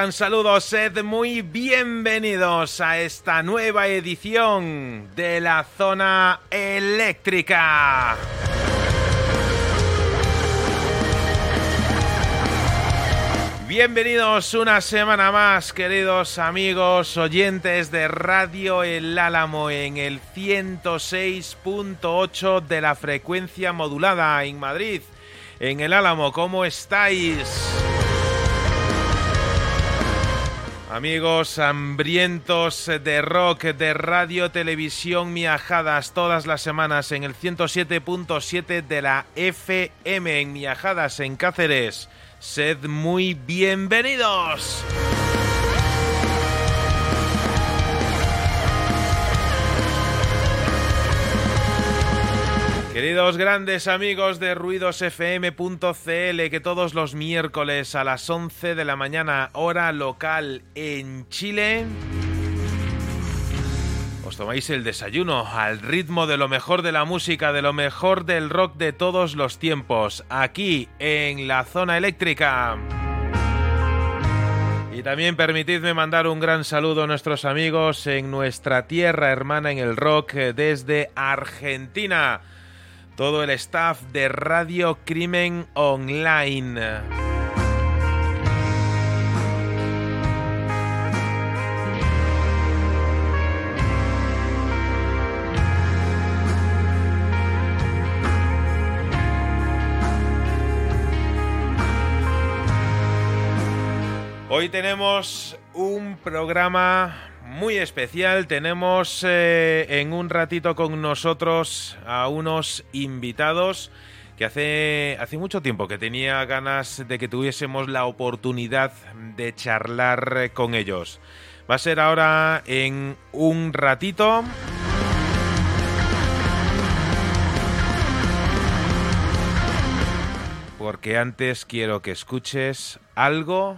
Un gran saludo, sed muy bienvenidos a esta nueva edición de la zona eléctrica. Bienvenidos una semana más, queridos amigos oyentes de Radio El Álamo en el 106.8 de la frecuencia modulada en Madrid. En El Álamo, ¿cómo estáis? Amigos hambrientos de rock, de radio, televisión, miajadas todas las semanas en el 107.7 de la FM en Miajadas en Cáceres. Sed muy bienvenidos. Queridos grandes amigos de ruidosfm.cl, que todos los miércoles a las 11 de la mañana, hora local en Chile, os tomáis el desayuno al ritmo de lo mejor de la música, de lo mejor del rock de todos los tiempos, aquí en la zona eléctrica. Y también permitidme mandar un gran saludo a nuestros amigos en nuestra tierra hermana en el rock desde Argentina todo el staff de Radio Crimen Online. Hoy tenemos un programa muy especial. Tenemos eh, en un ratito con nosotros a unos invitados que hace, hace mucho tiempo que tenía ganas de que tuviésemos la oportunidad de charlar con ellos. Va a ser ahora en un ratito. Porque antes quiero que escuches algo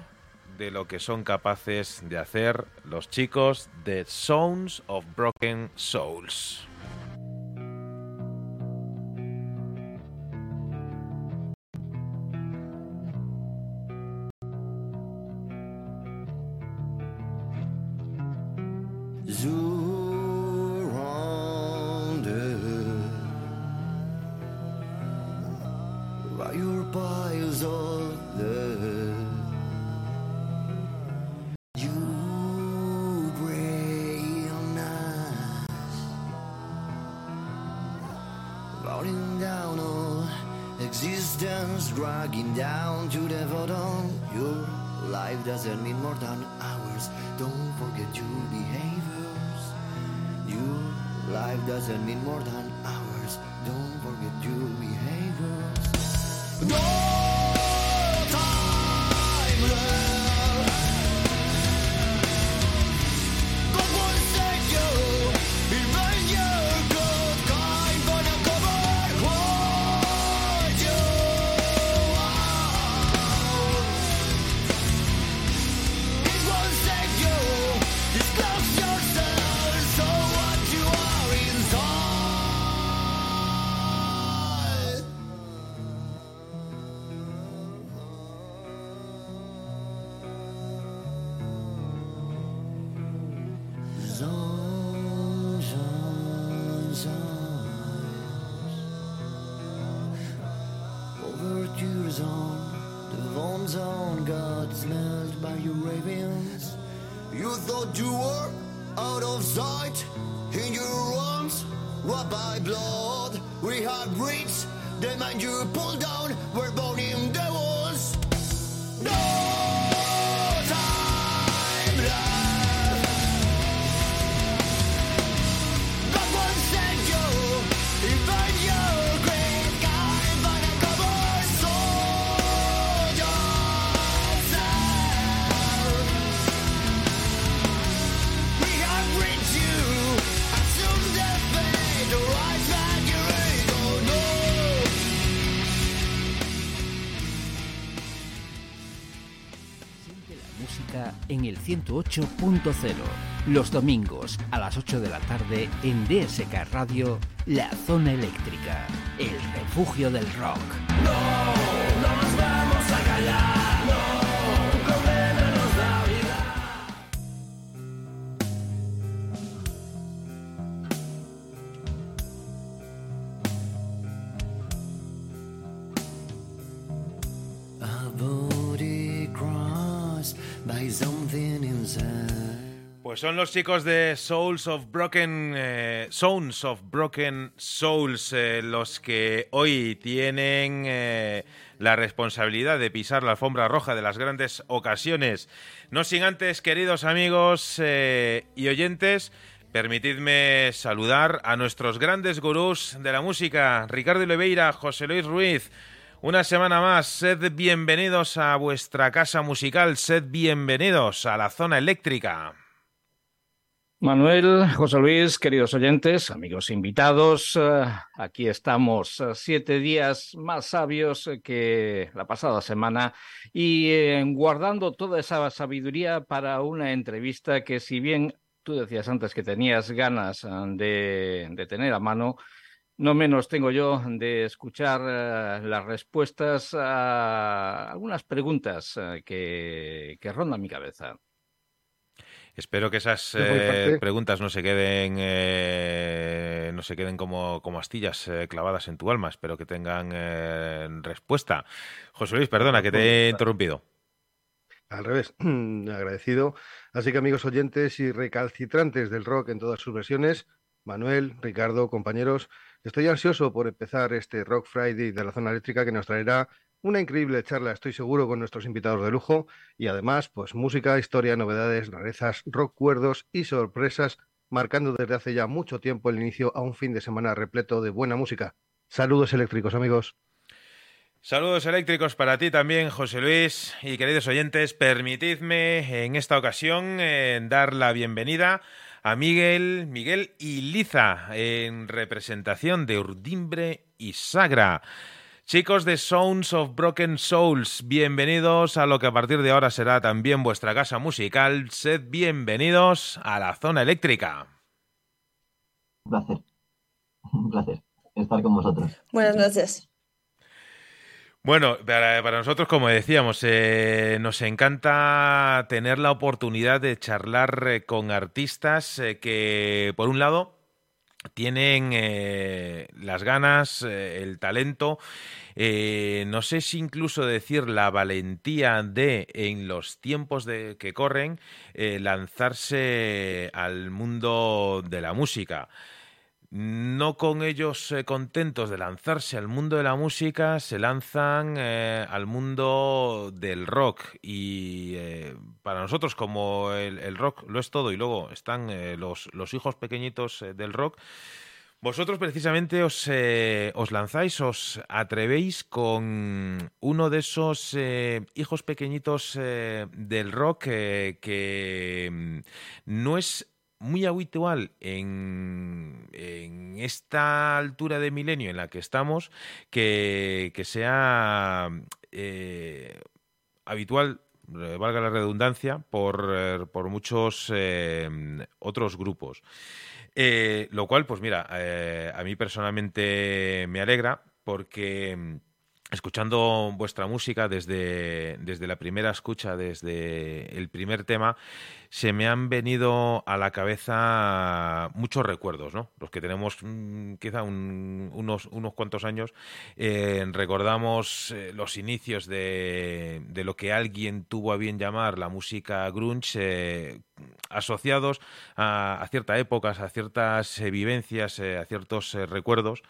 de lo que son capaces de hacer los chicos de Sounds of Broken Souls. Dragging down to the bottom. Your life doesn't mean more than ours. Don't forget your behaviors. Your life doesn't mean more than hours. Don't forget your behaviors. No 108.0. Los domingos a las 8 de la tarde en DSK Radio, La Zona Eléctrica, el refugio del rock. Son los chicos de Souls of Broken eh, Sounds of Broken Souls eh, los que hoy tienen eh, la responsabilidad de pisar la alfombra roja de las grandes ocasiones. No sin antes, queridos amigos y oyentes, permitidme saludar a nuestros grandes gurús de la música, Ricardo Oliveira, José Luis Ruiz. Una semana más, sed bienvenidos a vuestra casa musical, sed bienvenidos a la zona eléctrica. Manuel, José Luis, queridos oyentes, amigos invitados, eh, aquí estamos eh, siete días más sabios que la pasada semana y eh, guardando toda esa sabiduría para una entrevista que si bien tú decías antes que tenías ganas de, de tener a mano, no menos tengo yo de escuchar las respuestas a algunas preguntas que, que rondan mi cabeza. Espero que esas eh, preguntas no se queden eh, no se queden como, como astillas eh, clavadas en tu alma. Espero que tengan respuesta. José Luis, perdona que te he interrumpido. Al revés, agradecido. Así que amigos oyentes y recalcitrantes del rock en todas sus versiones, Manuel, Ricardo, compañeros, estoy ansioso por empezar este Rock Friday de la zona eléctrica que nos traerá una increíble charla, estoy seguro, con nuestros invitados de lujo y además, pues música, historia, novedades, rarezas, recuerdos y sorpresas, marcando desde hace ya mucho tiempo el inicio a un fin de semana repleto de buena música. Saludos eléctricos, amigos. Saludos eléctricos para ti también, José Luis. Y queridos oyentes, permitidme en esta ocasión eh, dar la bienvenida a Miguel, Miguel y Liza en representación de Urdimbre y Sagra. Chicos de Sounds of Broken Souls, bienvenidos a lo que a partir de ahora será también vuestra casa musical. Sed bienvenidos a la zona eléctrica. Un placer, un placer estar con vosotros. Buenas noches. Bueno, para, nosotros, como decíamos, eh, nos encanta tener la oportunidad de charlar eh, con artistas eh, que, por un lado, tienen eh, las ganas, eh, el talento, eh, no sé si incluso decir la valentía de, en los tiempos de, que corren, lanzarse al mundo de la música no con ellos eh, contentos de lanzarse al mundo de la música, se lanzan eh, al mundo del rock. Y eh, para nosotros, como el, rock lo es todo, y luego están los, los, hijos pequeñitos del rock, vosotros precisamente os, os, lanzáis, os atrevéis con uno de esos hijos pequeñitos del rock que mm, no es muy habitual en, esta altura de milenio en la que estamos que, sea eh, habitual, eh, valga la redundancia, por, eh, por muchos otros grupos. lo cual, pues mira, a mí personalmente me alegra porque escuchando vuestra música desde, desde la primera escucha, desde el primer tema, se me han venido a la cabeza muchos recuerdos, ¿no? Los que tenemos mm, quizá unos, unos cuantos años, eh, recordamos eh, los inicios de, de, lo que alguien tuvo a bien llamar la música grunge, eh, asociados a, ciertas épocas, a ciertas vivencias, a ciertos recuerdos,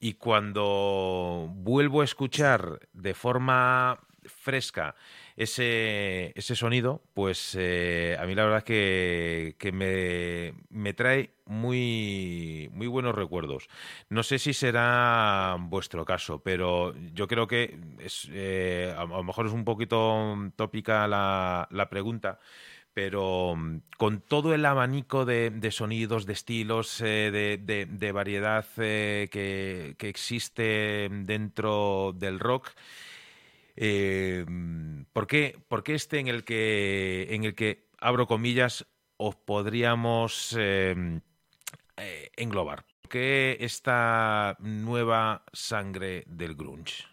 y cuando vuelvo a escuchar de forma fresca ese, ese sonido, pues eh, a mí la verdad es que, me, me, trae muy, muy buenos recuerdos. No sé si será vuestro caso, pero yo creo que es, eh, a, lo mejor es un poquito tópica la, la pregunta pero con todo el abanico de, sonidos, de estilos, eh, de, variedad que, que, existe dentro del rock, eh, ¿por, qué, este en el, que, en el que abro comillas, os podríamos em, eh, englobar? ¿Qué esta nueva sangre del grunge?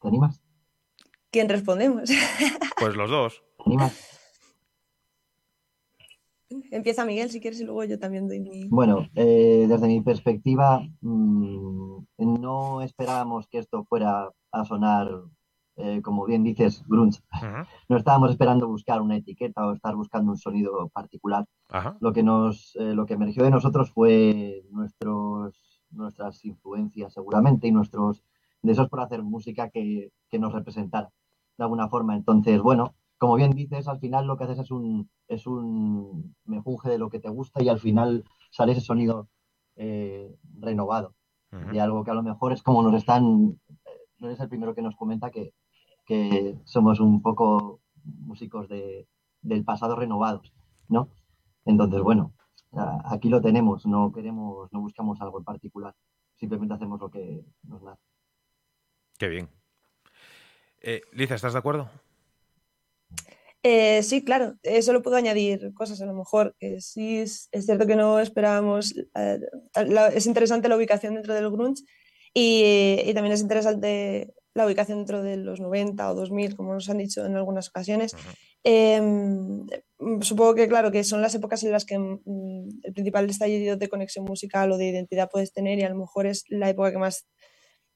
¿Te animas? ¿Quién respondemos? Pues los dos. ¿Te animas? Empieza Miguel si quieres y luego yo también doy mi... Bueno, eh, desde mi perspectiva, mmm, no esperábamos que esto fuera a sonar, eh, como bien dices, grunge. Ajá, No estábamos esperando buscar una etiqueta o estar buscando un sonido particular. ajá, Lo que nos, eh, lo que emergió de nosotros fue nuestros, nuestras influencias seguramente y nuestros deseos por hacer música que, que nos representara de alguna forma. Entonces, bueno, como bien dices, al final lo que haces es un, es un mejunje de lo que te gusta y al final sale ese sonido eh, renovado ujú. de algo que a lo mejor es como nos están, eh, no eres el primero que nos comenta que, que somos un poco músicos de, del pasado renovados, ¿no? Entonces, bueno, aquí lo tenemos, no queremos, no buscamos algo en particular, simplemente hacemos lo que nos nace. Qué bien. Eh, Liza, ¿estás de acuerdo? Eh, sí, claro, eh, solo puedo añadir cosas a lo mejor. que sí, es, es cierto que no esperábamos. eh, la- es interesante la ubicación dentro del grunge y, y también es interesante la ubicación dentro de los 90 o 2000, como nos han dicho en algunas ocasiones. Eh, mm, supongo que, claro, que son las épocas en las que mm, el principal estallido de conexión musical o de identidad puedes tener y a lo mejor es la época que más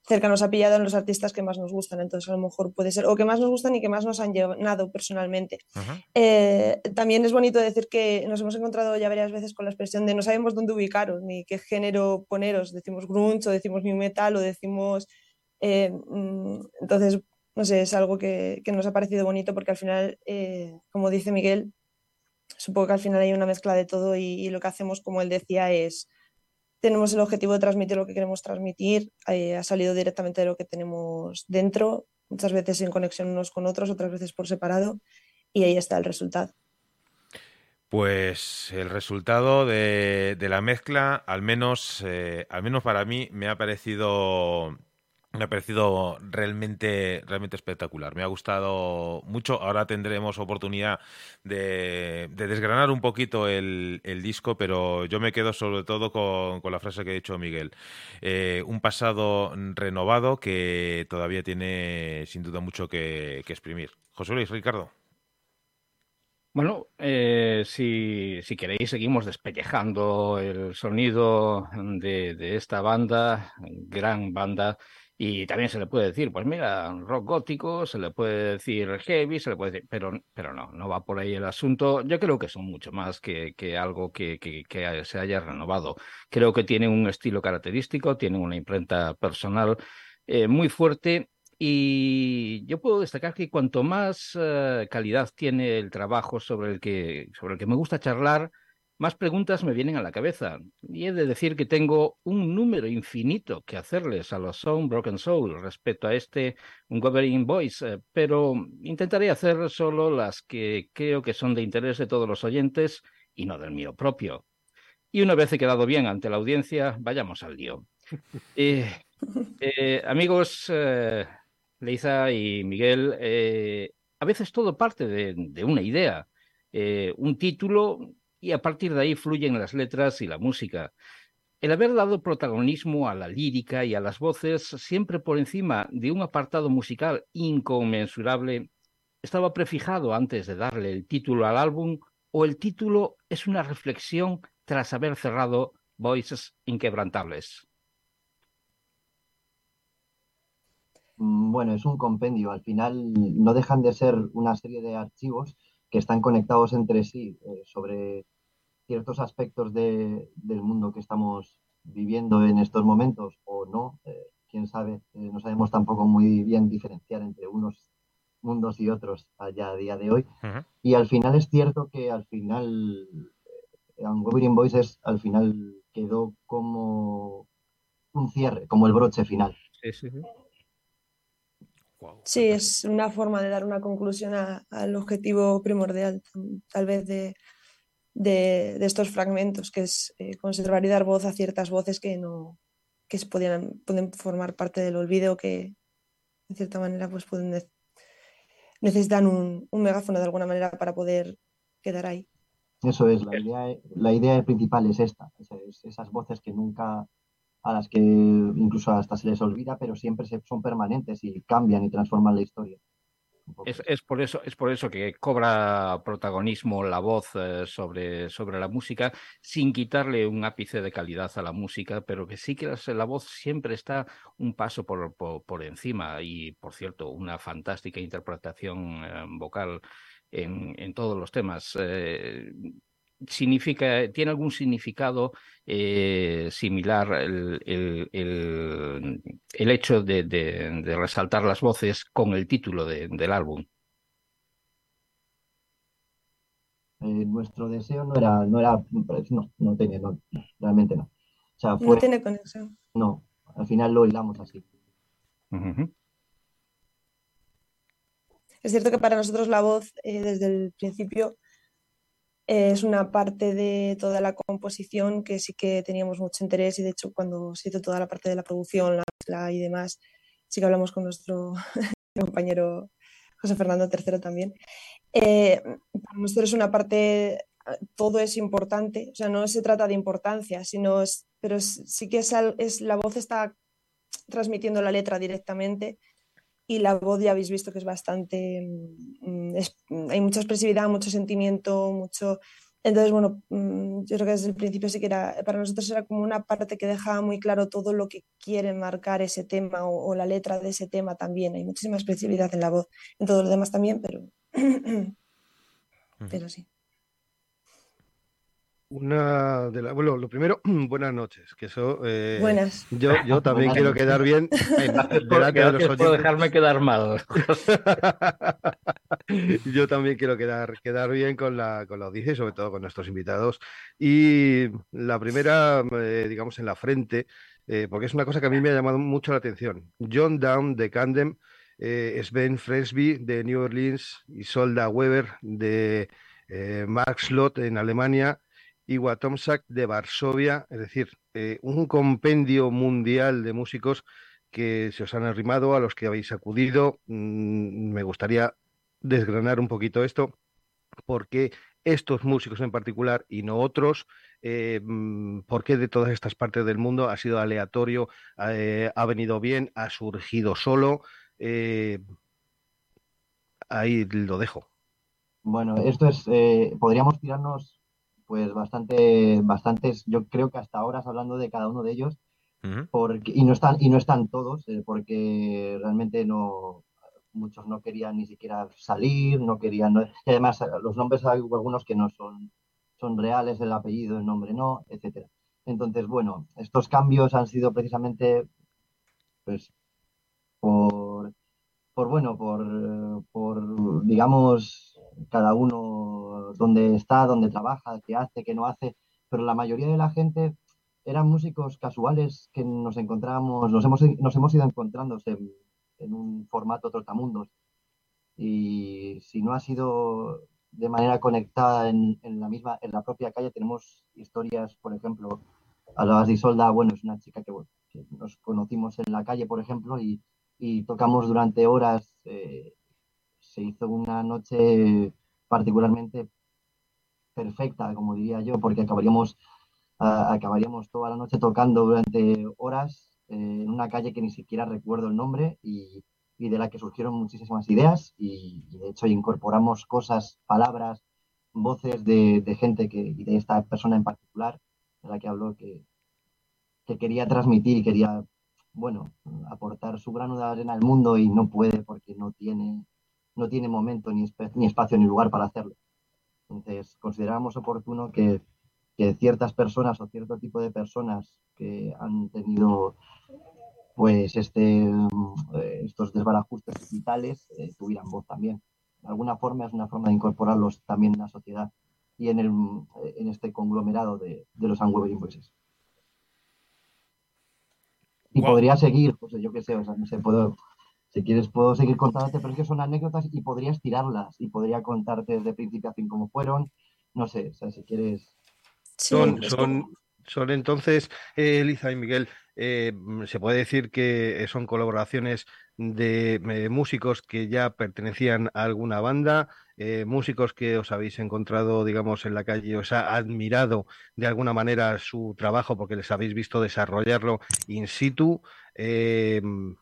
cerca nos ha pillado en los artistas que más nos gustan. Entonces, a lo mejor puede ser, o que más nos gustan y que más nos han llenado personalmente. Eh, también es bonito decir que nos hemos encontrado ya varias veces con la expresión de no sabemos dónde ubicaros ni qué género poneros. Decimos grunge o decimos new metal o decimos. eh, mm, entonces, no sé, es algo que, que nos ha parecido bonito porque al final, eh, como dice Miguel, supongo que al final hay una mezcla de todo y, y lo que hacemos, como él decía, es. Tenemos el objetivo de transmitir lo que queremos transmitir, eh, ha salido directamente de lo que tenemos dentro, muchas veces en conexión unos con otros, otras veces por separado, y ahí está el resultado. Pues el resultado de, de la mezcla, al menos, eh, al menos para mí, me ha parecido, me ha parecido realmente, realmente espectacular. Me ha gustado mucho. Ahora tendremos oportunidad de, de desgranar un poquito el, disco, pero yo me quedo sobre todo con, la frase que ha dicho Miguel. Eh, un pasado renovado que todavía tiene sin duda mucho que, exprimir. José Luis, Ricardo. Bueno, eh, si, queréis, seguimos despellejando el sonido de esta banda, gran banda, y también se le puede decir, pues mira, rock gótico, se le puede decir heavy, se le puede decir, pero, pero no, no va por ahí el asunto. Yo creo que son mucho más que, que algo que, que, que se haya renovado. Creo que tienen un estilo característico, tienen una imprenta personal eh, muy fuerte y yo puedo destacar que cuanto más uh, calidad tiene el trabajo sobre el, que, sobre el que me gusta charlar, más preguntas me vienen a la cabeza. Y he de decir que tengo un número infinito que hacerles a los Sound Broken Soul respecto a este Unwavering Voice, eh, pero intentaré hacer solo las que creo que son de interés de todos los oyentes y no del mío propio. Y una vez he quedado bien ante la audiencia, vayamos al lío. Eh, eh, amigos, Leiza y Miguel, eh, a veces todo parte de, de una idea, eh, un título, y a partir de ahí fluyen las letras y la música. El haber dado protagonismo a la lírica y a las voces, siempre por encima de un apartado musical inconmensurable, estaba prefijado antes de darle el título al álbum, o el título es una reflexión tras haber cerrado Voices Inquebrantables. Bueno, es un compendio. Al final no dejan de ser una serie de archivos que están conectados entre sí eh, sobre ciertos aspectos de, del mundo que estamos viviendo en estos momentos o no. Eh, quién sabe, eh, no sabemos tampoco muy bien diferenciar entre unos mundos y otros allá a día de hoy. Uh -huh. Y al final es cierto que al final Unwavering Voices al final quedó como un cierre, como el broche final. Sí, sí, sí. Sí, es una forma de dar una conclusión a, al objetivo primordial, tal vez de, de, de estos fragmentos, que es eh, conservar y dar voz a ciertas voces que no que se podían, pueden formar parte del olvido, que en cierta manera pues pueden necesitan un, un megáfono de alguna manera para poder quedar ahí. Eso es, la idea, la idea principal es esta, es, esas voces que nunca, a las que incluso hasta se les olvida, pero siempre son permanentes y cambian y transforman la historia. Es, es, por eso, es por eso que cobra protagonismo la voz eh, sobre, sobre la música, sin quitarle un ápice de calidad a la música, pero que sí que la, la voz siempre está un paso por, por, por, encima y, por cierto, una fantástica interpretación eh, vocal en, en, todos los temas. Eh, significa, tiene algún significado eh, similar el, el, el, el hecho de, de, de, resaltar las voces con el título de, del álbum. Eh, nuestro deseo no era, no era, no, no tenía, no, realmente no. O sea, fue, no tiene conexión. No, al final lo hilamos así. Uh -huh. Es cierto que para nosotros la voz, eh, desde el principio, es una parte de toda la composición que sí que teníamos mucho interés y de hecho cuando se hizo toda la parte de la producción, la y demás, sí que hablamos con nuestro compañero José Fernando III también. Eh, para nosotros es una parte, todo es importante, o sea, no se trata de importancia, sino es, pero sí que es, la voz está transmitiendo la letra directamente y la voz ya habéis visto que es bastante, es, hay mucha expresividad, mucho sentimiento, mucho... Entonces, bueno, yo creo que desde el principio sí que era, para nosotros era como una parte que dejaba muy claro todo lo que quiere marcar ese tema o, o la letra de ese tema también. Hay muchísima expresividad en la voz, en todos los demás también, pero, pero sí. Una de las. Bueno, lo primero, buenas noches. Que eso. Eh, Buenas. Yo, yo también Buenas quiero noches. quedar bien en, Gracias por, delante de los oyentes. dejarme quedar mal. Yo también quiero quedar, quedar bien con la, con la audiencia y sobre todo con nuestros invitados. Y la primera, eh, digamos, en la frente, eh, porque es una cosa que a mí me ha llamado mucho la atención. John Down de Candem, eh, Sven Fresby de New Orleans y Solda Weber de eh, Mark Slot en Alemania y Watomsak de Varsovia, es decir, eh, un compendio mundial de músicos que se os han arrimado, a los que habéis acudido. Mm, me gustaría desgranar un poquito esto, porque estos músicos en particular y no otros, eh, por qué de todas estas partes del mundo ha sido aleatorio, eh, ha venido bien, ha surgido solo. Ahí lo dejo. Bueno, esto es, podríamos tirarnos pues bastante, bastantes, yo creo que hasta horas hablando de cada uno de ellos, Uh -huh. porque, y no están, y no están todos, eh, porque realmente no, muchos no querían ni siquiera salir, no querían, no, y además los nombres hay algunos que no son, son reales, el apellido, el nombre no, etcétera. Entonces, bueno, estos cambios han sido precisamente, pues, por, por bueno, por, por, digamos, cada uno donde está, donde trabaja, qué hace, qué no hace, pero la mayoría de la gente eran músicos casuales que nos encontrábamos, nos hemos, nos hemos ido encontrando en, en un formato trotamundos. Y si no ha sido de manera conectada en, en, la misma, en la propia calle, tenemos historias, por ejemplo, hablabas de Isolda, bueno, es una chica que, que nos conocimos en la calle, por ejemplo, y, y tocamos durante horas. Eh, se hizo una noche particularmente perfecta, como diría yo, porque acabaríamos, uh, acabaríamos toda la noche tocando durante horas eh, en una calle que ni siquiera recuerdo el nombre y, de la que surgieron muchísimas ideas y, de hecho incorporamos cosas, palabras, voces de, gente que, y de esta persona en particular, de la que habló, que, que quería transmitir y quería, bueno, aportar su grano de arena al mundo y no puede porque no tiene no tiene momento, ni, ni, espacio, ni lugar para hacerlo. Entonces, consideramos oportuno que, que, ciertas personas o cierto tipo de personas que han tenido pues este, estos desbarajustes vitales eh, tuvieran voz también. De alguna forma es una forma de incorporarlos también en la sociedad y en, el, en este conglomerado de, de los Unwavering Voices. Y wow. podría seguir, pues yo qué sé, o sea, no sé, puedo, si quieres puedo seguir contándote, pero es que son anécdotas y podrías tirarlas y podría contarte desde principio a fin cómo fueron. No sé, o sea, si quieres. Sí, son, son, Son entonces, eh, Liza y Miguel, eh, se puede decir que son colaboraciones de eh, músicos que ya pertenecían a alguna banda, eh, músicos que os habéis encontrado, digamos, en la calle, os ha admirado de alguna manera su trabajo porque les habéis visto desarrollarlo in situ,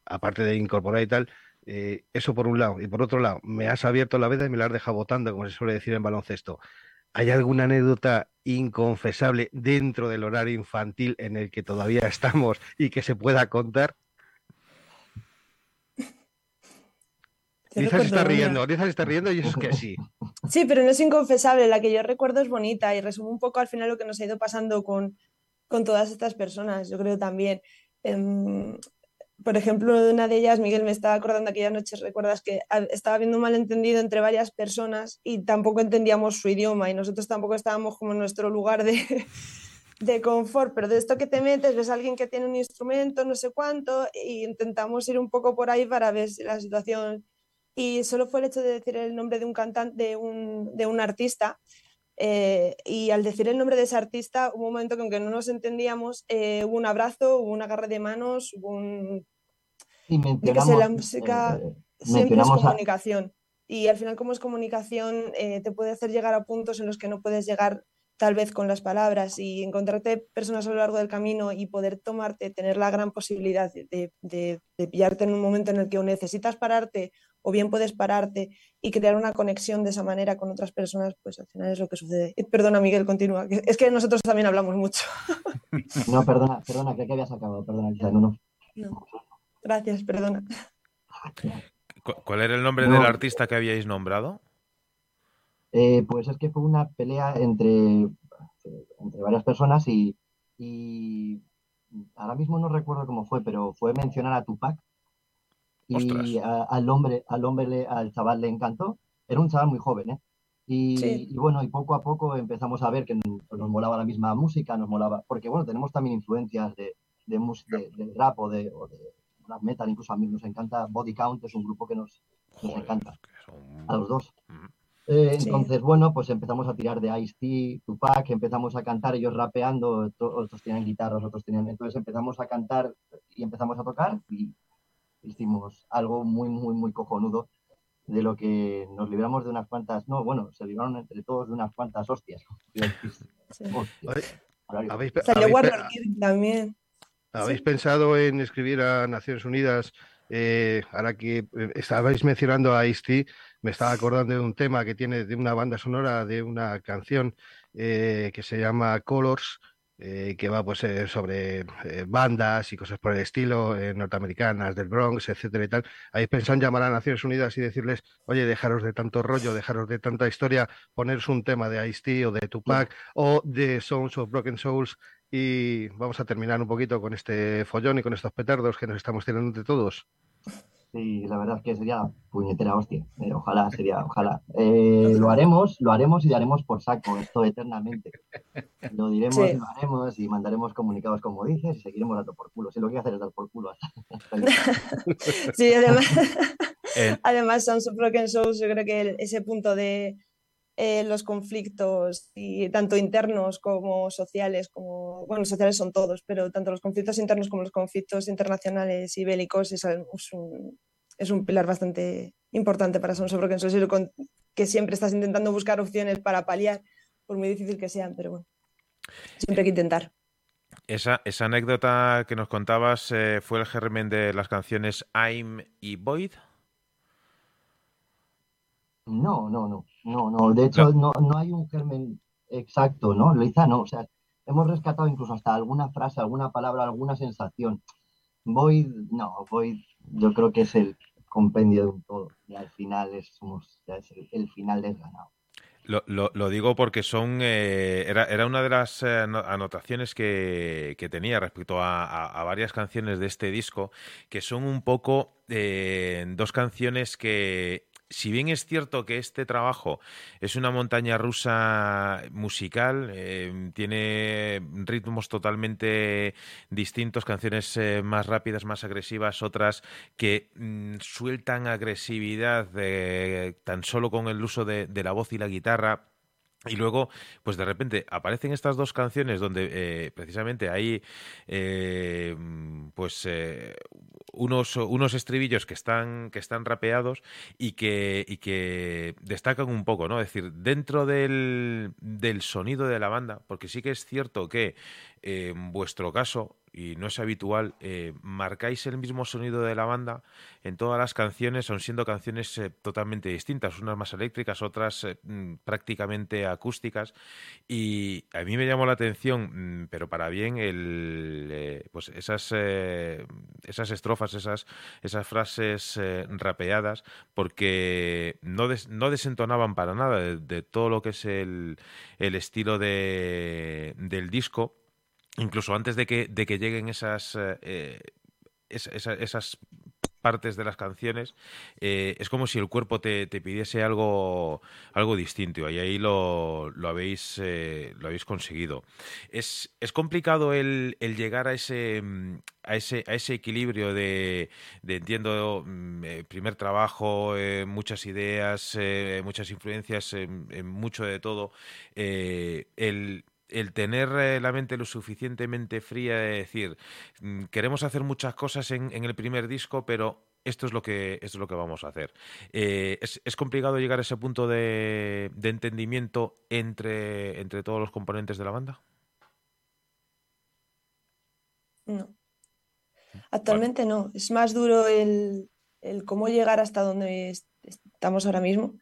aparte de incorporar y tal. eso por un lado. Y por otro lado, me has abierto la veda y me la has dejado botando, como se suele decir en baloncesto. ¿Hay alguna anécdota inconfesable dentro del horario infantil en el que todavía estamos y que se pueda contar? Lisa se está riendo, Lisa se está riendo y es que sí. Sí, pero no es inconfesable, la que yo recuerdo es bonita y resume un poco al final lo que nos ha ido pasando con, con todas estas personas, yo creo también. Em, por ejemplo, una de ellas, Miguel, me estaba acordando aquellas noches, recuerdas que estaba habiendo un malentendido entre varias personas y tampoco entendíamos su idioma y nosotros tampoco estábamos como en nuestro lugar de, de confort, pero de esto que te metes, ves a alguien que tiene un instrumento, no sé cuánto, y intentamos ir un poco por ahí para ver la situación... Y solo fue el hecho de decir el nombre de un cantante, de un, de un artista, eh, y al decir el nombre de ese artista, hubo un momento que aunque no nos entendíamos, eh, hubo un abrazo, hubo un agarre de manos, hubo un... Y mencionamos, la música eh, siempre es comunicación. Y al final, como es comunicación, te puede hacer llegar a puntos en los que no puedes llegar tal vez con las palabras y encontrarte personas a lo largo del camino y poder tomarte, tener la gran posibilidad de, de, de pillarte en un momento en el que o necesitas pararte o bien puedes pararte y crear una conexión de esa manera con otras personas, pues al final es lo que sucede. Perdona, Miguel, continúa. Es que nosotros también hablamos mucho. No, perdona, perdona, creo que habías acabado. Perdona, no, no. Gracias, perdona. ¿Cuál era el nombre del artista que habíais nombrado? Eh, pues es que fue una pelea entre, entre varias personas y, y ahora mismo no recuerdo cómo fue, pero fue mencionar a Tupac y al hombre, al hombre, al chaval le encantó. Era un chaval muy joven, ¿eh? Y, bueno, y poco a poco empezamos a ver que nos, molaba la misma música, nos molaba, porque bueno, tenemos también influencias de, de, de, rap o de, o de rap metal, incluso a mí nos encanta Body Count, es un grupo que nos, nos encanta, a los dos. Eh, entonces, bueno, pues empezamos a tirar de Ice-T, Tupac, empezamos a cantar, ellos rapeando, otros tenían guitarras, otros tenían... Entonces empezamos a cantar y empezamos a tocar y hicimos algo muy, muy, muy cojonudo de lo que nos libramos de unas cuantas, no, bueno, se libraron entre todos de unas cuantas hostias. ¿Habéis, también. ¿Habéis pensado en escribir a Naciones Unidas? Eh, ahora que eh, estabais mencionando a ice me estaba acordando de un tema que tiene de una banda sonora de una canción eh, que se llama Colors, eh, que va pues eh, sobre eh, bandas y cosas por el estilo, norteamericanas, del Bronx, etcétera y tal. ¿Habéis pensado en llamar a Naciones Unidas y decirles, oye, dejaros de tanto rollo, dejaros de tanta historia, poneros un tema de Ice-T o de Tupac o de Songs of Broken Souls y vamos a terminar un poquito con este follón y con estos petardos que nos estamos tirando entre todos? Sí, la verdad es que sería puñetera hostia. Eh, ojalá, sería, ojalá. Eh, lo haremos, lo haremos y daremos por saco esto eternamente. Lo diremos, lo haremos y mandaremos comunicados como dices y seguiremos dando por culo. Si lo que hacer es dar por culo sí, además, eh. además son Broken Souls, yo creo que ese punto de eh, los conflictos, y tanto internos como sociales, como, bueno, sociales son todos, pero tanto los conflictos internos como los conflictos internacionales y bélicos es, un, es un pilar bastante importante para Sons of Broken que siempre estás intentando buscar opciones para paliar, por muy difícil que sean, pero bueno, siempre hay que intentar. Esa, esa anécdota que nos contabas eh, fue el germen de las canciones I'm y Void. No, no, no, no, no. De hecho, no, no hay un germen exacto, ¿no? Luisa, no. O sea, hemos rescatado incluso hasta alguna frase, alguna palabra, alguna sensación. Voy, no, voy, yo creo que es el compendio de un todo. Y al final es, somos, el, final desganado. Lo, lo, lo, digo porque son eh, era, era, una de las eh, anotaciones que, que tenía respecto a, a, varias canciones de este disco, que son un poco eh, dos canciones que si bien es cierto que este trabajo es una montaña rusa musical, eh, tiene ritmos totalmente distintos, canciones eh, más rápidas, más agresivas, otras que mm, sueltan agresividad tan solo con el uso de, la voz y la guitarra. Y luego, pues de repente aparecen estas dos canciones donde eh, precisamente hay eh, pues eh, unos, unos estribillos que están, que están rapeados y que, y que destacan un poco, ¿no? Es decir, dentro del, del sonido de la banda, porque sí que es cierto que en vuestro caso y no es habitual, eh, marcáis el mismo sonido de la banda en todas las canciones, son siendo canciones eh, totalmente distintas, unas más eléctricas, otras eh, mm, prácticamente acústicas. Y a mí me llamó la atención, mm, pero para bien, el, pues esas, esas estrofas, esas, esas frases rapeadas, porque no, no desentonaban para nada de, todo lo que es el, el estilo de, del disco incluso antes de que, de que lleguen esas, eh, esas partes de las canciones, eh, es como si el cuerpo te, pidiese algo, algo distinto y ahí lo, lo habéis, eh, lo habéis conseguido. Es, es complicado el, el, llegar a ese, a ese, a ese equilibrio de, de entiendo, mm, primer trabajo, muchas ideas, muchas influencias, en mucho de todo, el el tener eh, la mente lo suficientemente fría de decir, mm, queremos hacer muchas cosas en, el primer disco, pero esto es lo que, esto es lo que vamos a hacer. Eh, es, complicado llegar a ese punto de, entendimiento entre, entre todos los componentes de la banda? No. Actualmente no. Es más duro el, el, cómo llegar hasta donde estamos ahora mismo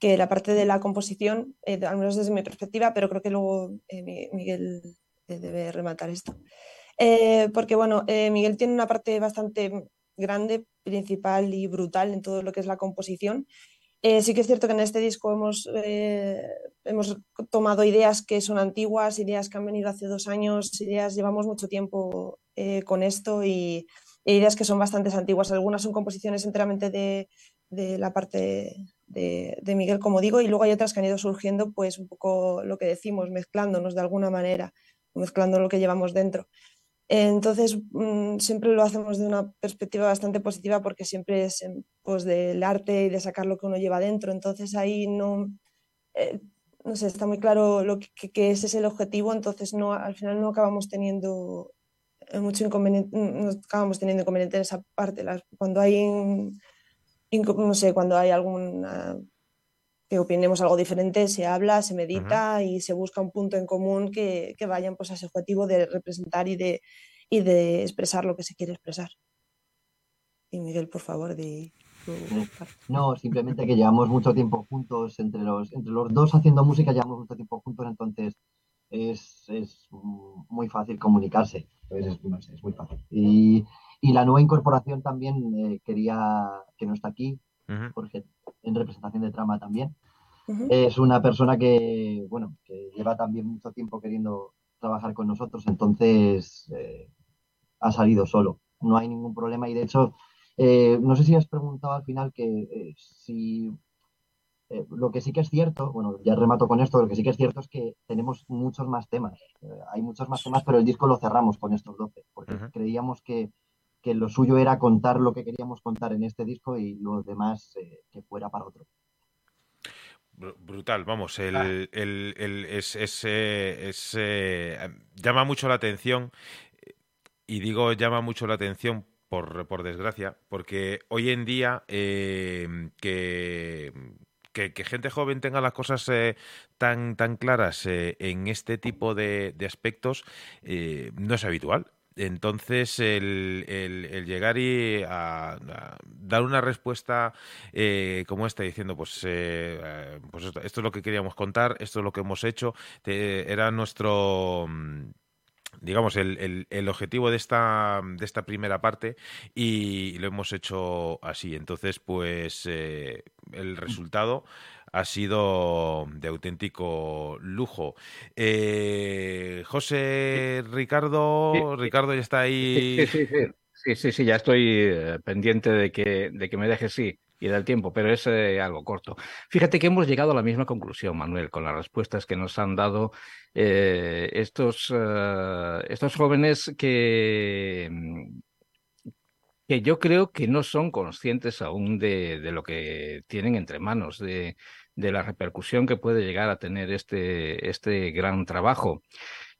que la parte de la composición, eh, al menos desde mi perspectiva, pero creo que luego eh, Miguel eh, debe rematar esto. porque bueno, Miguel tiene una parte bastante grande, principal y brutal en todo lo que es la composición. sí que es cierto que en este disco hemos, hemos tomado ideas que son antiguas, ideas que han venido hace dos años, ideas, llevamos mucho tiempo con esto y, ideas que son bastante antiguas. Algunas son composiciones enteramente de, de la parte de, Miguel, como digo, y luego hay otras que han ido surgiendo, pues un poco lo que decimos, mezclándonos de alguna manera, mezclando lo que llevamos dentro. Entonces, mm, siempre lo hacemos de una perspectiva bastante positiva porque siempre es pues, del arte y de sacar lo que uno lleva dentro. Entonces, ahí no, eh, no sé, está muy claro lo que, que, ese es el objetivo. Entonces, no, al final no acabamos teniendo eh, mucho inconveniente, no acabamos teniendo inconveniente en esa parte. cuando hay no sé, cuando hay alguna que opinemos algo diferente, se habla, se medita y se busca un punto en común que, que, vayan pues, a ese objetivo de representar y de, y de expresar lo que se quiere expresar. Y Miguel, por favor, de... No, simplemente que llevamos mucho tiempo juntos, entre los, entre los dos haciendo música llevamos mucho tiempo juntos, entonces es, es muy fácil comunicarse, es, es, muy fácil. Y, y la nueva incorporación también eh, quería, que no está aquí, porque en representación de trama también. Es una persona que, bueno, que lleva también mucho tiempo queriendo trabajar con nosotros, entonces eh, ha salido solo. No hay ningún problema y de hecho, eh, no sé si has preguntado al final que si lo que sí que es cierto, bueno, ya remato con esto, lo que sí que es cierto es que tenemos muchos más temas. hay muchos más temas, pero el disco lo cerramos con estos 12, porque creíamos que, que lo suyo era contar lo que queríamos contar en este disco y lo demás eh, que fuera para otro. Brutal, vamos, el, ah. el, el es, es, eh, llama mucho la atención y digo llama mucho la atención por, por desgracia, porque hoy en día eh, que, que, gente joven tenga las cosas tan, tan claras en este tipo de, de aspectos no es habitual. Entonces, el, llegar y a, dar una respuesta eh, como esta, diciendo, pues, eh, pues esto, es lo que queríamos contar, esto es lo que hemos hecho, era nuestro mm, digamos, el, el, objetivo de esta, de esta primera parte y lo hemos hecho así. Entonces, pues eh, el resultado ha sido de auténtico lujo. Eh, José Ricardo, Ricardo ya está ahí. Sí, sí, sí, sí, ya estoy eh, pendiente de que, de que me dejes sí y del tiempo, pero es eh, algo corto. Fíjate que hemos llegado a la misma conclusión, Manuel, con las respuestas que nos han dado estos, estos jóvenes que, que yo creo que no son conscientes aún de, de lo que tienen entre manos, de, de la repercusión que puede llegar a tener este, este gran trabajo.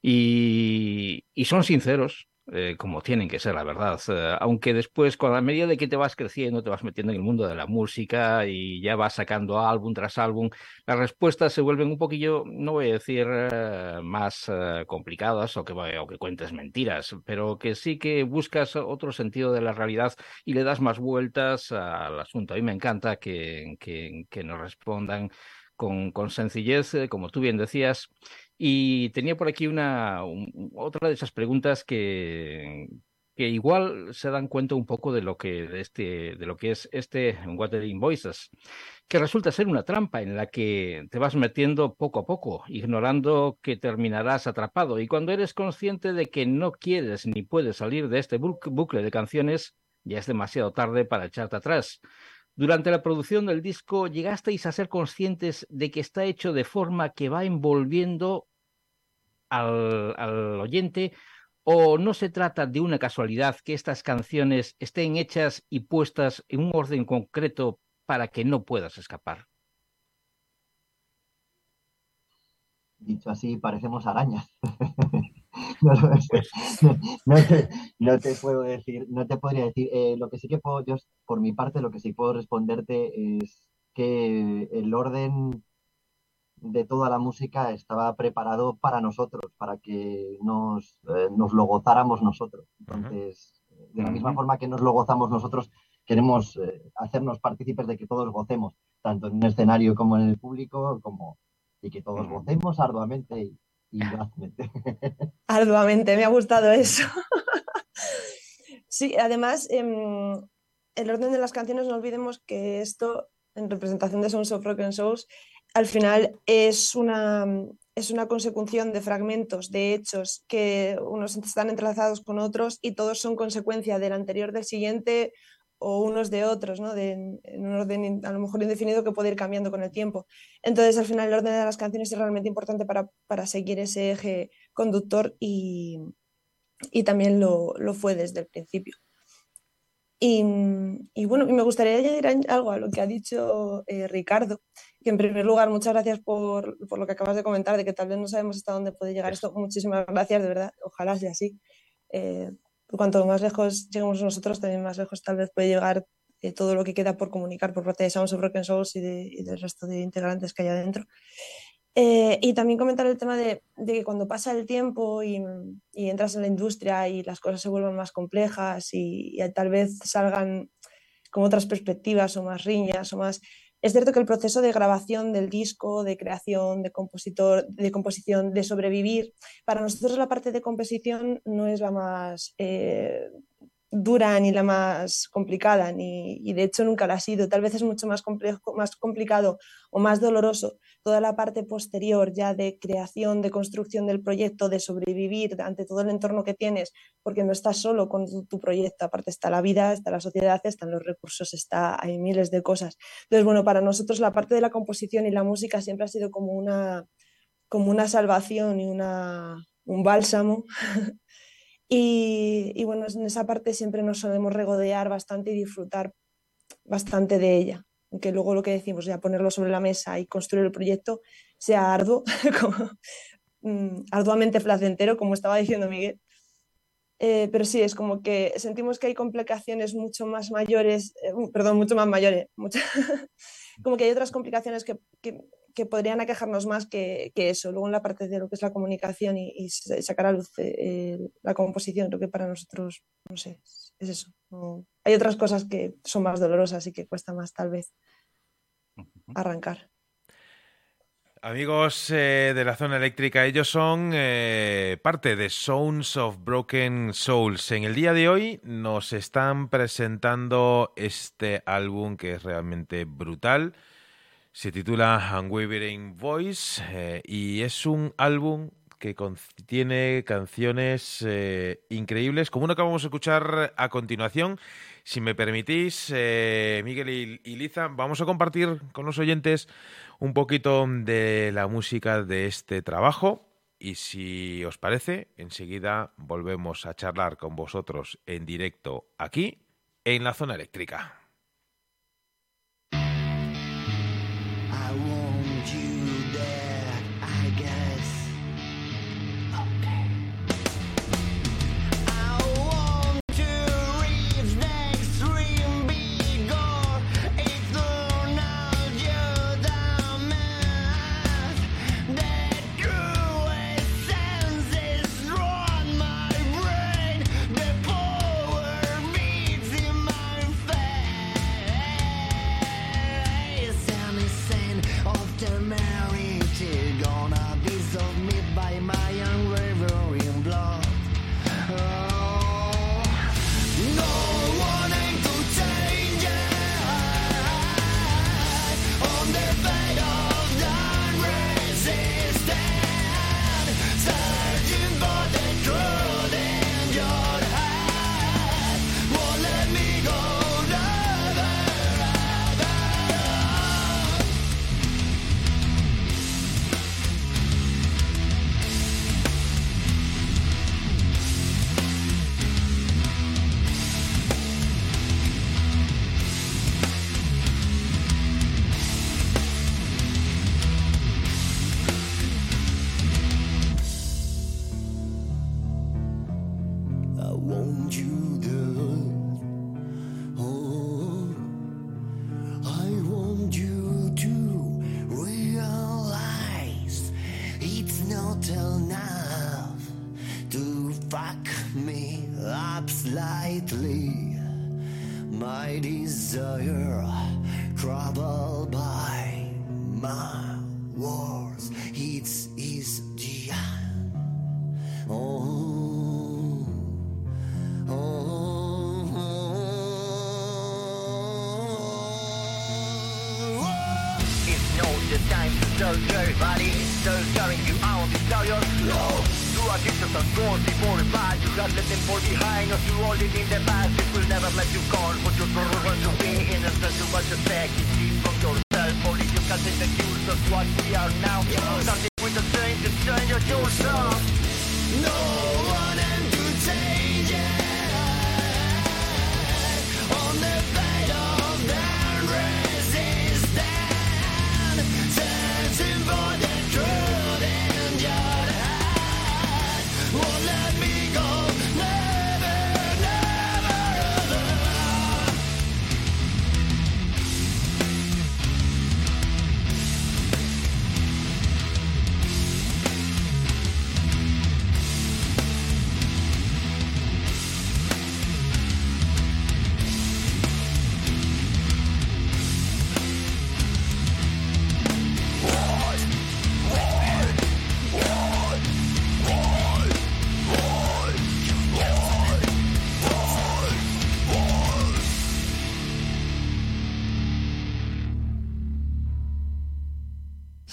Y, y son sinceros, eh, como tienen que ser, la verdad. Eh, aunque después, con la medida de que te vas creciendo, te vas metiendo en el mundo de la música y ya vas sacando álbum tras álbum, las respuestas se vuelven un poquillo, no voy a decir eh, más complicadas o que, o que cuentes mentiras, pero que sí que buscas otro sentido de la realidad y le das más vueltas al asunto. A mí me encanta que, que, que nos respondan con, con sencillez, como tú bien decías, y tenía por aquí una otra de esas preguntas que, que igual se dan cuenta un poco de lo que de este de lo que es este Watering Voices, que resulta ser una trampa en la que te vas metiendo poco a poco, ignorando que terminarás atrapado y cuando eres consciente de que no quieres ni puedes salir de este bucle de canciones, ya es demasiado tarde para echarte atrás. Durante la producción del disco llegasteis a ser conscientes de que está hecho de forma que va envolviendo al, oyente o no se trata de una casualidad que estas canciones estén hechas y puestas en un orden concreto para que no puedas escapar? Dicho así, parecemos arañas. Pues no, te, puedo decir, no te podría decir. Eh, lo que sí que puedo, yo por mi parte, lo que sí puedo responderte es que el orden de toda la música estaba preparado para nosotros, para que nos, eh, nos lo gozáramos nosotros. Entonces, de la misma forma que nos lo gozamos nosotros, queremos eh, hacernos partícipes de que todos gocemos, tanto en un escenario como en el público, como, y que todos gocemos arduamente y, y arduamente, me ha gustado eso. sí, además, em, el orden de las canciones, no olvidemos que esto, en representación de Sons of Rock and Souls, al final es una, es una consecución de fragmentos, de hechos que unos están entrelazados con otros y todos son consecuencia del anterior, del siguiente o unos de otros, ¿no? de, en un orden a lo mejor indefinido que puede ir cambiando con el tiempo. Entonces, al final, el orden de las canciones es realmente importante para, para seguir ese eje conductor y, y también lo, lo, fue desde el principio. Y, bueno, me gustaría añadir algo a lo que ha dicho eh, Ricardo, que en primer lugar, muchas gracias por, por, lo que acabas de comentar, de que tal vez no sabemos hasta dónde puede llegar esto. Muchísimas gracias, de verdad. Ojalá sea así. Eh, cuanto más lejos lleguemos nosotros, también más lejos tal vez puede llegar eh, todo lo que queda por comunicar por parte de Sounds of Broken Souls y, de, y del resto de integrantes que hay adentro. Eh, y también comentar el tema de, de, que cuando pasa el tiempo y, y, entras en la industria y las cosas se vuelven más complejas y, y tal vez salgan con otras perspectivas o más riñas o más es cierto que el proceso de grabación del disco, de creación, de compositor, de composición, de sobrevivir, para nosotros la parte de composición no es la más eh, dura ni la más complicada, ni, y de hecho nunca la ha sido. Tal vez es mucho más, complejo, más complicado o más doloroso toda la parte posterior ya de creación, de construcción del proyecto, de sobrevivir ante todo el entorno que tienes, porque no estás solo con tu, proyecto, aparte está la vida, está la sociedad, están los recursos, está, hay miles de cosas. Entonces, bueno, para nosotros la parte de la composición y la música siempre ha sido como una, como una salvación y una, un bálsamo Y, bueno, en esa parte siempre nos solemos regodear bastante y disfrutar bastante de ella. Aunque luego lo que decimos, ya ponerlo sobre la mesa y construir el proyecto sea arduo, como, mm, arduamente placentero, como estaba diciendo Miguel. Eh, pero sí, es como que sentimos que hay complicaciones mucho más mayores, eh, perdón, mucho más mayores, como que hay otras complicaciones que, que, que podrían aquejarnos más que, que, eso. Luego en la parte de lo que es la comunicación y, y sacar a luz eh, la composición, creo que para nosotros, no sé, es eso. No, hay otras cosas que son más dolorosas y que cuesta más tal vez arrancar. Amigos eh, de la zona eléctrica, ellos son eh, parte de Sounds of Broken Souls. En el día de hoy nos están presentando este álbum que es realmente brutal. Se titula Unwavering Voice eh, y es un álbum que contiene canciones eh, increíbles, como una que vamos a escuchar a continuación. Si me permitís, eh, Miguel y, Liza, vamos a compartir con los oyentes un poquito de la música de este trabajo. Y si os parece, enseguida volvemos a charlar con vosotros en directo aquí, en la zona eléctrica.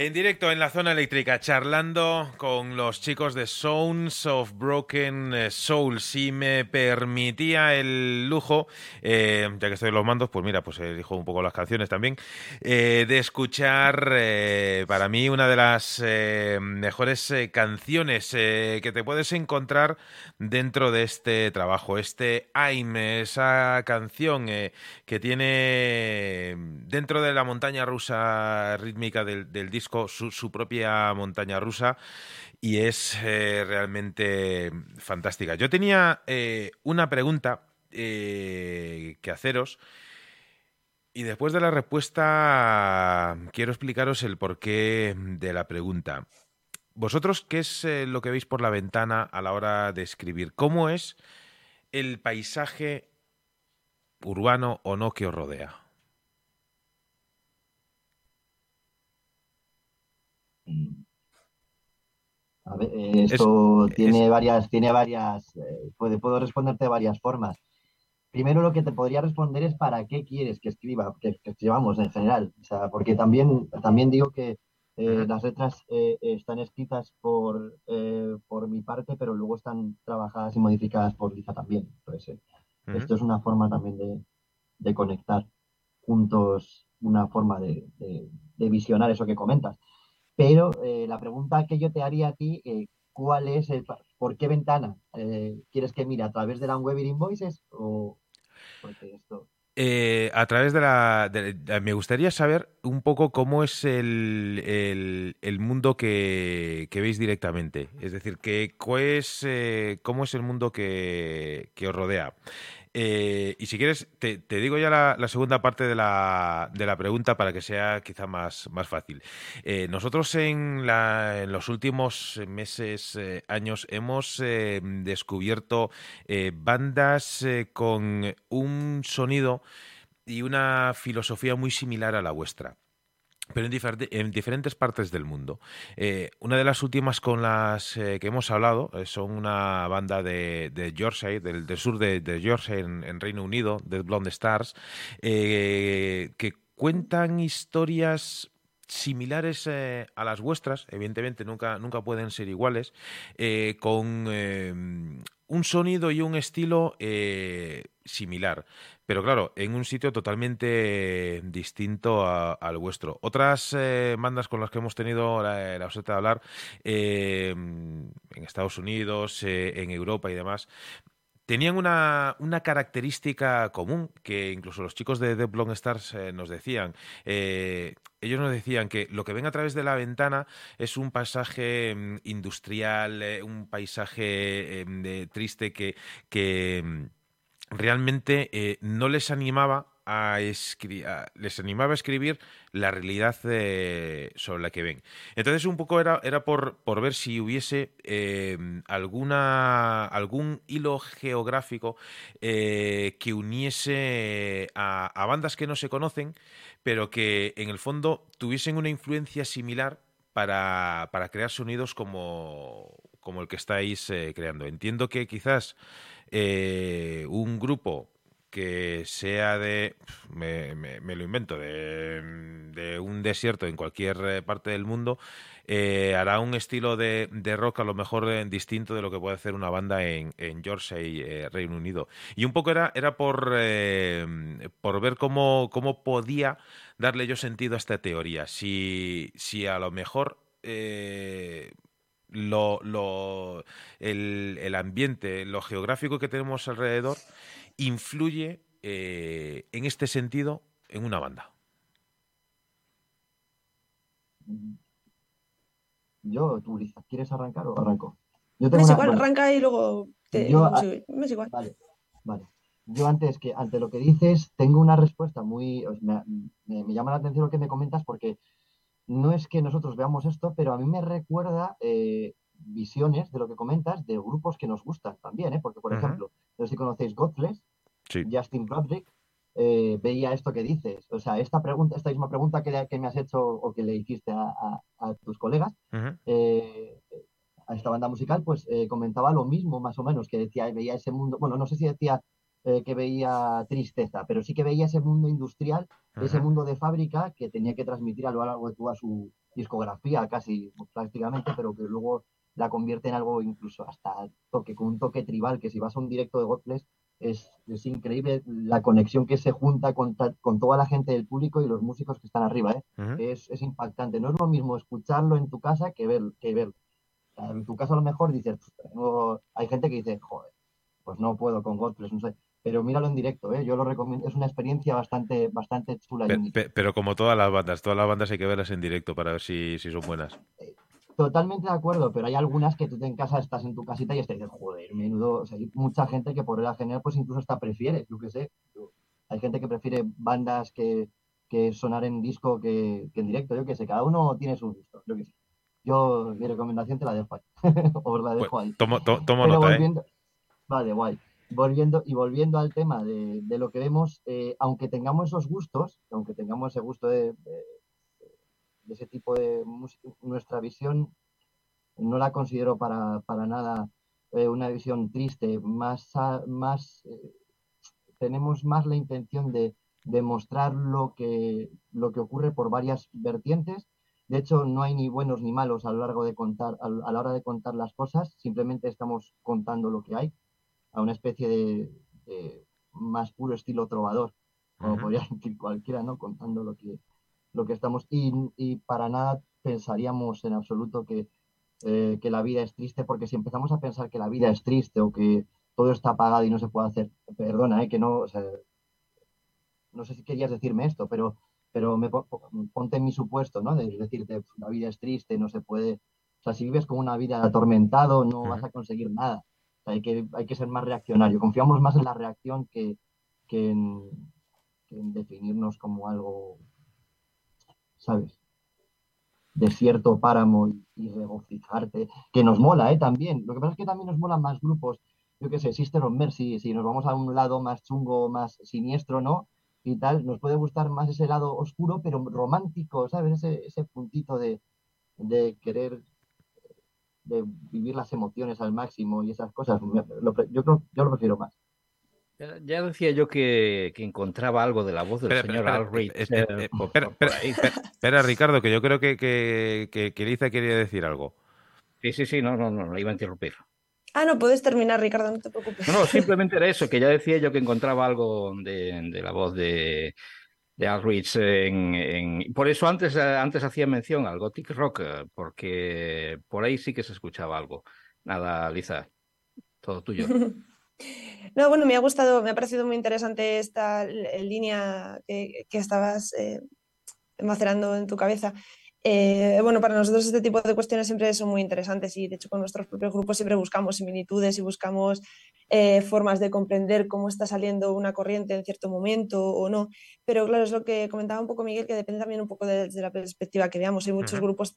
En directo en la zona eléctrica, charlando con los chicos de Sounds of Broken eh, Soul. Si me permitía el lujo, eh, ya que estoy en los mandos, pues mira, pues elijo un poco las canciones también, eh, de escuchar para mí una de las mejores canciones que te puedes encontrar dentro de este trabajo. Este AIM, esa canción que tiene dentro de la montaña rusa rítmica del, disco su, propia montaña rusa y es eh, realmente fantástica. Yo tenía eh, una pregunta eh, que haceros y después de la respuesta quiero explicaros el porqué de la pregunta. ¿Vosotros qué es lo que veis por la ventana a la hora de escribir? ¿Cómo es el paisaje urbano o no que os rodea? A ver, esto Es- tiene es- varias, tiene varias, eh, puede, puedo responderte de varias formas. Primero lo que te podría responder es para qué quieres que escriba, que, que escribamos en general. O sea, porque también, también digo que eh, las letras eh, están escritas por, por mi parte, pero luego están trabajadas y modificadas por Liza también. Entonces, esto es una forma también de, de conectar juntos, una forma de, de- de visionar eso que comentas. Pero eh, la pregunta que yo te haría a ti, eh, ¿cuál es el, por qué ventana eh, quieres que mire? ¿A través de la Weber Invoices o porque esto? Eh, a través de la... de- de- me gustaría saber un poco cómo es el, el- el mundo que, que veis directamente. Es decir, que, cuál es, eh, cómo es el mundo que, que os rodea. Eh, y si quieres, te, digo ya la, segunda parte de la, de la pregunta para que sea quizá más, más fácil. Eh, nosotros en, la- en los últimos meses, eh, años, hemos descubierto bandas con un sonido y una filosofía muy similar a la vuestra pero en, diferente- en diferentes partes del mundo. Eh, una de las últimas con las eh, que hemos hablado eh, son una banda de, de Yorkshire, del, sur de, de Yorkshire, en, Reino Unido, de Blonde Stars, eh, que cuentan historias similares a las vuestras, evidentemente nunca, nunca pueden ser iguales, con eh, un sonido y un estilo similar. Pero claro, en un sitio totalmente distinto al vuestro. Otras eh, bandas con las que hemos tenido la, la de hablar eh, en Estados Unidos, eh, en Europa y demás, tenían una, característica común que incluso los chicos de The Blonde Stars nos decían. Ellos nos decían que lo que ven a través de la ventana es un paisaje mm, industrial, un paisaje triste que, que realmente no les animaba a, les animaba a escribir la realidad sobre la que ven. Entonces un poco era, era por, por ver si hubiese em, alguna, algún hilo geográfico eh, que uniese a, bandas que no se conocen, pero que en el fondo tuviesen una influencia similar para, para crear sonidos como, como el que estáis eh, creando. Entiendo que quizás eh, un grupo que sea de, me, lo invento, de, un desierto en cualquier eh, parte del mundo, eh, hará un estilo de, de, rock a lo mejor eh, distinto de lo que puede hacer una banda en, en y Reino Unido. Y un poco era, era por, por ver cómo, cómo podía darle yo sentido a esta teoría. Si, si a lo mejor... Lo, lo, el, el ambiente, lo geográfico que tenemos alrededor influye eh, en este sentido en una banda? Yo, tú, ¿quieres arrancar o arranco? Yo tengo me es igual, arranca y luego te... Yo, me es igual. Vale, vale. Yo antes que, ante lo que dices, tengo una respuesta muy... Me, me, llama la atención lo que me comentas porque no es que nosotros veamos esto, pero a mí me recuerda eh, visiones de lo que comentas de grupos que nos gustan también, ¿eh? porque por ejemplo, no sé si conocéis Godless, Justin Broderick, eh, veía esto que dices. O sea, esta pregunta, esta misma pregunta que, que me has hecho o que le hiciste a, tus colegas, eh, a esta banda musical, pues comentaba lo mismo, más o menos, que decía, veía ese mundo, bueno, no sé si decía que veía tristeza, pero sí que veía ese mundo industrial, ese mundo de fábrica que tenía que transmitir a lo largo de toda su discografía, casi prácticamente, pero que luego la convierte en algo incluso hasta toque, con un toque tribal, que si vas a un directo de Godless es, es increíble la conexión que se junta con, con, toda la gente del público y los músicos que están arriba, ¿eh? es, es, impactante. No es lo mismo escucharlo en tu casa que, ver, que verlo. En tu casa a lo mejor dices, hay gente que dice, joder, pues no puedo con Godless, no sé pero míralo en directo, ¿eh? yo lo recomiendo, es una experiencia bastante, bastante chula. pero como todas las bandas, todas las bandas hay que verlas en directo para ver si, si son buenas. Eh, Totalmente de acuerdo, pero hay algunas que tú te en casa, estás en tu casita y estás joder, menudo. O sea, hay mucha gente que por la general, pues incluso hasta prefiere, yo qué sé. Hay gente que prefiere bandas que, que sonar en disco que, en directo, yo qué sé. Cada uno tiene sus gustos, yo qué sé. Yo, mi recomendación te la dejo ahí. o la dejo ahí. Tomo, nota, ¿eh? Vale, guay. Volviendo, y volviendo al tema de, de lo que vemos, eh, aunque tengamos esos gustos, aunque tengamos ese gusto de ese tipo de música, nuestra visión no la considero para, nada eh, una visión triste, más, más eh, tenemos más la intención de, demostrar lo que, lo que ocurre por varias vertientes. De hecho, no hay ni buenos ni malos a lo largo de contar, a, la hora de contar las cosas, simplemente estamos contando lo que hay, a una especie de, más puro estilo trovador, como podría decir cualquiera, ¿no? Contando lo que, lo que estamos. Y, para nada pensaríamos en absoluto que, eh, que la vida es triste, porque si empezamos a pensar que la vida es triste o que todo está apagado y no se puede hacer, perdona, eh, que no, no sé si querías decirme esto, pero, pero me ponte en mi supuesto, ¿no? De decirte, la vida es triste, no se puede, o sea, si vives con una vida atormentado, no vas a conseguir nada. Hay, que, hay que ser más reaccionario. Confiamos más en la reacción que, que en definirnos como algo ¿sabes? Desierto, páramo y, regocijarte, que nos mola, ¿eh? También. Lo que pasa es que también nos molan más grupos, yo qué sé, Sister of Mercy, si nos vamos a un lado más chungo, más siniestro, ¿no? Y tal, nos puede gustar más ese lado oscuro, pero romántico, ¿sabes? Ese, ese puntito de, de querer de vivir las emociones al máximo y esas cosas. yo creo yo lo prefiero más. Ya decía yo que, encontraba algo de la voz del señor Al Reed. Espera, Ricardo, que yo creo que, que, que, quería decir algo. Sí, sí, sí, no, no, no, no iba a interrumpir. Ah, no, puedes terminar, Ricardo, no te preocupes. No, simplemente era eso, que ya decía yo que encontraba algo de, la voz de, de Al Por eso antes, antes hacía mención al Gothic Rock, porque por ahí sí que se escuchaba algo. Nada, Liza, todo tuyo. No, bueno, me ha gustado, me ha parecido muy interesante esta línea que, que estabas eh, macerando en tu cabeza. Eh, bueno, para nosotros este tipo de cuestiones siempre son muy interesantes y de hecho con nuestros propios grupos siempre buscamos similitudes y buscamos eh, formas de comprender cómo está saliendo una corriente en cierto momento o no. Pero claro, es lo que comentaba un poco Miguel, que depende también un poco de, de la perspectiva que veamos. Hay muchos Ujú. grupos,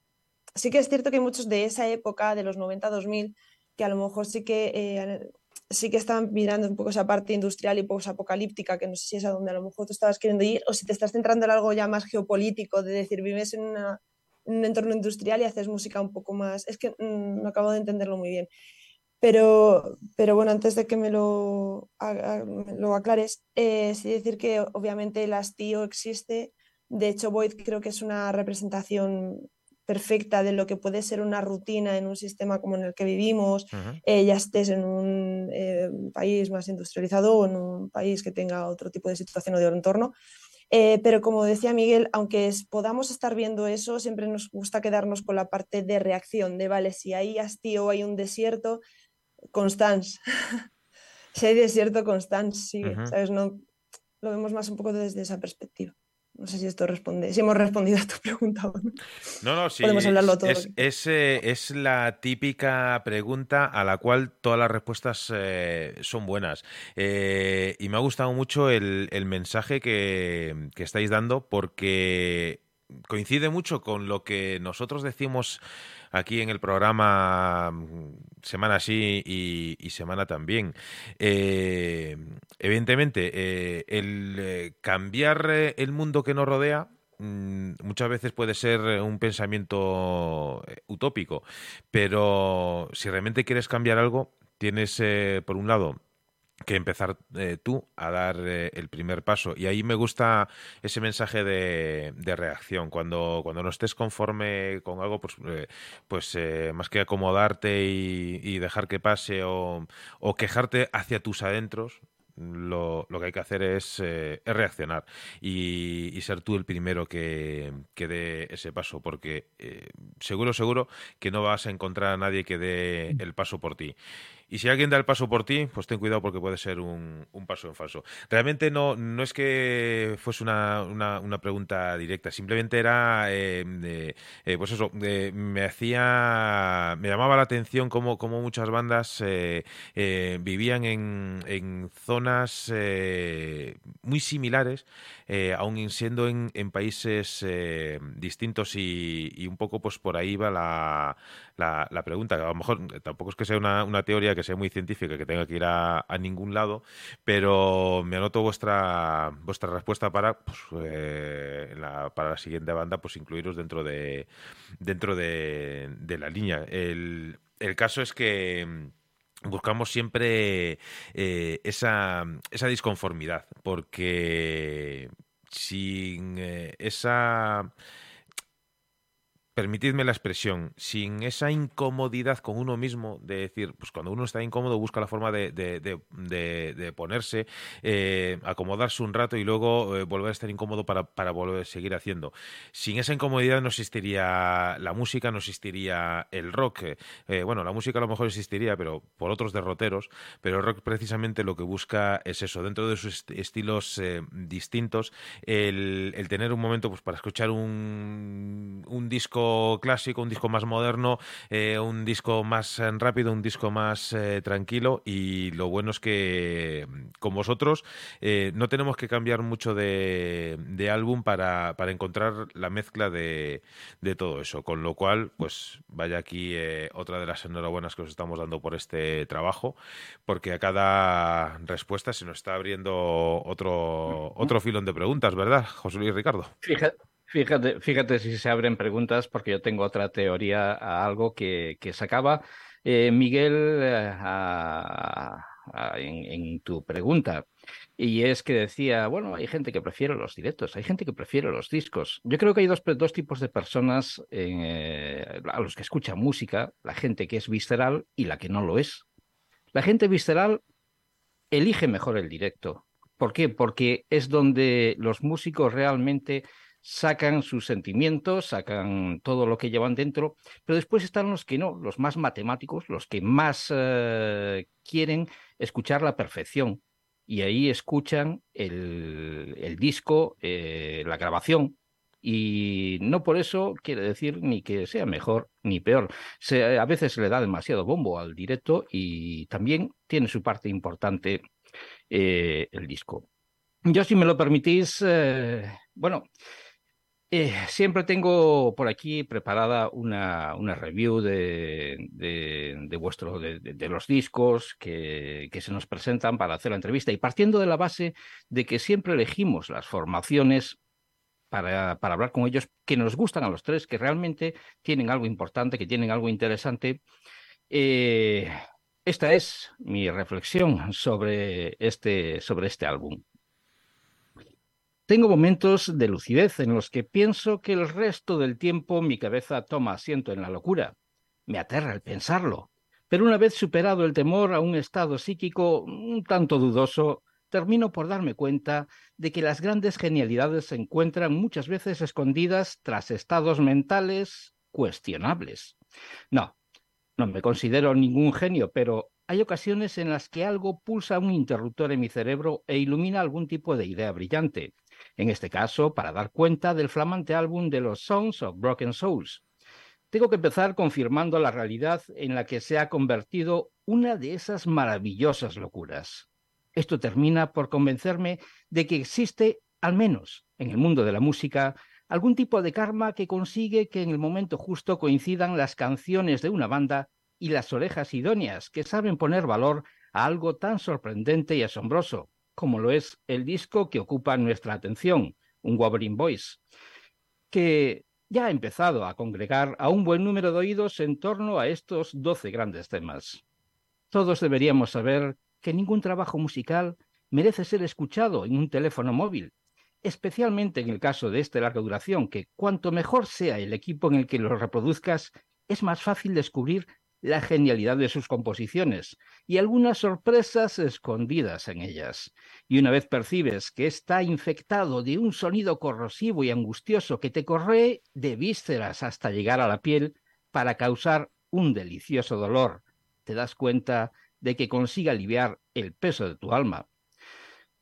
sí que es cierto que hay muchos de esa época, de los 90-2000, que a lo mejor sí que... eh, sí que están mirando un poco esa parte industrial y post-apocalíptica, que no sé si es a donde a lo mejor tú estabas queriendo ir, o si te estás centrando en algo ya más geopolítico, de decir, vives en, una- en un entorno industrial y haces música un poco más... Es que mm, no acabo de entenderlo muy bien. Pero, pero bueno, antes de que me lo, haga- me lo aclares, eh, sí decir que obviamente el hastío existe. De hecho, Void creo que es una representación perfecta de lo que puede ser una rutina en un sistema como en el que vivimos, eh, ya estés en un eh, país más industrializado o en un país que tenga otro tipo de situación o de entorno. Eh, pero como decía Miguel, aunque es- podamos estar viendo eso, siempre nos gusta quedarnos con la parte de reacción, de vale, si hay hastío hay un desierto, Constance. si hay desierto, Constance sigue. ¿sabes? No, lo vemos más un poco desde esa perspectiva. No sé si esto responde, si hemos respondido a tu pregunta o no. No, no, sí. Podemos hablarlo todo. Es, es, eh, es la típica pregunta a la cual todas las respuestas eh, son buenas. Eh, y me ha gustado mucho el, el mensaje que, que estáis dando porque coincide mucho con lo que nosotros decimos aquí en el programa mm, semana sí y, semana también. Eh, evidentemente, eh, el eh, cambiar eh, el mundo que nos rodea mm, muchas veces puede ser un pensamiento utópico, pero si realmente quieres cambiar algo, tienes, por un lado, que empezar eh, tú a dar eh, el primer paso. Y ahí me gusta ese mensaje de, de reacción. Cuando, cuando no estés conforme con algo, pues, eh, pues eh, más que acomodarte y, dejar que pase o, quejarte hacia tus adentros, lo, lo que hay que hacer es, eh, reaccionar y, ser tú el primero que, dé ese paso, porque seguro, seguro que no vas a encontrar a nadie que dé el paso por ti. Y si alguien da el paso por ti, pues ten cuidado porque puede ser un, paso en falso. Realmente no, no es que fuese una, una, pregunta directa, simplemente era, eh, eh, pues eso, me hacía, me llamaba la atención cómo, cómo muchas bandas eh, vivían en, en zonas muy similares, aun siendo en, países distintos y, y un poco pues por ahí va la, la, pregunta. A lo mejor eh, tampoco es que sea una, teoría que sea muy científica, que tenga que ir a, ningún lado, pero me anoto vuestra, vuestra respuesta para, pues, eh, la, para la siguiente banda, pues incluiros dentro de, dentro de, la línea. El, el caso es que mm, buscamos siempre eh, esa, esa disconformidad, porque sin esa permitidme la expresión, sin esa incomodidad con uno mismo, de decir, pues cuando uno está incómodo busca la forma de, de- de- ponerse, eh, acomodarse un rato y luego eh, volver a estar incómodo para, para volver a seguir haciendo. Sin esa incomodidad no existiría la música, no existiría el rock. Eh, bueno, la música a lo mejor existiría, pero por otros derroteros, pero el rock precisamente lo que busca es eso, dentro de sus est- estilos distintos, el, el tener un momento pues para escuchar un, un disco clásico, un disco más moderno, eh, un disco más eh, rápido, un disco más eh, tranquilo. Y lo bueno es que mm, con vosotros eh, no tenemos que cambiar mucho de, de álbum para, para encontrar la mezcla de, de todo eso, con lo cual pues vaya aquí otra de las enhorabuenas que os estamos dando por este trabajo, porque a cada respuesta se nos está abriendo otro, otro filón de preguntas, ¿verdad, José Luis Ricardo? Fíjate, fíjate, fíjate si se abren preguntas, porque yo tengo otra teoría a algo que, que sacaba eh, Miguel eh, en tu pregunta. Y es que decía, bueno, hay gente que prefiere los directos, hay gente que prefiere los discos. Yo creo que hay dos, dos tipos de personas eh, a los que escuchan música, la gente que es visceral y la que no lo es. La gente visceral elige mejor el directo. ¿Por qué? Porque es donde los músicos realmente sacan sus sentimientos, sacan todo lo que llevan dentro, pero después están los que no, los más matemáticos, los que más eh, quieren escuchar la perfección. Y ahí escuchan el, el disco, eh, la grabación, y no por eso quiere decir ni que sea mejor ni peor. Se, a veces le da demasiado bombo al directo y también tiene su parte importante eh, el disco. Yo, si me lo permitís, bueno, eh, siempre tengo por aquí preparada una, review de, de, de vuestro, de, los discos que, se nos presentan para hacer la entrevista y partiendo de la base de que siempre elegimos las formaciones para, para, hablar con ellos que nos gustan a los tres, que realmente tienen algo importante, que tienen algo interesante. Eh, esta es mi reflexión sobre este, sobre este álbum. Tengo momentos de lucidez en los que pienso que el resto del tiempo mi cabeza toma asiento en la locura. Me aterra el pensarlo. Pero una vez superado el temor a un estado psíquico un tanto dudoso, termino por darme cuenta de que las grandes genialidades se encuentran muchas veces escondidas tras estados mentales cuestionables. No, no me considero ningún genio, pero hay ocasiones en las que algo pulsa un interruptor en mi cerebro e ilumina algún tipo de idea brillante. En este caso, para dar cuenta del flamante álbum de los Songs of Broken Souls. Tengo que empezar confirmando la realidad en la que se ha convertido una de esas maravillosas locuras. Esto termina por convencerme de que existe, al menos en el mundo de la música, algún tipo de karma que consigue que en el momento justo coincidan las canciones de una banda y las orejas idóneas que saben poner valor a algo tan sorprendente y asombroso como lo es el disco que ocupa nuestra atención, un Wuthering Voice, que ya ha empezado a congregar a un buen número de oídos en torno a estos doce grandes temas. Todos deberíamos saber que ningún trabajo musical merece ser escuchado en un teléfono móvil, especialmente en el caso de este larga duración, que cuanto mejor sea el equipo en el que lo reproduzcas, es más fácil descubrir la genialidad de sus composiciones y algunas sorpresas escondidas en ellas. Y una vez percibes que está infectado de un sonido corrosivo y angustioso que te corre de vísceras hasta llegar a la piel para causar un delicioso dolor, te das cuenta de que consiga aliviar el peso de tu alma.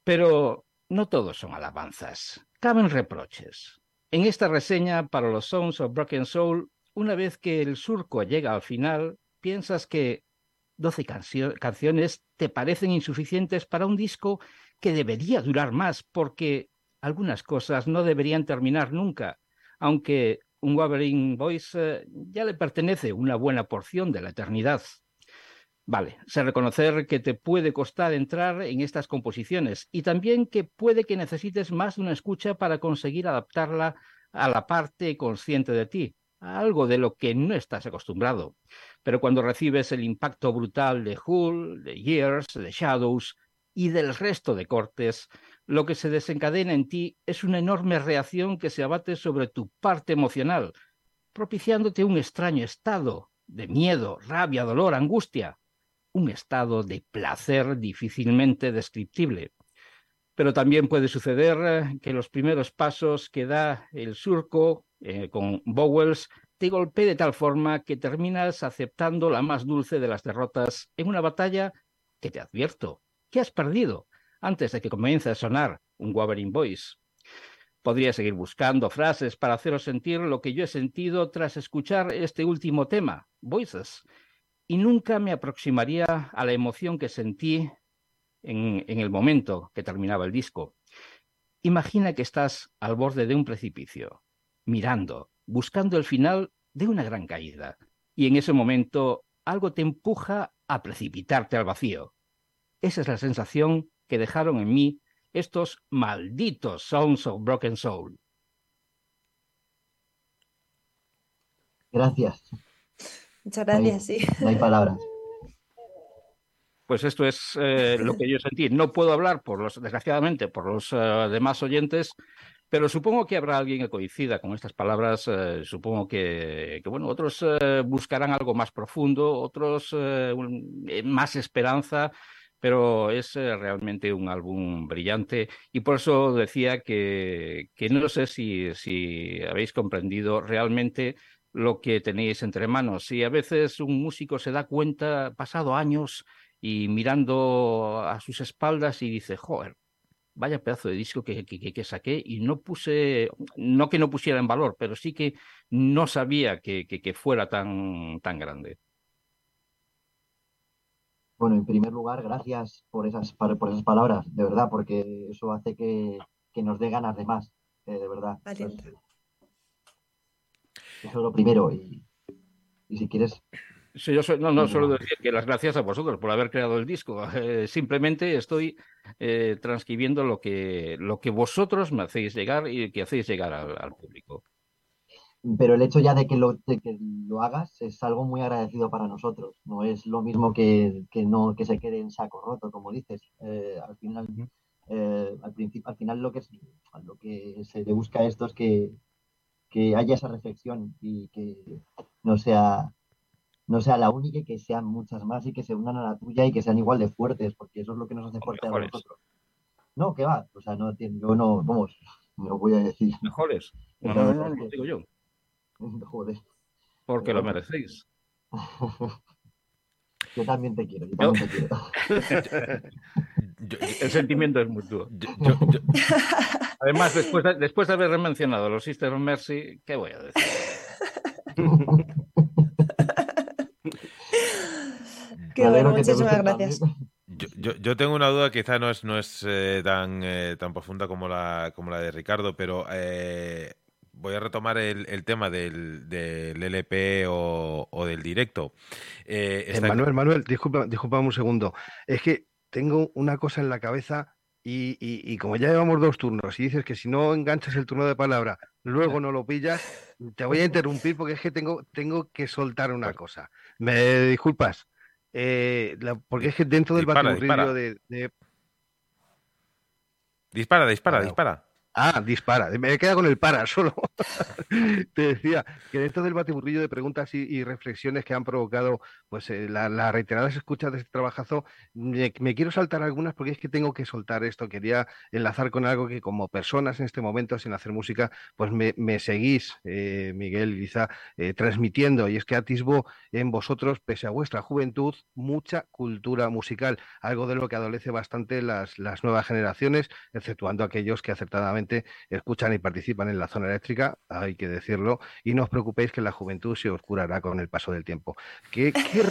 Pero no todos son alabanzas, caben reproches. En esta reseña para los Songs of Broken Soul, una vez que el surco llega al final, piensas que 12 cancio canciones te parecen insuficientes para un disco que debería durar más, porque algunas cosas no deberían terminar nunca, aunque un Wuthering Voice eh, ya le pertenece una buena porción de la eternidad. Vale, sé reconocer que te puede costar entrar en estas composiciones y también que puede que necesites más de una escucha para conseguir adaptarla a la parte consciente de ti, algo de lo que no estás acostumbrado. Pero cuando recibes el impacto brutal de Hull, de Years, de Shadows y del resto de cortes, lo que se desencadena en ti es una enorme reacción que se abate sobre tu parte emocional, propiciándote un extraño estado de miedo, rabia, dolor, angustia, un estado de placer difícilmente descriptible. Pero también puede suceder eh, que los primeros pasos que da el surco eh, con Bowells te golpee de tal forma que terminas aceptando la más dulce de las derrotas en una batalla que te advierto que has perdido antes de que comience a sonar un Wuthering Voice. Podría seguir buscando frases para haceros sentir lo que yo he sentido tras escuchar este último tema, Voices, y nunca me aproximaría a la emoción que sentí en, en, el momento que terminaba el disco. Imagina que estás al borde de un precipicio, mirando, buscando el final de una gran caída, y en ese momento algo te empuja a precipitarte al vacío. Esa es la sensación que dejaron en mí estos malditos Sounds of Broken Soul. Gracias. Muchas gracias, no sí. No hay palabras. Pues esto es eh, lo que yo sentí. No puedo hablar, por los, desgraciadamente, por los uh, demás oyentes, pero supongo que habrá alguien que coincida con estas palabras. Uh, supongo que, que, bueno, otros uh, buscarán algo más profundo, otros más esperanza, pero es eh, realmente un álbum brillante y por eso decía que, que no sé si, si habéis comprendido realmente lo que tenéis entre manos. Y a veces un músico se da cuenta, pasado años, y mirando a sus espaldas y dice, joder, vaya pedazo de disco que, que, que, saqué y no puse, no que no pusiera en valor, pero sí que no sabía que, que fuera tan, tan grande. Bueno, en primer lugar, gracias por esas, por esas palabras, de verdad, porque eso hace que, que nos dé ganas de más, eh, de verdad. Entonces, eso es lo primero. Y, y si quieres Sí, yo soy, no, no, solo decir que las gracias a vosotros por haber creado el disco. Eh, simplemente estoy eh, transcribiendo lo que, lo que vosotros me hacéis llegar y que hacéis llegar al, al público. Pero el hecho ya de que, lo, de que lo hagas es algo muy agradecido para nosotros. No es lo mismo que, que no que se quede en saco roto, como dices. Eh, al final, al, principio, al final lo que, lo que se le busca a esto es que, que haya esa reflexión y que no sea no sea la única y que sean muchas más y que se unan a la tuya y que sean igual de fuertes, porque eso es lo que nos hace fuertes a nosotros. No, que va, o sea, no, yo no, vamos, no voy a decir. Mejores. No, no, no, no, lo digo yo. Joder. Porque lo merecéis. yo también te quiero, yo también te quiero. Yo, el sentimiento es mutuo. Yo, Además, después de, después de haber mencionado los Sister of Mercy, ¿qué voy a decir? Qué bueno, muchísimas gracias. Yo, yo, yo, tengo una duda, quizá no es, no es eh, tan, eh, tan profunda como la, como la de Ricardo, pero eh, voy a retomar el, el tema del, del, LP o, o del directo. Está... Manuel, Manuel, disculpa, disculpa un segundo. Es que tengo una cosa en la cabeza y, y, y, como ya llevamos dos turnos y dices que si no enganchas el turno de palabra, luego no lo pillas, te voy a interrumpir porque es que tengo, tengo que soltar una cosa. Me disculpas. Eh, la, porque es que dentro del dispara, dispara. de, de, Dispara, dispara, dispara. Ah, dispara. Me queda con el para solo. Te decía que dentro del batiburrillo de preguntas y, reflexiones que han provocado pues eh, las la reiteradas escuchas de este trabajazo, me, quiero saltar algunas porque es que tengo que soltar esto. Quería enlazar con algo que como personas en este momento sin hacer música, pues me, seguís, eh, Miguel Liza, eh, transmitiendo. Y es que atisbo en vosotros, pese a vuestra juventud, mucha cultura musical, algo de lo que adolece bastante las nuevas generaciones, exceptuando aquellos que acertadamente escuchan y participan en la zona eléctrica, hay que decirlo, y no os preocupéis que la juventud se os curará con el paso del tiempo. ¿Qué, qué,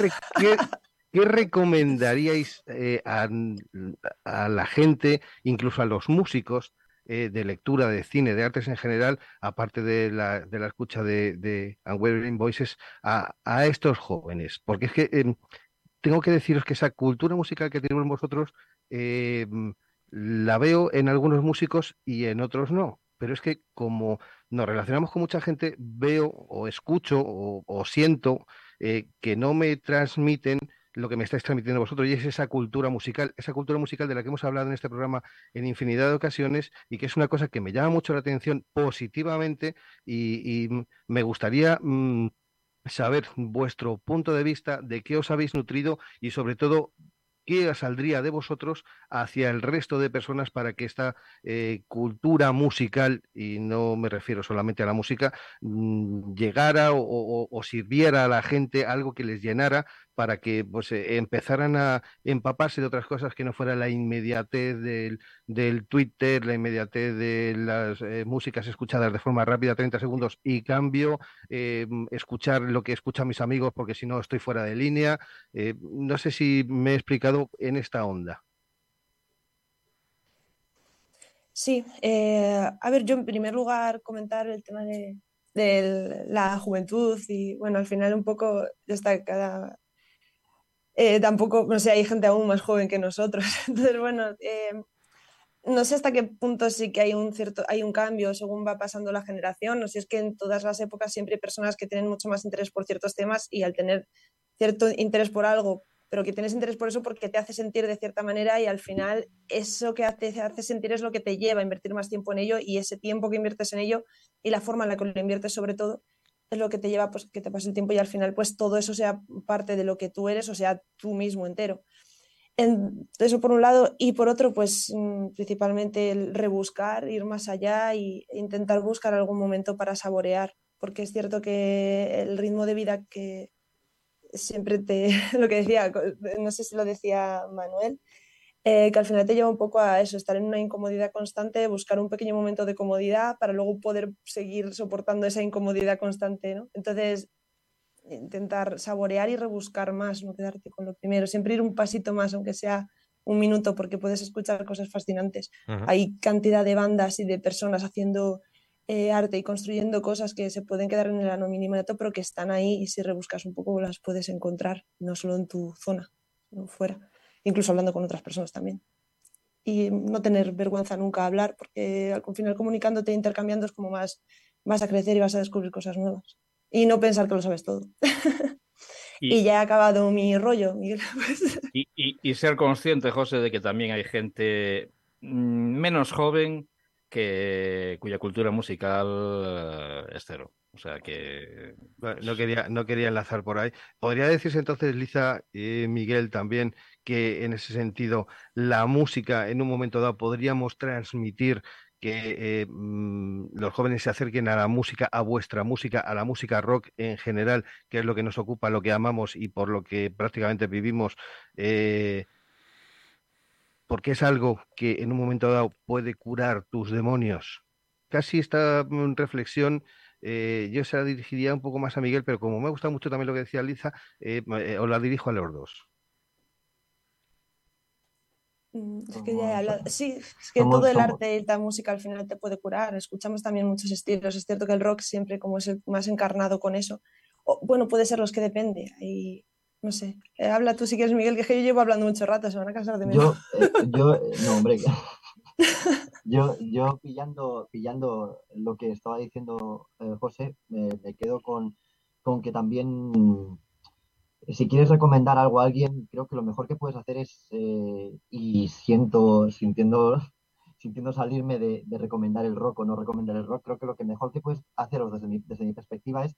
qué, recomendaríais eh, a, la gente, incluso a los músicos, eh, de lectura, de cine, de artes en general, aparte de la, de la escucha de, de Voices, a, estos jóvenes? Porque es que eh, tengo que deciros que esa cultura musical que tenemos vosotros eh, la veo en algunos músicos y en otros no. Pero es que como nos relacionamos con mucha gente, veo o escucho o, siento eh, que no me transmiten lo que me estáis transmitiendo vosotros y es esa cultura musical, esa cultura musical de la que hemos hablado en este programa en infinidad de ocasiones y que es una cosa que me llama mucho la atención positivamente y, me gustaría mmm, saber vuestro punto de vista de qué os habéis nutrido y sobre todo qué saldría de vosotros hacia el resto de personas para que esta eh, cultura musical, y no me refiero solamente a la música, mmm, llegara o, o, sirviera a la gente algo que les llenara para que pues, eh, empezaran a empaparse de otras cosas que no fuera la inmediatez del, del Twitter, la inmediatez de las eh, músicas escuchadas de forma rápida, 30 segundos, y cambio, eh, escuchar lo que escuchan mis amigos porque si no estoy fuera de línea. No sé si me he explicado en esta onda. Sí, a ver, yo en primer lugar comentar el tema de, de la juventud y bueno, al final un poco está cada eh, tampoco, no sé, hay gente aún más joven que nosotros. Entonces, bueno, eh, no sé hasta qué punto sí que hay un cierto, hay un cambio según va pasando la generación. No sé, es que en todas las épocas siempre hay personas que tienen mucho más interés por ciertos temas y al tener cierto interés por algo, pero que tienes interés por eso porque te hace sentir de cierta manera y al final eso que te hace sentir es lo que te lleva a invertir más tiempo en ello y ese tiempo que inviertes en ello y la forma en la que lo inviertes sobre todo es lo que te lleva pues que te pase el tiempo y al final pues todo eso sea parte de lo que tú eres, o sea, tú mismo entero. eso por un lado, y por otro, pues mm, principalmente el rebuscar, ir más allá e intentar buscar algún momento para saborear, porque es cierto que el ritmo de vida que siempre te, lo que decía, no sé si lo decía Manuel, eh, que al final te lleva un poco a eso, estar en una incomodidad constante, buscar un pequeño momento de comodidad para luego poder seguir soportando esa incomodidad constante, ¿no? Entonces, intentar saborear y rebuscar más, no quedarte con lo primero, siempre ir un pasito más, aunque sea un minuto, porque puedes escuchar cosas fascinantes. Hay cantidad de bandas y de personas haciendo eh, arte y construyendo cosas que se pueden quedar en el anonimato, pero que están ahí y si rebuscas un poco las puedes encontrar, no solo en tu zona, sino fuera, incluso hablando con otras personas también. Y no tener vergüenza nunca a hablar, porque al final comunicándote, intercambiando es como más vas a crecer y vas a descubrir cosas nuevas y no pensar que lo sabes todo. Y, ya he acabado mi rollo, Miguel. Pues. y, ser consciente, José, de que también hay gente mm, menos joven que cuya cultura musical eh, es cero. O sea que. no, quería, no quería enlazar por ahí. ¿Podría decirse entonces, Liza y Miguel, también que en ese sentido la música en un momento dado podríamos transmitir que eh, mm, los jóvenes se acerquen a la música, a vuestra música, a la música rock en general, que es lo que nos ocupa, lo que amamos y por lo que prácticamente vivimos, eh, porque es algo que en un momento dado puede curar tus demonios. Casi esta mm, reflexión eh, yo se la dirigiría un poco más a Miguel, pero como me gusta mucho también lo que decía Liza, os la dirijo a los dos. Mm, es que ya Sí, es que todo el arte y la música al final te puede curar. Escuchamos también muchos estilos. Es cierto que el rock siempre como es el más encarnado con eso. bueno, puede ser los que depende. Y no sé. Eh, habla tú si quieres, Miguel, que, yo llevo hablando mucho rato, se van a cansar de mí. Yo, eh, yo eh, no, hombre. yo, yo pillando, pillando lo que estaba diciendo José, me, me, quedo con, con que también si quieres recomendar algo a alguien, creo que lo mejor que puedes hacer es, eh, y siento, sintiendo, sintiendo salirme de, recomendar el rock o no recomendar el rock, creo que lo que mejor que puedes haceros desde mi, desde mi perspectiva es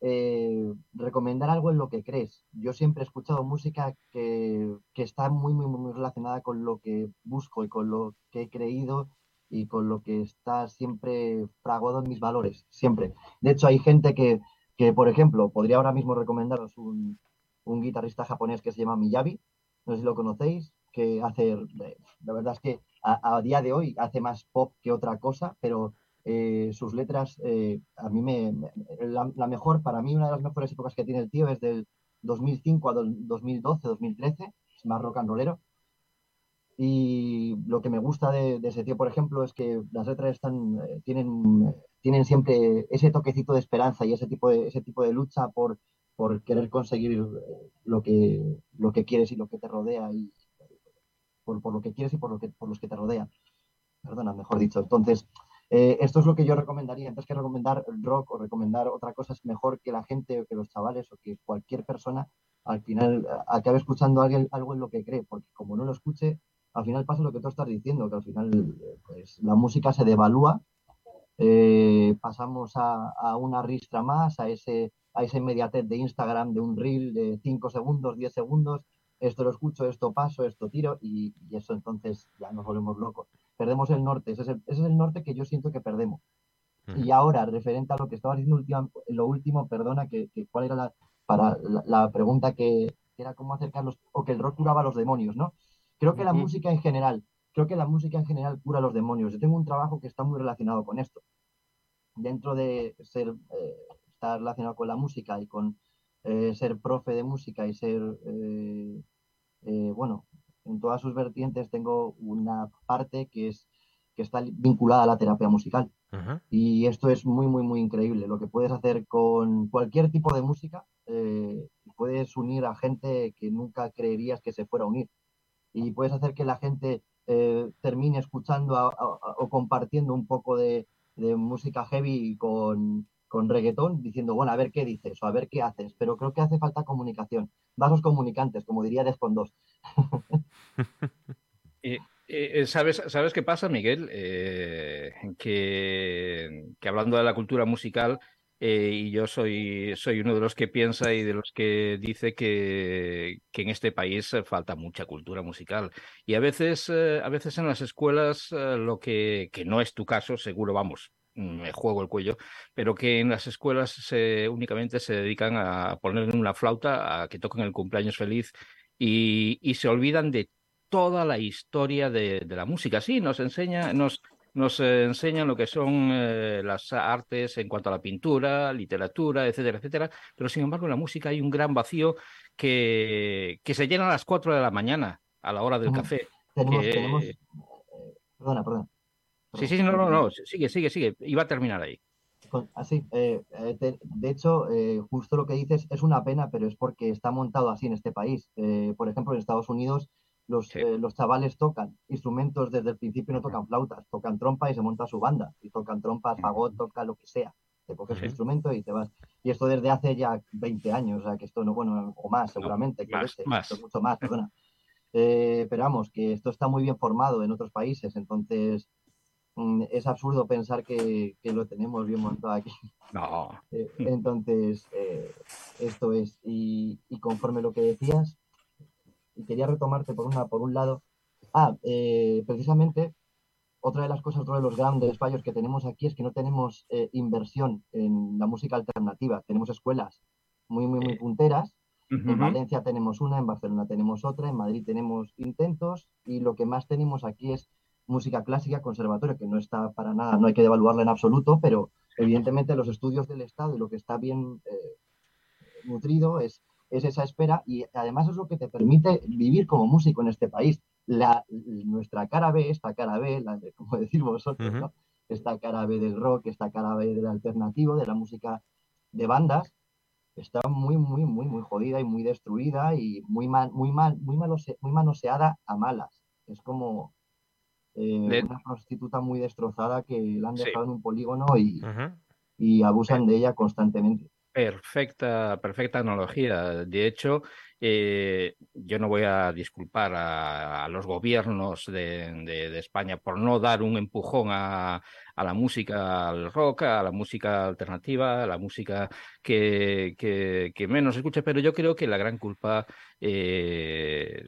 eh, recomendar algo en lo que crees. Yo siempre he escuchado música que, que, está muy, muy, muy relacionada con lo que busco y con lo que he creído y con lo que está siempre fraguado en mis valores, siempre. De hecho, hay gente que, que, por ejemplo, podría ahora mismo recomendaros un, un guitarrista japonés que se llama Miyabi, no sé si lo conocéis, que hace, la verdad es que a, día de hoy hace más pop que otra cosa, pero eh, sus letras, eh, a mí me, la, mejor, para mí una de las mejores épocas que tiene el tío es del 2005 a 2012, 2013, es más rock and rollero. Y lo que me gusta de, ese tío, por ejemplo, es que las letras están, eh, tienen, tienen siempre ese toquecito de esperanza y ese tipo de, ese tipo de lucha por, querer conseguir eh, lo que, lo que quieres y lo que te rodea y por, lo que quieres y por, lo que, por los que te rodean. Perdona, mejor dicho. Entonces, eh, esto es lo que yo recomendaría. Antes que recomendar rock o recomendar otra cosa, es mejor que la gente o que los chavales o que cualquier persona al final eh, acabe escuchando algo en lo que cree, porque como no lo escuche, al final pasa lo que tú estás diciendo, que al final pues, la música se devalúa, pasamos a, a, una ristra más, a ese a esa inmediatez de Instagram, de un reel de 5 segundos, 10 segundos, esto lo escucho, esto paso, esto tiro, y, eso entonces ya nos volvemos locos. Perdemos el norte, ese es el, norte que yo siento que perdemos. Y ahora, referente a lo que estaba diciendo lo último, perdona, que, cuál era la, para la, pregunta que, era cómo acercarlos, o que el rock curaba a los demonios, ¿no? Creo que la música en general, creo que la música en general cura a los demonios. Yo tengo un trabajo que está muy relacionado con esto. Dentro de ser eh, relacionado con la música y con eh, ser profe de música y ser, eh, eh, bueno, en todas sus vertientes tengo una parte que es que está vinculada a la terapia musical. Y esto es muy, muy, muy increíble. Lo que puedes hacer con cualquier tipo de música, puedes unir a gente que nunca creerías que se fuera a unir. Y puedes hacer que la gente termine escuchando o compartiendo un poco de, música heavy con, con reggaetón diciendo, bueno, a ver qué dices o a ver qué haces, pero creo que hace falta comunicación, vasos comunicantes, como diría Defcon 2. ¿sabes, ¿Sabes qué pasa, Miguel? Eh, que, hablando de la cultura musical, eh, y yo soy, soy uno de los que piensa y de los que dice que, que en este país falta mucha cultura musical. Y a veces, eh, a veces en las escuelas, eh, lo que, que no es tu caso, seguro, vamos, me juego el cuello, pero que en las escuelas únicamente se dedican a poner en una flauta, a que toquen el cumpleaños feliz y, y se olvidan de toda la historia de, de, la música. Sí, nos enseña, nos, nos enseñan lo que son eh, las artes en cuanto a la pintura, literatura, etcétera, etcétera, pero sin embargo en la música hay un gran vacío que, que se llena a las 4 de la mañana, a la hora del café. Tenemos, que... tenemos... Eh, perdona, perdona. Sí, sí, no, no, no, sigue, sigue, sigue. Iba a terminar ahí. Así, eh, de, de, hecho, eh, justo lo que dices es una pena, pero es porque está montado así en este país. Eh, por ejemplo, en Estados Unidos los, sí. los chavales tocan instrumentos desde el principio, no tocan flautas, tocan trompa y se monta su banda. Y tocan trompas, fagot, toca lo que sea. Te coges sí. un instrumento y te vas. Y esto desde hace ya 20 años, o sea, que esto no, bueno, o más seguramente, no, más, este, más. Esto mucho más, perdona. pero vamos, que esto está muy bien formado en otros países, entonces mm, es absurdo pensar que, que, lo tenemos bien montado aquí. No. Eh, entonces, eh, esto es, y, y, conforme lo que decías, y quería retomarte por, una, por un lado, ah, eh, precisamente, otra de las cosas, otro de los grandes fallos que tenemos aquí es que no tenemos eh, inversión en la música alternativa, tenemos escuelas muy, muy, muy punteras. Uh -huh. En Valencia tenemos una, en Barcelona tenemos otra, en Madrid tenemos intentos y lo que más tenemos aquí es música clásica, conservatorio, que no está para nada, no hay que devaluarla en absoluto, pero evidentemente los estudios del Estado y lo que está bien eh, nutrido es, es, esa espera y además es lo que te permite vivir como músico en este país. La, nuestra cara B, esta cara B, la de, como decir vosotros, uh -huh. ¿no? esta cara B del rock, esta cara B del alternativo, de la música de bandas, está muy, muy, muy, muy jodida y muy destruida y muy, mal, muy, mal, muy, malose, muy manoseada a malas. Es como eh, de... una prostituta muy destrozada que la han dejado sí. en un polígono y, uh -huh. y abusan de ella constantemente. Perfecta, perfecta analogía. De hecho, eh, yo no voy a disculpar a, los gobiernos de, España por no dar un empujón a, la música, al rock, a la música alternativa, a la música que, que, que menos escucha, pero yo creo que la gran culpa, eh,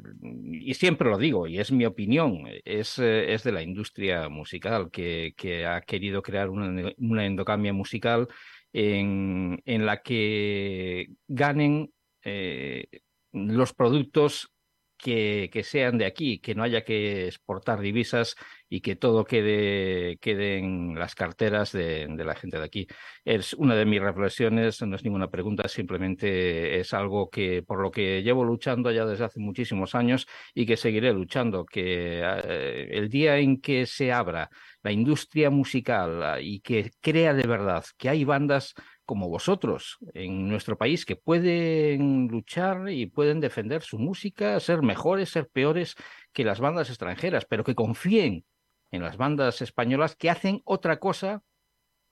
y siempre lo digo, y es mi opinión, es, es de la industria musical que, que ha querido crear una, una endocamia musical en, la que ganen eh, los productos que, que, sean de aquí, que no haya que exportar divisas y que todo quede, en las carteras de, de, la gente de aquí. Es una de mis reflexiones, no es ninguna pregunta, simplemente es algo que por lo que llevo luchando ya desde hace muchísimos años y que seguiré luchando, que eh, el día en que se abra la industria musical y que crea de verdad que hay bandas como vosotros en nuestro país que pueden luchar y pueden defender su música, ser mejores, ser peores que las bandas extranjeras, pero que confíen en las bandas españolas que hacen otra cosa,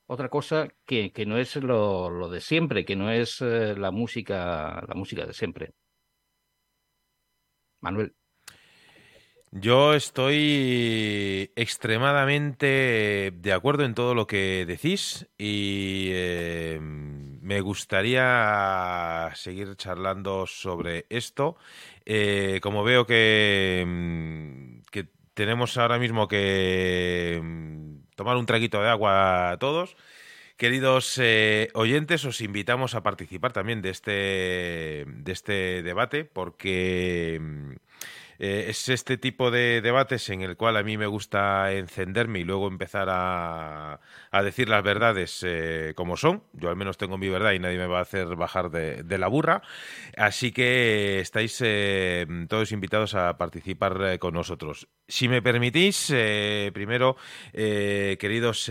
otra cosa que, que no es lo, lo, de siempre, que no es eh, la música, la música de siempre. Manuel. Yo estoy extremadamente de acuerdo en todo lo que decís y eh, me gustaría seguir charlando sobre esto. Eh, como veo que, mm, que, tenemos ahora mismo que mm, tomar un traguito de agua todos. Queridos eh, oyentes, os invitamos a participar también de este, de este debate porque mm, eh, es este tipo de debates en el cual a mí me gusta encenderme y luego empezar a, a decir las verdades eh, como son. Yo al menos tengo mi verdad y nadie me va a hacer bajar de, la burra. Así que estáis eh, todos invitados a participar con nosotros. Si me permitís, primero, queridos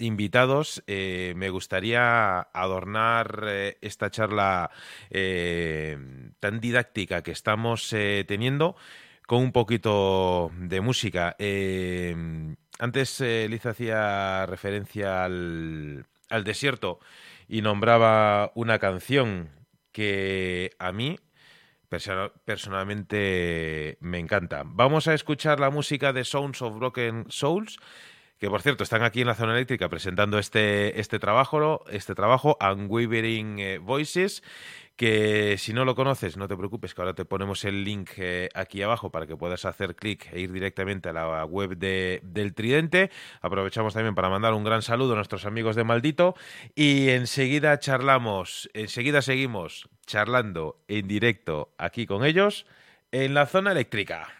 invitados, me gustaría adornar esta charla tan didáctica que estamos teniendo con un poquito de música. Eh, antes eh, Liz hacía referencia al, al, desierto y nombraba una canción que a mí personalmente me encanta. Vamos a escuchar la música de Sounds of Broken Souls que por cierto están aquí en la zona eléctrica presentando este, este trabajo, este trabajo, Unwavering eh, Voices, que si no lo conoces, no te preocupes, que ahora te ponemos el link eh, aquí abajo para que puedas hacer clic e ir directamente a la web de, del Tridente. Aprovechamos también para mandar un gran saludo a nuestros amigos de Maldito y enseguida charlamos, enseguida seguimos charlando en directo aquí con ellos en la zona eléctrica.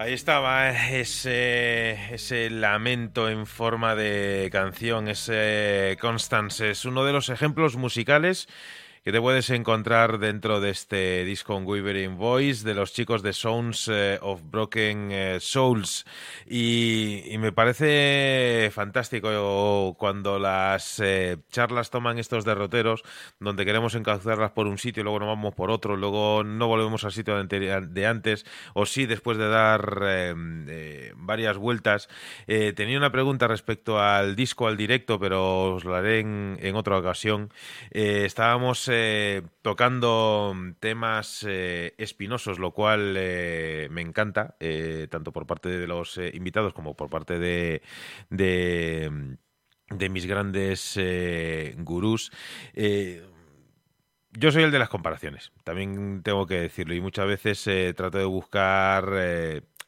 Ahí estaba ese, ese lamento en forma de canción, ese Constance. Es uno de los ejemplos musicales que te puedes encontrar dentro de este disco Unwavering Voice de los chicos de Sounds eh, of Broken eh, Souls. Y, me parece fantástico cuando las eh, charlas toman estos derroteros, donde queremos encauzarlas por un sitio luego nos vamos por otro, luego no volvemos al sitio de, antes, o sí después de dar varias vueltas. Tenía una pregunta respecto al disco, al directo, pero os lo haré en, en otra ocasión. Estábamos eh, tocando temas eh, espinosos, lo cual eh, me encanta, tanto por parte de los invitados como por parte de, de, de mis grandes gurús. Yo soy el de las comparaciones, también tengo que decirlo, y muchas veces trato de buscar,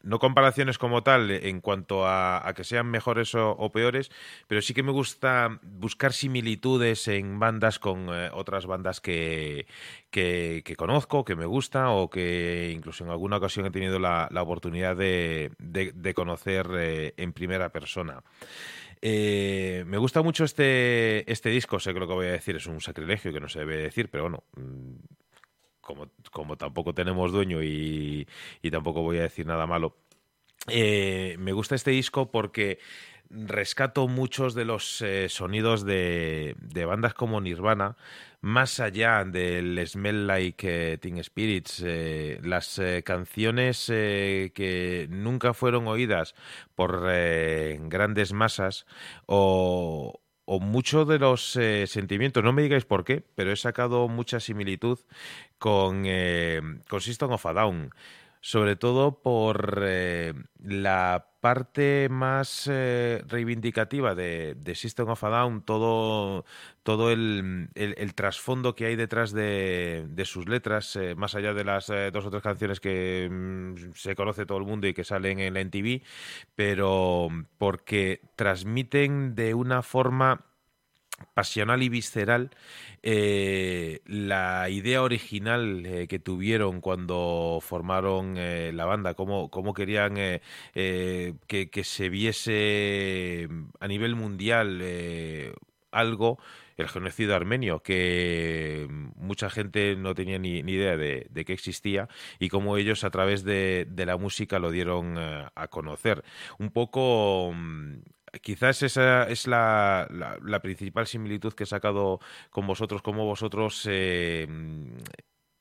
no comparaciones como tal en cuanto a, que sean mejores o, peores, pero sí que me gusta buscar similitudes en bandas con eh, otras bandas que, que, conozco, que me gusta o que incluso en alguna ocasión he tenido la, oportunidad de, de- de conocer eh, en primera persona. Eh, me gusta mucho este, este disco, sé que lo que voy a decir es un sacrilegio que no se debe decir, pero bueno, mm, como, tampoco tenemos dueño y, tampoco voy a decir nada malo, eh, me gusta este disco porque rescato muchos de los eh, sonidos de, de bandas como Nirvana, más allá del Smell Like eh, Teen Spirits, las canciones que nunca fueron oídas por grandes masas o, o muchos de los eh, sentimientos, no me digáis por qué, pero he sacado mucha similitud con, eh, con System of a Down sobre todo por eh, la parte más eh, reivindicativa de, System of a Down, todo, todo el, trasfondo que hay detrás de, de sus letras, eh, más allá de las eh, dos o tres canciones que mm, se conoce todo el mundo y que salen en la NTV, pero porque transmiten de una forma pasional y visceral eh, la idea original eh, que tuvieron cuando formaron eh, la banda, cómo, cómo querían que, que, se viese a nivel mundial algo el genocidio armenio, que mucha gente no tenía ni, idea de, que existía y cómo ellos a través de, de la música lo dieron a conocer. Un poco mm, quizás esa es la, la, principal similitud que he sacado con vosotros, como vosotros eh,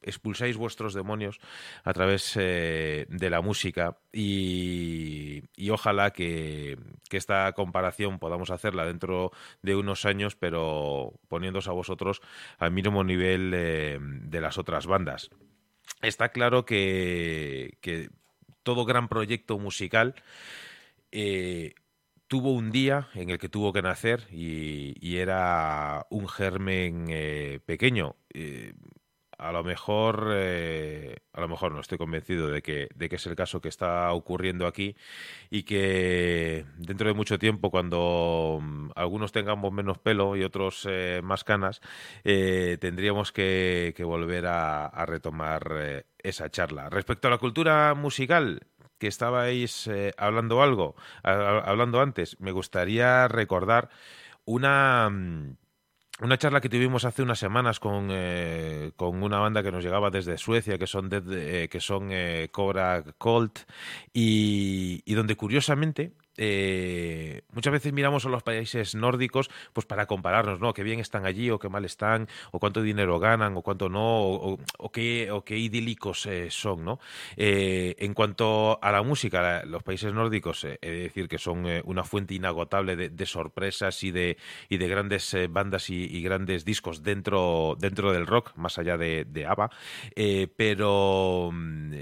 expulsáis vuestros demonios a través eh, de la música y, ojalá que, esta comparación podamos hacerla dentro de unos años, pero poniéndose a vosotros al mínimo nivel eh, de las otras bandas. Está claro que, que todo gran proyecto musical tuvo un día en el que tuvo que nacer y, era un germen eh, pequeño. Eh, a lo mejor, eh, a lo mejor no estoy convencido de que, de que es el caso que está ocurriendo aquí y que dentro de mucho tiempo, cuando mm, algunos tengamos menos pelo y otros más canas, tendríamos que, volver a retomar esa charla. Respecto a la cultura musical, que estabais eh, hablando algo, hablando antes, me gustaría recordar una mm, una charla que tuvimos hace unas semanas con, eh, con una banda que nos llegaba desde Suecia, que son, eh, que son Cobra Colt, y, y, donde curiosamente eh, muchas veces miramos a los países nórdicos pues para compararnos, ¿no? Qué bien están allí o qué mal están, o cuánto dinero ganan o cuánto no, o, qué, o qué idílicos eh, son, ¿no? Eh, en cuanto a la música, los países nórdicos, he de decir que son una fuente inagotable de, sorpresas y de, y de grandes bandas y, grandes discos dentro, dentro del rock, más allá de, de ABBA, pero mm,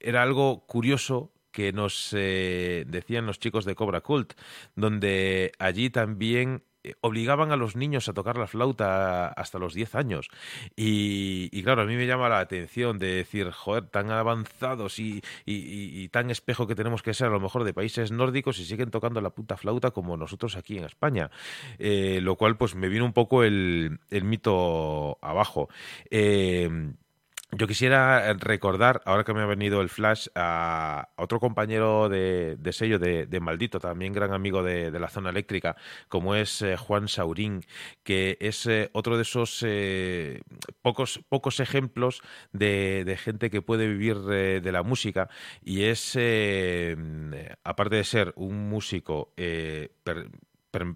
era algo curioso que nos eh, decían los chicos de Cobra Cult, donde allí también eh, obligaban a los niños a tocar la flauta hasta los 10 años. Y, claro, a mí me llama la atención de decir, joder, tan avanzados y, tan espejo que tenemos que ser a lo mejor de países nórdicos y siguen tocando la puta flauta como nosotros aquí en España. Eh, lo cual pues me vino un poco el, el mito abajo. Yo quisiera recordar, ahora que me ha venido el flash, a otro compañero de, sello de, Maldito, también gran amigo de, la zona eléctrica, como es eh, Juan Saurín, que es eh, otro de esos eh, pocos, pocos ejemplos de, gente que puede vivir de la música. Y es, aparte de ser un músico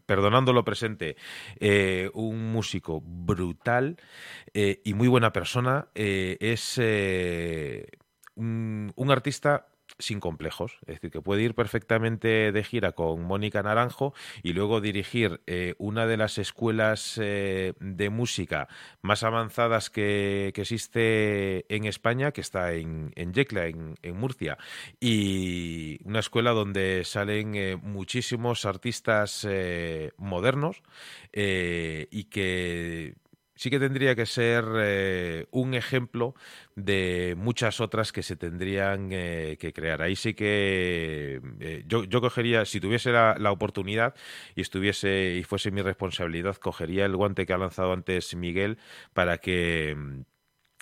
perdonando lo presente, eh, un músico brutal eh, y muy buena persona, eh, es un, un, artista sin complejos, es decir, que puede ir perfectamente de gira con Mónica Naranjo y luego dirigir eh, una de las escuelas eh, de música más avanzadas que, existe en España, que está en, Yecla, en, Murcia, y una escuela donde salen eh, muchísimos artistas modernos y que sí que tendría que ser eh, un ejemplo de muchas otras que se tendrían eh, que crear. Ahí sí que eh, yo, yo, cogería, si tuviese la, la, oportunidad y estuviese y fuese mi responsabilidad, cogería el guante que ha lanzado antes Miguel para que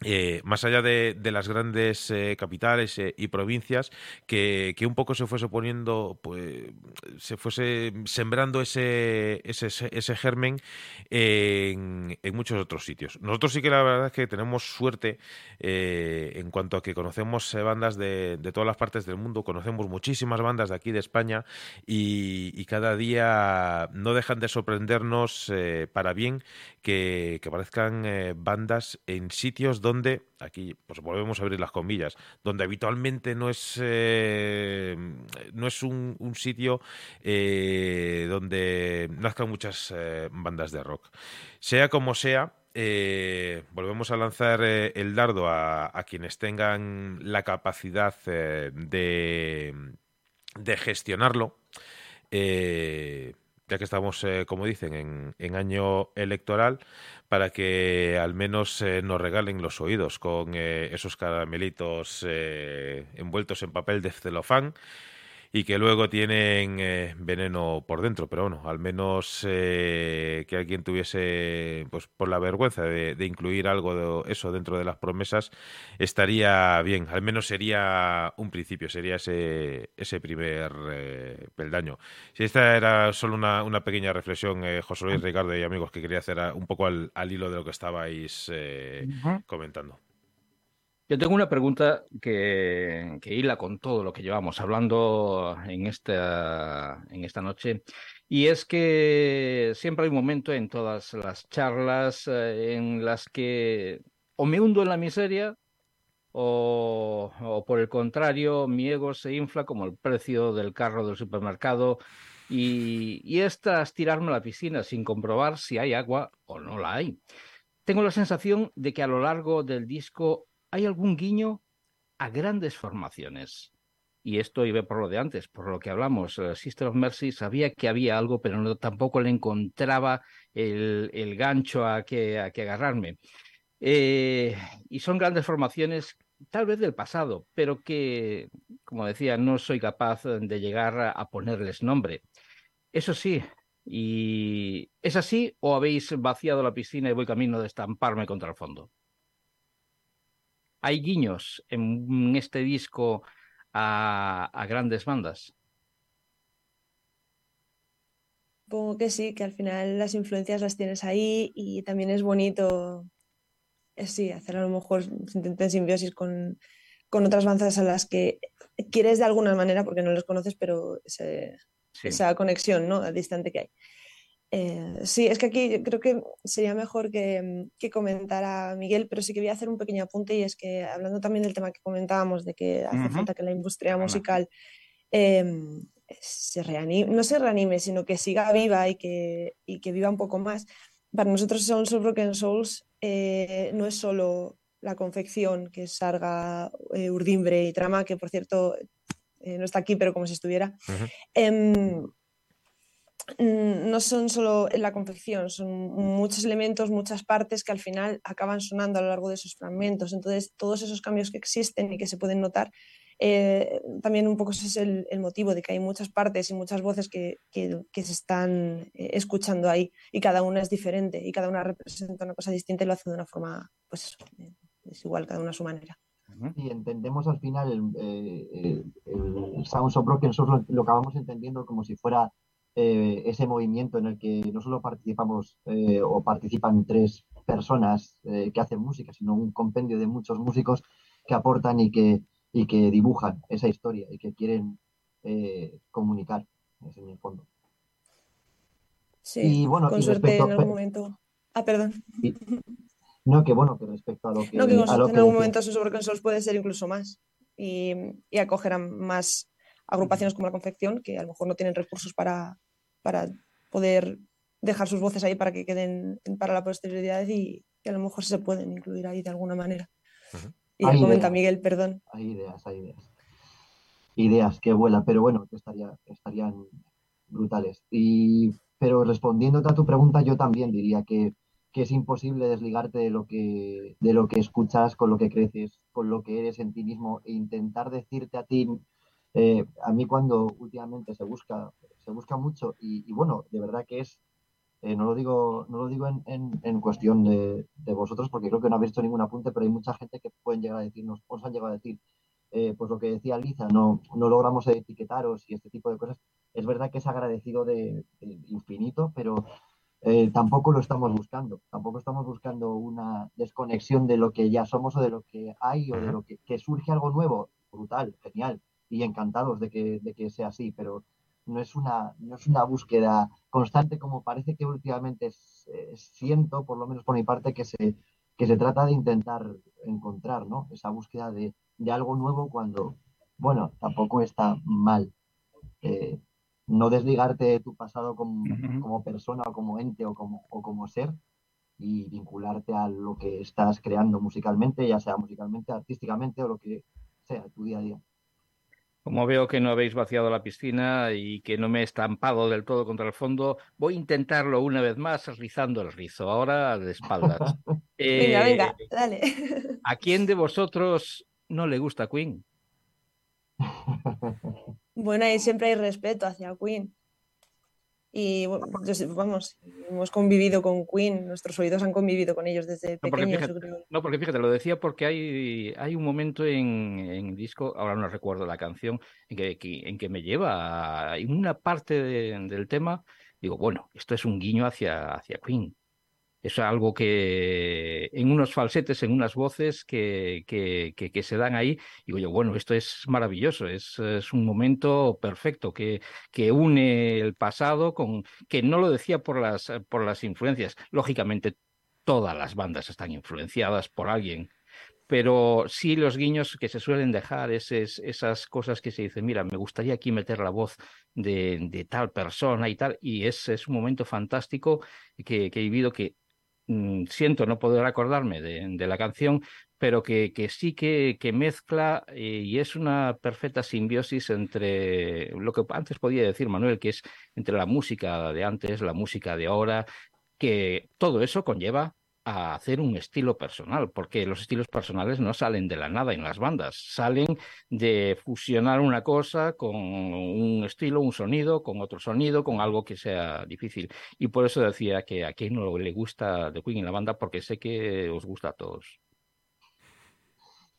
eh, más allá de, las grandes eh, capitales eh, y provincias, que, un poco se fuese poniendo, pues, se fuese sembrando ese, ese, ese germen en, muchos otros sitios. Nosotros sí que la verdad es que tenemos suerte en cuanto a que conocemos bandas de, todas las partes del mundo, conocemos muchísimas bandas de aquí de España y, cada día no dejan de sorprendernos para bien que, que aparezcan bandas en sitios donde, aquí pues volvemos a abrir las comillas, donde habitualmente no es, eh, no es un, sitio eh, donde nazcan muchas eh, bandas de rock. Sea como sea, volvemos a lanzar el dardo a, quienes tengan la capacidad de gestionarlo. Ya que estamos, como dicen, en, en, año electoral, para que al menos eh, nos regalen los oídos con eh, esos caramelitos eh, envueltos en papel de celofán y que luego tienen eh, veneno por dentro, pero bueno, al menos eh, que alguien tuviese, pues por la vergüenza de, de incluir algo de eso dentro de las promesas, estaría bien, al menos sería un principio, sería ese, ese primer eh, peldaño. Si esta era solo una, una pequeña reflexión, eh, José Luis, Ricardo y amigos, que quería hacer a, un poco al, al, hilo de lo que estabais comentando. Yo tengo una pregunta que, que, hila con todo lo que llevamos hablando en esta, en esta noche, y es que siempre hay un momento en todas las charlas eh, en las que o me hundo en la miseria o, por el contrario mi ego se infla como el precio del carro del supermercado y, y es tras tirarme a la piscina sin comprobar si hay agua o no la hay. Tengo la sensación de que a lo largo del disco hay algún guiño a grandes formaciones. Y esto iba por lo de antes, por lo que hablamos. Uh, Sister of Mercy sabía que había algo, pero no, tampoco le encontraba el, el gancho a que, a que agarrarme. Eh, y son grandes formaciones, tal vez del pasado, pero que, como decía, no soy capaz de llegar a, a ponerles nombre. Eso sí, ¿y es así o habéis vaciado la piscina y voy camino de estamparme contra el fondo? ¿Hay guiños en este disco a, a grandes bandas? Supongo que sí, que al final las influencias las tienes ahí y también es bonito, eh, sí, hacer a lo mejor en simbiosis con, con, otras bandas a las que quieres de alguna manera, porque no les conoces, pero ese, sí. esa conexión ¿no? distante que hay. Eh, sí, es que aquí creo que sería mejor que, que comentara Miguel, pero sí que voy a hacer un pequeño apunte y es que hablando también del tema que comentábamos, de que hace uh -huh. falta que la industria musical eh, se reanime, no se reanime, sino que siga viva y que, y que viva un poco más. Para nosotros Sounds of Broken Souls eh, no es solo la confección, que es Sarga, eh, Urdimbre y Trama, que por cierto no está aquí, pero como si estuviera. Uh -huh. No son solo la confección, son muchos elementos, muchas partes que al final acaban sonando a lo largo de esos fragmentos. Entonces, todos esos cambios que existen y que se pueden notar eh, también un poco ese es el, motivo de que hay muchas partes y muchas voces que, que, se están eh, escuchando ahí y cada una es diferente y cada una representa una cosa distinta y lo hace de una forma, pues es igual, cada una a su manera. Y entendemos al final el, eh, el, el Sounds of Broken lo, lo, acabamos entendiendo como si fuera eh, ese movimiento en el que no solo participamos eh, o participan tres personas que hacen música, sino un compendio de muchos músicos que aportan y que y que dibujan esa historia y que quieren eh, comunicar, es mi fondo. Sí, y bueno, con y suerte en algún momento. Ah, perdón. Y, no, que bueno, que respecto a lo que. No, que a lo en algún momento su sobreconsoles puede ser incluso más y, y acoger a más agrupaciones como la confección que a lo mejor no tienen recursos para, para poder dejar sus voces ahí para que queden para la posterioridad y que a lo mejor se pueden incluir ahí de alguna manera. Uh -huh. Y hay comenta ideas, Miguel, perdón. Hay ideas, hay ideas. Ideas que vuelan, pero bueno, que estaría, estarían brutales. Y, pero respondiéndote a tu pregunta, yo también diría que, que, es imposible desligarte de lo, que, de lo que escuchas, con lo que creces, con lo que eres en ti mismo e intentar decirte a ti. Eh, a mí cuando últimamente se busca, se busca mucho y, y bueno, de verdad que es eh, no lo digo, no lo digo en, en, en cuestión de, de, vosotros, porque creo que no habéis hecho ningún apunte, pero hay mucha gente que pueden llegar a decirnos, os han llegado a decir, eh, pues lo que decía Liza, no, no logramos etiquetaros y este tipo de cosas. Es verdad que es agradecido de, de infinito, pero eh, tampoco lo estamos buscando. Tampoco estamos buscando una desconexión de lo que ya somos o de lo que hay o de lo que, que surge algo nuevo, brutal, genial, y encantados de que, de que sea así, pero no es una, no es una búsqueda constante como parece que últimamente es, eh, siento, por lo menos por mi parte, que se, que se trata de intentar encontrar, ¿no? Esa búsqueda de, de algo nuevo cuando, bueno, tampoco está mal. Eh, no desligarte de tu pasado como, como, persona o como ente o como, o como ser y vincularte a lo que estás creando musicalmente, ya sea musicalmente, artísticamente o lo que sea, tu día a día. Como veo que no habéis vaciado la piscina y que no me he estampado del todo contra el fondo, voy a intentarlo una vez más rizando el rizo, ahora de espaldas. venga, venga, Eh, dale. ¿A quién de vosotros no le gusta Queen? Bueno, ahí siempre hay respeto hacia Queen. Y bueno, yo sé, vamos, hemos convivido con Queen, nuestros oídos han convivido con ellos desde No, porque pequeños, fíjate, yo creo. no, porque fíjate, lo decía porque hay, hay un momento en, en el disco, ahora no recuerdo la canción, en que, que- en que me lleva a en una parte de- del tema, digo, bueno, esto es un guiño hacia, hacia Queen. Es algo que en unos falsetes, en unas voces que, que, se dan ahí, digo yo, bueno, esto es maravilloso, es, un momento perfecto que, que une el pasado con, que no lo decía por las, por las influencias, lógicamente todas las bandas están influenciadas por alguien, pero sí los guiños que se suelen dejar, eses- esas cosas que se dicen, mira, me gustaría aquí meter la voz de, de tal persona y tal, y es, es un momento fantástico que, que he vivido que siento no poder acordarme de, la canción, pero que, sí que, que mezcla eh, y es una perfecta simbiosis entre lo que antes podía decir Manuel, que es entre la música de antes, la música de ahora, que todo eso conlleva a hacer un estilo personal, porque los estilos personales no salen de la nada en las bandas, salen de fusionar una cosa con un estilo, un sonido, con otro sonido, con algo que sea difícil. Y por eso decía que a quien no le gusta The Queen en la banda, porque sé que os gusta a todos.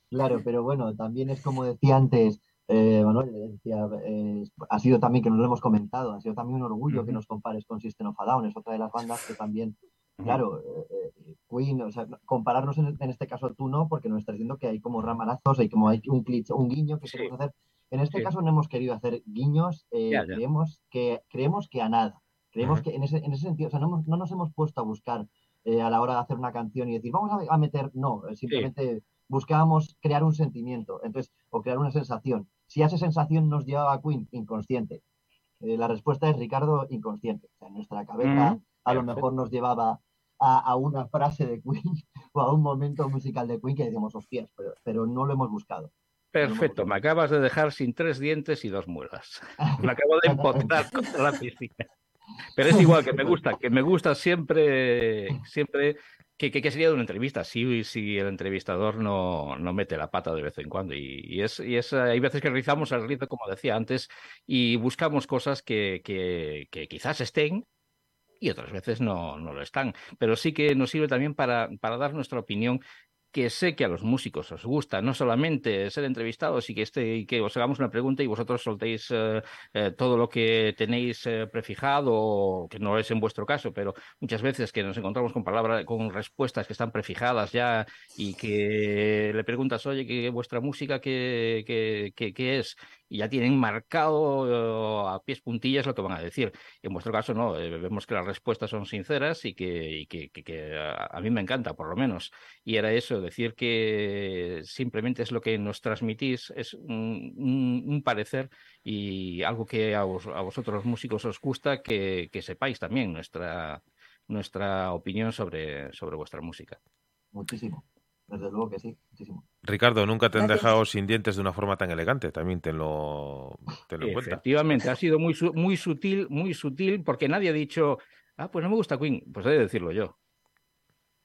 Claro, pero bueno, también es como decía antes eh, Manuel, decía, eh, ha sido también que nos lo hemos comentado, ha sido también un orgullo que nos compares con System of a Down, es otra de las bandas que también, claro, eh, eh, Queen, o sea, compararnos en, en este caso tú no, porque nos estás diciendo que hay como ramanazos, hay como hay un cliché, un guiño que Sí. queremos hacer. En este Sí. caso no hemos querido hacer guiños, eh, Ya, ya. creemos que creemos que a nada. Creemos que en ese, en ese sentido, o sea, no, hemos- no nos hemos puesto a buscar eh, a la hora de hacer una canción y decir, vamos a, a meter, no, eh, simplemente buscábamos crear un sentimiento, entonces, o crear una sensación. Si a esa sensación nos llevaba a Queen, inconsciente. Eh, la respuesta es Ricardo, inconsciente. O sea, en nuestra cabeza a lo mejor nos llevaba a, a una frase de Queen o a un momento musical de Queen que decíamos, hostias, pero, pero no lo hemos buscado. Perfecto, me acabas de dejar sin tres dientes y dos muelas. Me acabo de empotrar contra la piscina. Pero es igual, que me gusta, que me gusta siempre, siempre, que, que, que sería de una entrevista, si, si el entrevistador no, no mete la pata de vez en cuando. Y, y es, y es, hay veces que rizamos el rizo, como decía antes, y buscamos cosas que, que, que quizás estén y otras veces no, no lo están. Pero sí que nos sirve también para, para dar nuestra opinión que sé que a los músicos os gusta no solamente ser entrevistados y que, este, y que os hagamos una pregunta y vosotros soltéis eh, eh, todo lo que tenéis eh, prefijado, que no es en vuestro caso, pero muchas veces que nos encontramos con palabras, con respuestas que están prefijadas ya y que le preguntas, oye, ¿qué vuestra música qué, qué, qué, qué es? Y ya tienen marcado a pies puntillas lo que van a decir. En vuestro caso no, eh, vemos que las respuestas son sinceras y que, y que, a, mí me encanta, por lo menos. Y era eso, decir que simplemente es lo que nos transmitís, es un, un, parecer y algo que a, vos, a, vosotros músicos os gusta, que, que sepáis también nuestra, nuestra opinión sobre, sobre vuestra música. Muchísimo. Desde luego que sí, muchísimo. Ricardo, nunca te han Gracias. dejado sin dientes de una forma tan elegante, también te lo, te lo cuenta. Efectivamente, ha sido muy, muy sutil, muy sutil, porque nadie ha dicho, ah, pues no me gusta Queen, pues he de decirlo yo.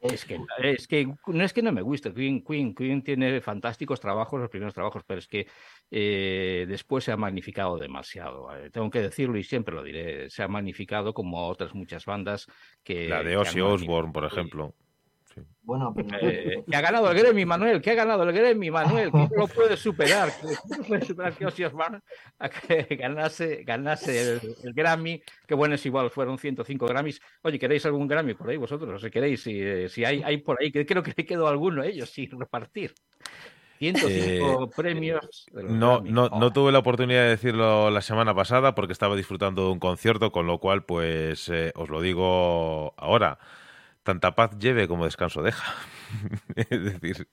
Es que, es que no es que no me guste Queen, Queen, Queen tiene fantásticos trabajos, los primeros trabajos, pero es que eh, después se ha magnificado demasiado. eh, tengo que decirlo y siempre lo diré, se ha magnificado como otras muchas bandas que... La de Ozzy Osbourne, por magnificado. Ejemplo. Bueno, pero Eh, que ha ganado el Grammy, Manuel, que ha ganado el Grammy, Manuel, que no lo puedes superar, que no puedes superar que Osbourne a que ganase, ganase el, el Grammy, que bueno, es igual, fueron 105 Grammys. Oye, ¿queréis algún Grammy por ahí vosotros? Si queréis, si, eh, si hay, hay por ahí, que creo que quedó alguno ellos sin repartir. 105 premios. de los Eh, No, Grammy. no, Oh, no tuve la oportunidad de decirlo la semana pasada porque estaba disfrutando de un concierto, con lo cual, pues, eh, os lo digo ahora. Tanta paz lleve como descanso deja. es decir,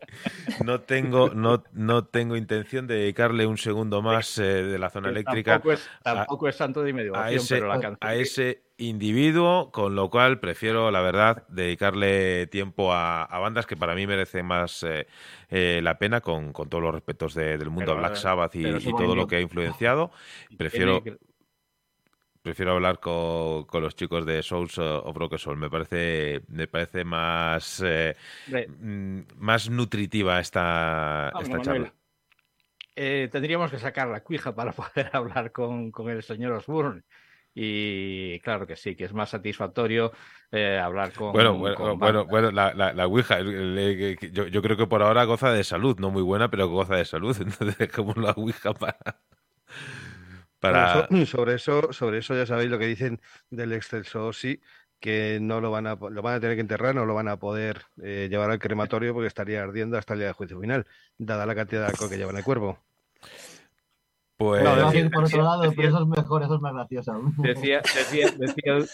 no tengo, no, no tengo intención de dedicarle un segundo más eh, de la zona eléctrica Tampoco es, tampoco es santo de medio a ese, pero la canción a que- ese individuo, con lo cual prefiero, la verdad, dedicarle tiempo a, bandas que para mí merecen más eh, eh, la pena, con, todos los respetos del mundo Black Sabbath y, todo lo que ha influenciado. Prefiero prefiero hablar con, los chicos de Souls of Rock Soul. Me parece, me parece más, mm, más nutritiva esta, esta charla. Eh, tendríamos que sacar la cuija para poder hablar con, el señor Osborne. Y claro que sí, que es más satisfactorio eh, hablar con. Bueno, bueno, bueno, la, la, Ouija, yo, yo, creo que por ahora goza de salud, no muy buena, pero goza de salud. Entonces dejemos la Ouija para. Para... sobre, eso, sobre eso ya sabéis lo que dicen del excelso sí, que no lo van a, lo van a tener que enterrar, no lo van a poder eh, llevar al crematorio porque estaría ardiendo hasta el día del juicio final, dada la cantidad de alcohol que lleva en el cuervo. Pues... por otro lado, pero eso es mejor, eso es más gracioso. Decía,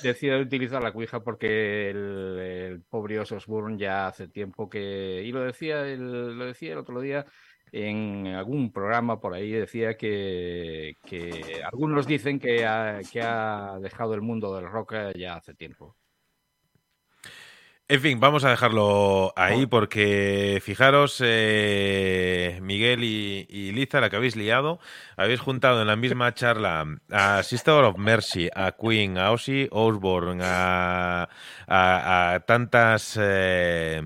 decía, utilizar la cuija porque el, pobre Osborne ya hace tiempo que, y lo decía el, lo decía el otro día en algún programa por ahí, decía que, que algunos dicen que ha, que ha dejado el mundo del rock ya hace tiempo. En fin, vamos a dejarlo ahí porque fijaros, eh, Miguel y, Liza, la que habéis liado, habéis juntado en la misma charla a Sister of Mercy, a Queen, a Ozzy Osbourne, a, a, tantas... Eh,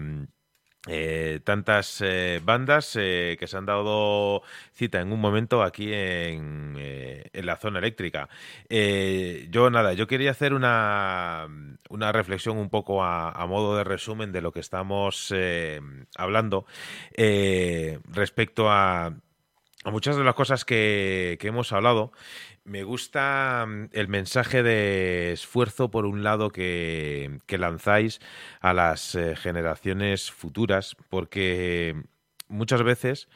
eh, tantas eh, bandas eh, que se han dado cita en un momento aquí en, la zona eléctrica. yo nada, yo quería hacer una, una reflexión un poco a, modo de resumen de lo que estamos hablando respecto a, muchas de las cosas que hemos hablado. Me gusta mm, el mensaje de esfuerzo, por un lado, que, lanzáis a las eh, generaciones futuras, porque muchas veces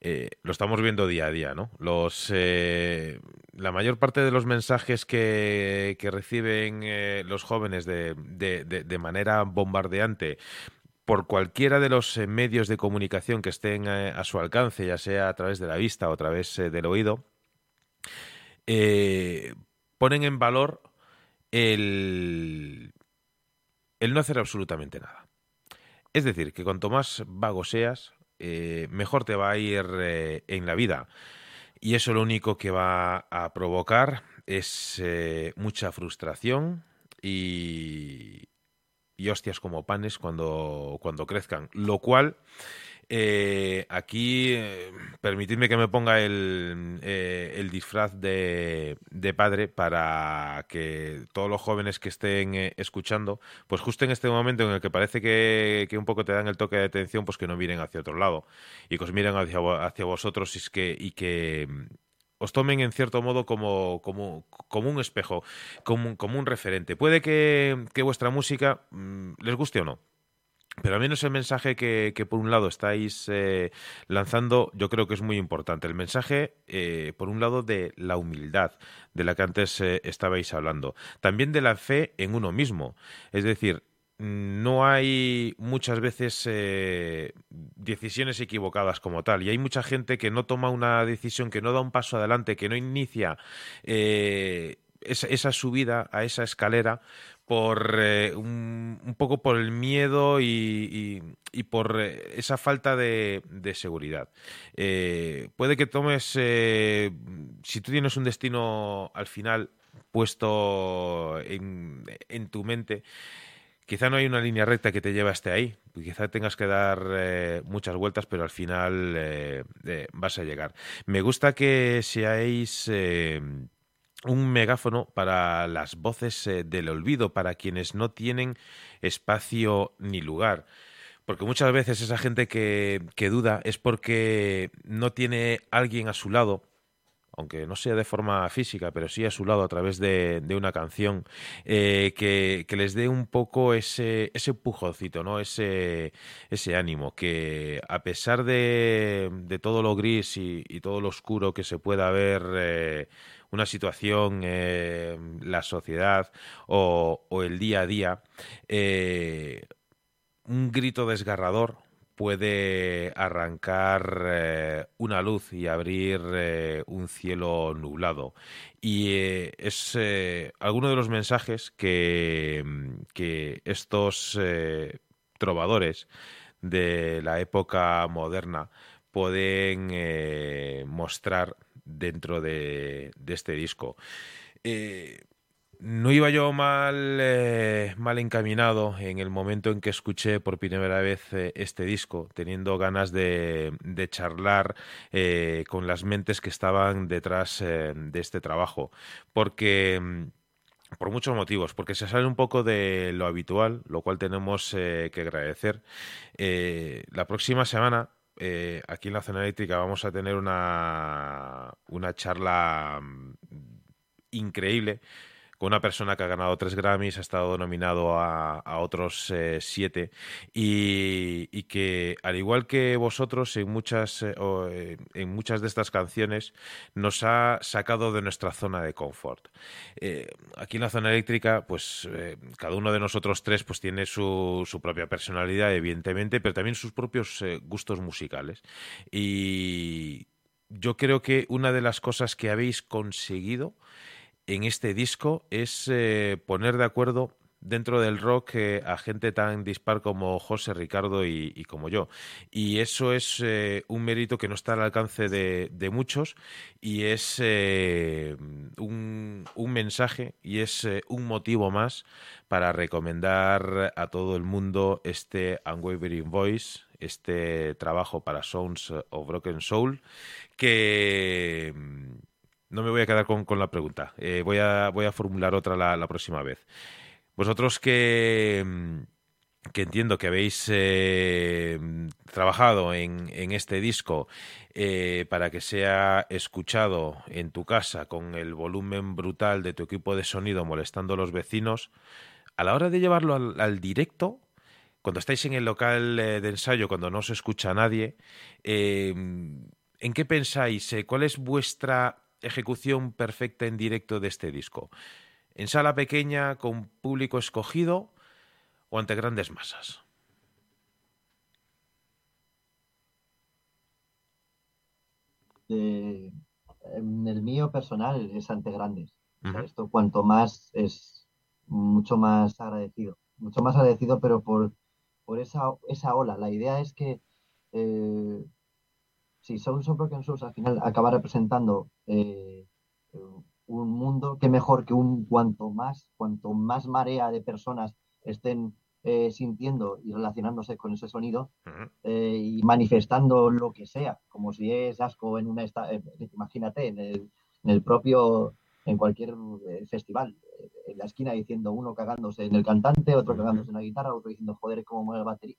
eh, lo estamos viendo día a día, ¿no? Los, eh, la mayor parte de los mensajes que, reciben los jóvenes de, de, manera bombardeante por cualquiera de los medios de comunicación que estén a su alcance, ya sea a través de la vista o a través del oído, eh, ponen en valor el, el no hacer absolutamente nada. Es decir, que cuanto más vago seas, eh, mejor te va a ir eh, en la vida. Y eso lo único que va a provocar es mucha frustración y, y hostias como panes cuando, cuando crezcan. Lo cual eh, aquí, eh, permitidme que me ponga el, eh, disfraz de, padre para que todos los jóvenes que estén escuchando, pues justo en este momento en el que parece que, un poco te dan el toque de atención, pues que no miren hacia otro lado y que os miren hacia, vosotros y, que, mm, os tomen en cierto modo como, un espejo, como, un referente. Puede que, que vuestra música mm, les guste o no, pero al menos el mensaje que, por un lado estáis eh, lanzando, yo creo que es muy importante. El mensaje, eh, por un lado, de la humildad, de la que antes eh, estabais hablando. También de la fe en uno mismo. Es decir, no hay muchas veces decisiones equivocadas como tal. Y hay mucha gente que no toma una decisión, que no da un paso adelante, que no inicia esa subida a esa escalera por eh, un, poco por el miedo y, por eh, esa falta de, seguridad. Eh, puede que tomes, si tú tienes un destino al final puesto en, tu mente, quizá no hay una línea recta que te lleve hasta ahí, quizá tengas que dar muchas vueltas, pero al final vas a llegar. Me gusta que seáis un megáfono para las voces eh, del olvido, para quienes no tienen espacio ni lugar. Porque muchas veces esa gente que, duda es porque no tiene alguien a su lado, aunque no sea de forma física, pero sí a su lado a través de, una canción, eh, que, les dé un poco ese, ese pujoncito, ¿no? ese, ese ánimo, que a pesar de, todo lo gris y, todo lo oscuro que se pueda ver eh, una situación, eh, la sociedad o, el día a día, eh, un grito desgarrador puede arrancar eh, una luz y abrir eh, un cielo nublado. Y es alguno de los mensajes que, que estos trovadores de la época moderna pueden mostrar dentro de, este disco. Eh, no iba yo mal, eh, mal encaminado en el momento en que escuché por primera vez eh, este disco, teniendo ganas de, charlar con las mentes que estaban detrás de este trabajo, porque mm, por muchos motivos, porque se sale un poco de lo habitual, lo cual tenemos que agradecer. La próxima semana, eh, aquí en la zona eléctrica, vamos a tener una, una charla mm, increíble con una persona que ha ganado tres Grammys, ha estado nominado a, otros eh, siete y, que al igual que vosotros en muchas eh, eh, en muchas de estas canciones nos ha sacado de nuestra zona de confort. Aquí en la zona eléctrica, pues cada uno de nosotros tres pues tiene su, propia personalidad, evidentemente, pero también sus propios gustos musicales y yo creo que una de las cosas que habéis conseguido en este disco es eh, poner de acuerdo dentro del rock eh, a gente tan dispar como José, Ricardo y, como yo. Y eso es eh, un mérito que no está al alcance de, muchos y es un, un mensaje y es un motivo más para recomendar a todo el mundo este Unwavering Voice, este trabajo para Sounds of Broken Soul, que no me voy a quedar con, con la pregunta. Eh, voy, a, voy a formular otra la, la próxima vez. Vosotros que, mm, que entiendo que habéis eh, trabajado en, en este disco eh, para que sea escuchado en tu casa con el volumen brutal de tu equipo de sonido molestando a los vecinos, a la hora de llevarlo al, directo, cuando estáis en el local de ensayo, cuando no se escucha a nadie, ¿en qué pensáis? ¿Cuál es vuestra ejecución perfecta en directo de este disco? ¿En sala pequeña, con público escogido o ante grandes masas? Eh, en el mío personal es ante grandes. O sea, Ujú. esto cuanto más es mucho más agradecido. Mucho más agradecido, pero por, por esa, esa ola. La idea es que eh, si of Broken Souls al final acaba representando eh, un mundo, que mejor que un cuanto más, cuanto más marea de personas estén eh, sintiendo y relacionándose con ese sonido eh, y manifestando lo que sea, como si es asco en una, esta- imagínate, en el, en el propio, en cualquier festival, en la esquina diciendo uno cagándose en el cantante, otro cagándose en la guitarra, otro diciendo joder, cómo mola el batería,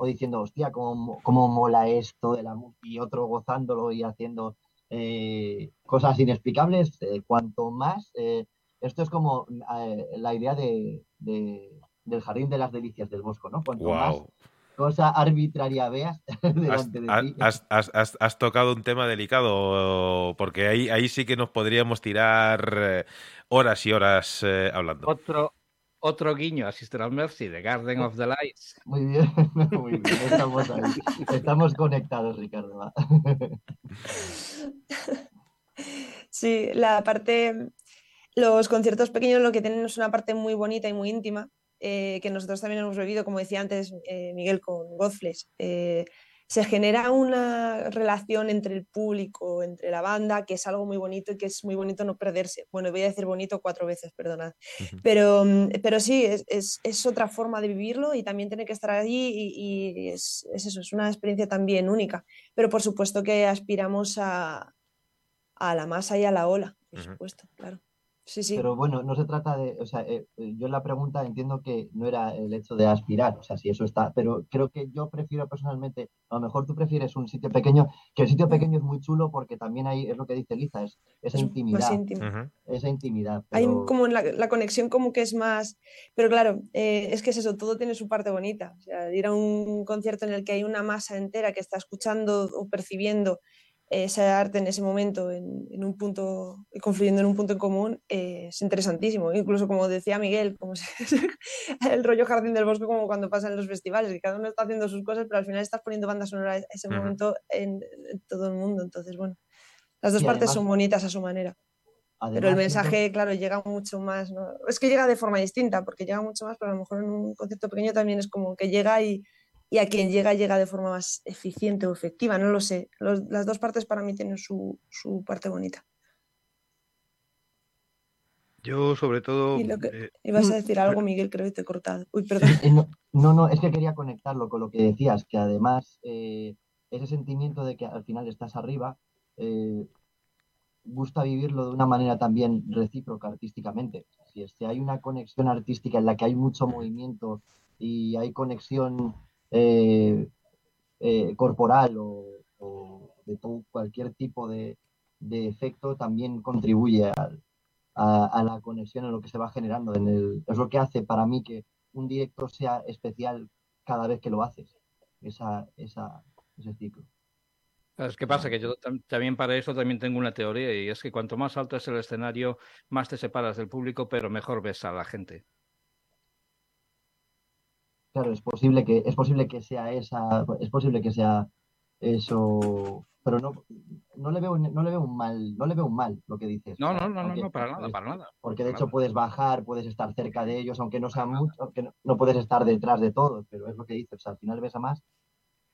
o, diciendo hostia, cómo, cómo mola esto de la y otro gozándolo y haciendo eh, cosas inexplicables, eh, cuanto más, eh, esto es como eh, la idea de, de- del jardín de las delicias del bosco, ¿no? Cuanto más cosa arbitraria veas Has, delante de ti. has- has- has- has tocado un tema delicado, porque ahí, ahí sí que nos podríamos tirar horas y horas eh, hablando. Otro, otro guiño a Sister of Mercy, The Garden of the Lights. Muy bien, muy bien, estamos ahí. Estamos conectados, Ricardo. Sí, la parte, los conciertos pequeños lo que tienen es una parte muy bonita y muy íntima, eh, que nosotros también hemos vivido, como decía antes eh, Miguel con Godflesh. Eh, se genera una relación entre el público, entre la banda, que es algo muy bonito y que es muy bonito no perderse. Bueno, voy a decir bonito cuatro veces, perdonad. Pero, mm, pero sí, es, es- es otra forma de vivirlo y también tiene que estar allí y, y es, es eso, es una experiencia también única. Pero por supuesto que aspiramos a, a la masa y a la ola, por supuesto, claro. Sí, sí. Pero bueno, no se trata de, o sea, eh, eh, yo la pregunta entiendo que no era el hecho de aspirar, o sea, si eso está, pero creo que yo prefiero personalmente, a lo mejor tú prefieres un sitio pequeño, que el sitio pequeño es muy chulo porque también hay, es lo que dice Liza, es esa es intimidad, más íntimo. Ujú. esa intimidad, Hay como la, la conexión como que es más, pero claro, eh, es que es eso, todo tiene su parte bonita. O sea, ir a un concierto en el que hay una masa entera que está escuchando o percibiendo ese arte en ese momento, en, en un punto, confluyendo en un punto en común, eh, es interesantísimo. Incluso como decía Miguel, como si- el rollo jardín del bosque, como cuando pasan los festivales, que cada uno está haciendo sus cosas, pero al final estás poniendo banda sonora a ese momento en, en todo el mundo. Entonces, bueno, las dos Y partes además- son bonitas a su manera. Pero el mensaje, claro, llega mucho más, ¿no? Es que llega de forma distinta, porque llega mucho más, pero a lo mejor en un concierto pequeño también es como que llega y, y a quien llega, llega de forma más eficiente o efectiva, no lo sé. Los- las dos partes para mí tienen su, su parte bonita. Yo, sobre todo. Y lo que- eh, Ibas a decir algo, Miguel, creo que te he cortado. Uy, perdón. Eh, no, no, no, es que quería conectarlo con lo que decías, que además eh, ese sentimiento de que al final estás arriba, eh, gusta vivirlo de una manera también recíproca artísticamente. Si, es- si hay una conexión artística en la que hay mucho movimiento y hay conexión eh, eh, corporal o, de todo, cualquier tipo de, efecto, también contribuye a, a la conexión en lo que se va generando. En el, es lo que hace para mí que un directo sea especial cada vez que lo haces, esa, ese ciclo. ¿Sabes qué pasa? Que yo tam- también para eso también tengo una teoría y es que cuanto más alto es el escenario, más te separas del público, pero mejor ves a la gente. Claro, es posible que, es posible que sea esa, es posible que sea eso, pero no, no le veo, no le veo un mal, no le veo un mal lo que dices. No, no, no, no, para nada, para nada. Porque de hecho puedes bajar, puedes estar cerca de ellos, aunque no sea mucho, aunque no, no puedes estar detrás de todos, pero es lo que dices, al final ves a más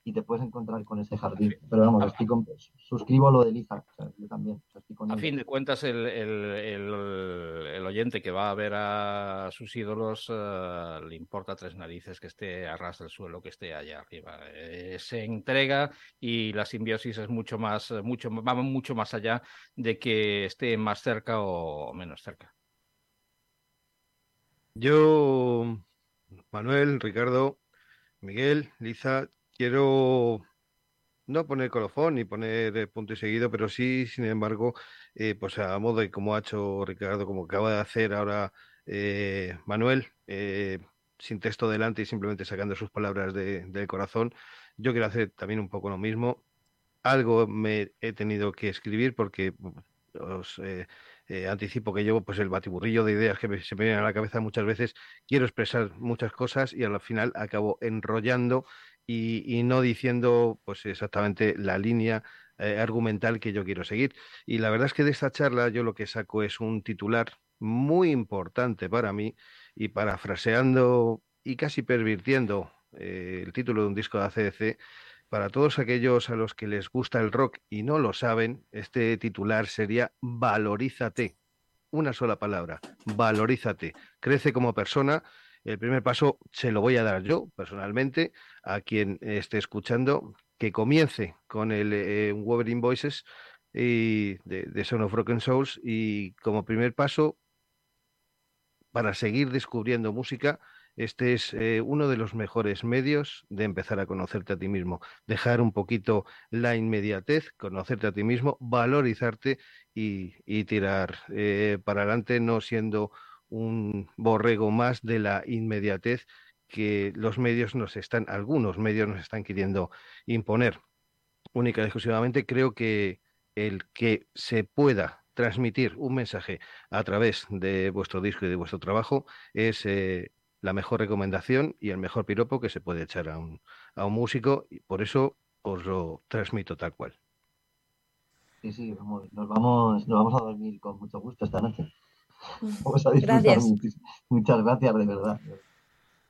y te puedes encontrar con ese jardín. Pero vamos, estoy con- suscribo lo de Liza, o sea, yo también, estoy con A fin de cuentas, el, el- el- el oyente que va a ver a sus ídolos eh, le importa tres narices que esté a ras del suelo, que esté allá arriba. Eh, se entrega y la simbiosis es mucho más, mucho, va mucho más allá de que esté más cerca o menos cerca. Yo, Manuel, Ricardo, Miguel, Liza, quiero no poner colofón ni poner eh, punto y seguido, pero sí, sin embargo, eh, pues a modo de como ha hecho Ricardo, como acaba de hacer ahora eh, Manuel, eh, sin texto delante y simplemente sacando sus palabras de- del corazón, yo quiero hacer también un poco lo mismo. Algo me he tenido que escribir porque os anticipo que llevo pues el batiburrillo de ideas que me- se me vienen a la cabeza muchas veces. Quiero expresar muchas cosas y al final acabo enrollando y, no diciendo pues exactamente la línea eh, argumental que yo quiero seguir. Y la verdad es que de esta charla yo lo que saco es un titular muy importante para mí y parafraseando y casi pervirtiendo eh, el título de un disco de ACDC, para todos aquellos a los que les gusta el rock y no lo saben, este titular sería Valorízate. Una sola palabra, valorízate. Crece como persona. El primer paso se lo voy a dar yo, personalmente, a quien esté escuchando, que comience con el eh, Voices y de, Son of Broken Souls y como primer paso para seguir descubriendo música, este es eh, uno de los mejores medios de empezar a conocerte a ti mismo, dejar un poquito la inmediatez, conocerte a ti mismo, valorizarte y, y tirar eh, para adelante, no siendo un borrego más de la inmediatez que los medios nos están, algunos medios nos están queriendo imponer. Única y exclusivamente creo que el que se pueda transmitir un mensaje a través de vuestro disco y de vuestro trabajo es eh, la mejor recomendación y el mejor piropo que se puede echar a un, a un músico y por eso os lo transmito tal cual. Sí, sí, vamos, nos vamos, nos vamos a dormir con mucho gusto esta noche. Vamos a disfrutar Gracias. Muchas gracias, de verdad.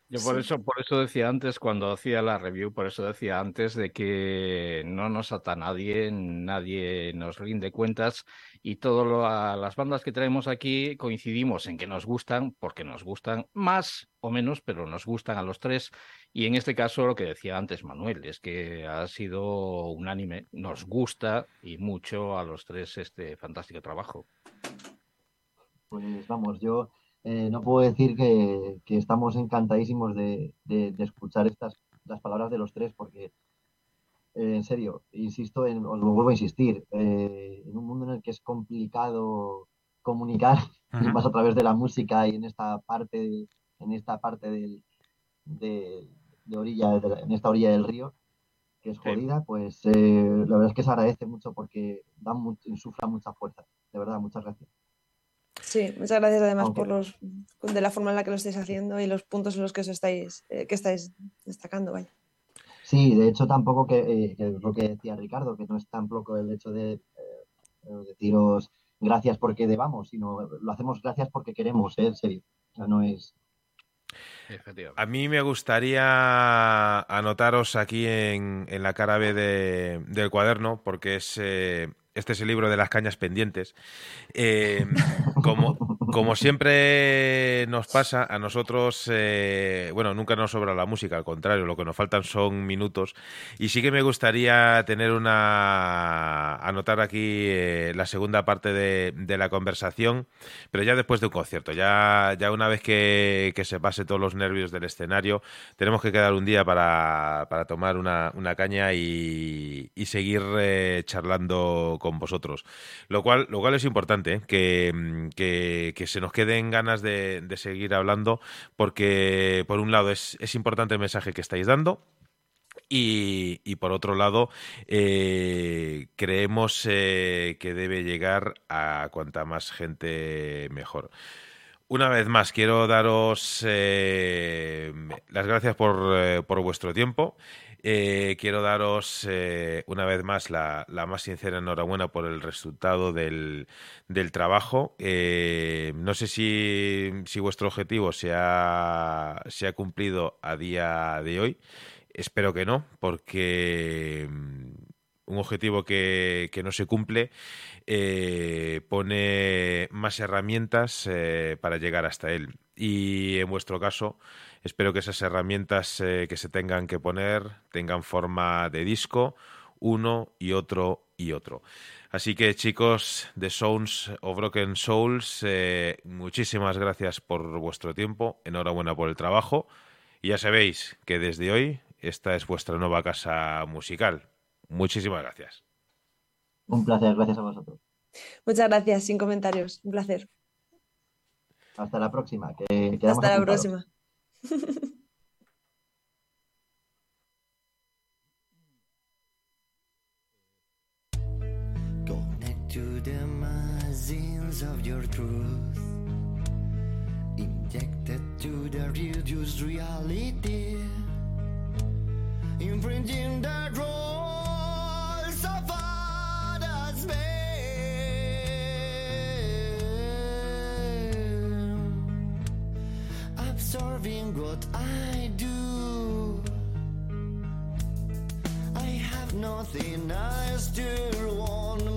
Yo por Sí. eso, por eso decía antes, cuando hacía la review, por eso decía antes de que no nos ata nadie, nadie nos rinde cuentas y todas las bandas que traemos aquí coincidimos en que nos gustan, porque nos gustan más o menos, pero nos gustan a los tres. Y en este caso, lo que decía antes Manuel, es que ha sido unánime, nos gusta y mucho a los tres este fantástico trabajo. Pues vamos, yo eh, no puedo decir que, que estamos encantadísimos de, de- de escuchar estas las palabras de los tres, porque eh, en serio, insisto, en, os lo vuelvo a insistir, eh, en un mundo en el que es complicado comunicar, y Ujú. más a través de la música y en esta parte, en esta parte del, de, de orilla, de la- en esta orilla del río, que es jodida, pues eh, la verdad es que se agradece mucho porque da mu- mucha fuerza. De verdad, muchas gracias. Sí, muchas gracias además Aunque- por los de la forma en la que lo estáis haciendo y los puntos en los que os estáis, eh, que estáis destacando, vaya. Sí, de hecho tampoco que, eh, que es lo que decía Ricardo, que no es tampoco el hecho de eh, deciros gracias porque debamos, sino lo hacemos gracias porque queremos, ¿eh? en serio. O sea, no es... A mí me gustaría anotaros aquí en, en la cara B de- del cuaderno, porque es eh, este es el libro de las cañas pendientes. Eh, como, como siempre nos pasa, a nosotros, eh, bueno, nunca nos sobra la música, al contrario, lo que nos faltan son minutos. Y sí que me gustaría tener una. anotar aquí eh, la segunda parte de, de la conversación, pero ya después de un concierto, ya, ya una vez que, que se pase todos los nervios del escenario, tenemos que quedar un día para, para tomar una, una caña y, y seguir charlando con vosotros. Lo cual, lo cual es importante, ¿eh? que, mm, que- que se nos queden ganas de, de seguir hablando, porque por un lado es, es importante el mensaje que estáis dando. Y, y por otro lado, eh, creemos eh, que debe llegar a cuanta más gente mejor. Una vez más, quiero daros las gracias por, por vuestro tiempo. Eh, quiero daros eh, una vez más la, más sincera enhorabuena por el resultado del, trabajo. Eh, no sé si, si vuestro objetivo se ha, se ha cumplido a día de hoy. Espero que no, porque mm, un objetivo que, que no se cumple pone más herramientas para llegar hasta él. Y en vuestro caso, espero que esas herramientas eh, que se tengan que poner tengan forma de disco, uno y otro y otro. Así que chicos de Sounds of Broken Souls, eh, muchísimas gracias por vuestro tiempo, enhorabuena por el trabajo. Y ya sabéis que desde hoy esta es vuestra nueva casa musical. Muchísimas gracias. Un placer, gracias a vosotros. Muchas gracias, sin comentarios. Un placer. Hasta la próxima. Que Hasta la apuntados. próxima. Connect to the magazines of your truth. Injected to the reduced reality. Imprinting the Absorbing what I do. I have nothing else to want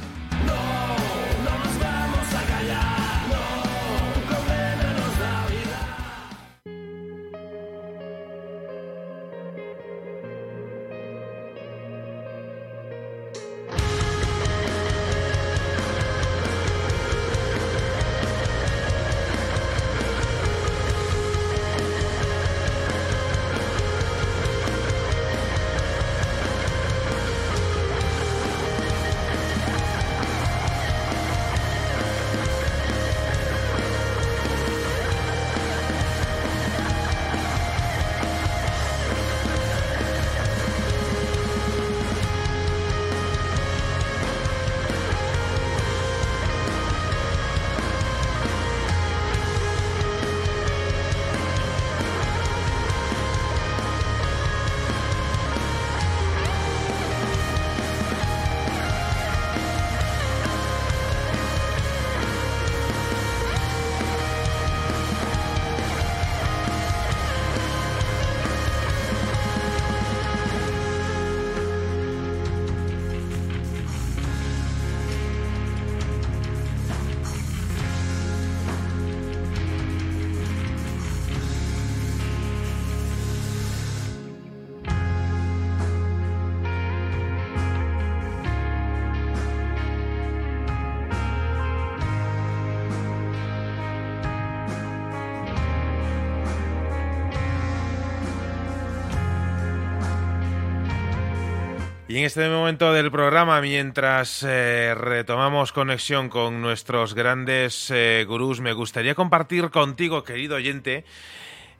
Y en este momento del programa, mientras eh, retomamos conexión con nuestros grandes eh, gurús, me gustaría compartir contigo, querido oyente,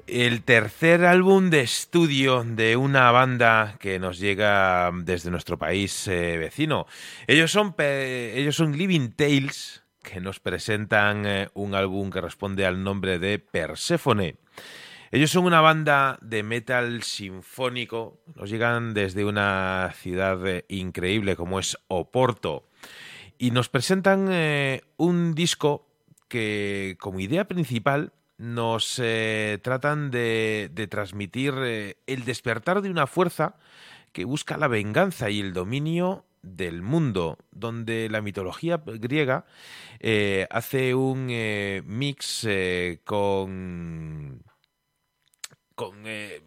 el tercer álbum de estudio de una banda que nos llega desde nuestro país eh, vecino. Ellos son, ellos son Living Tales, que nos presentan un álbum que responde al nombre de Persephone. Ellos son una banda de metal sinfónico, nos llegan desde una ciudad eh, increíble como es Oporto y nos presentan eh, un disco que como idea principal nos eh, tratan de, transmitir el despertar de una fuerza que busca la venganza y el dominio del mundo, donde la mitología griega hace un mix con con eh,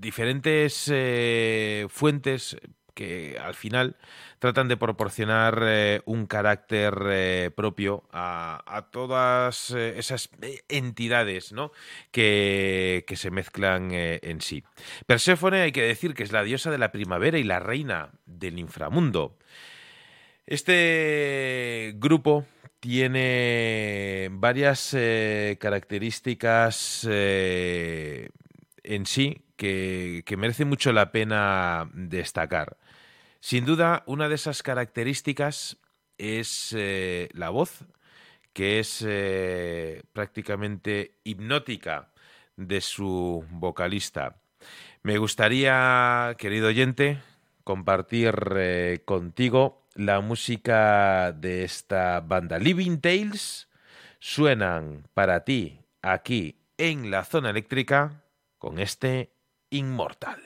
diferentes eh, fuentes que al final tratan de proporcionar eh, un carácter propio a, todas esas entidades ¿no? que, que, se mezclan en sí. Perséfone hay que decir que es la diosa de la primavera y la reina del inframundo. Este grupo tiene varias características en sí que, merece mucho la pena destacar. Sin duda, una de esas características es eh, la voz, que es eh, prácticamente hipnótica de su vocalista. Me gustaría, querido oyente, compartir eh, contigo la música de esta banda. Living Tales suenan para ti aquí en la zona eléctrica con este inmortal.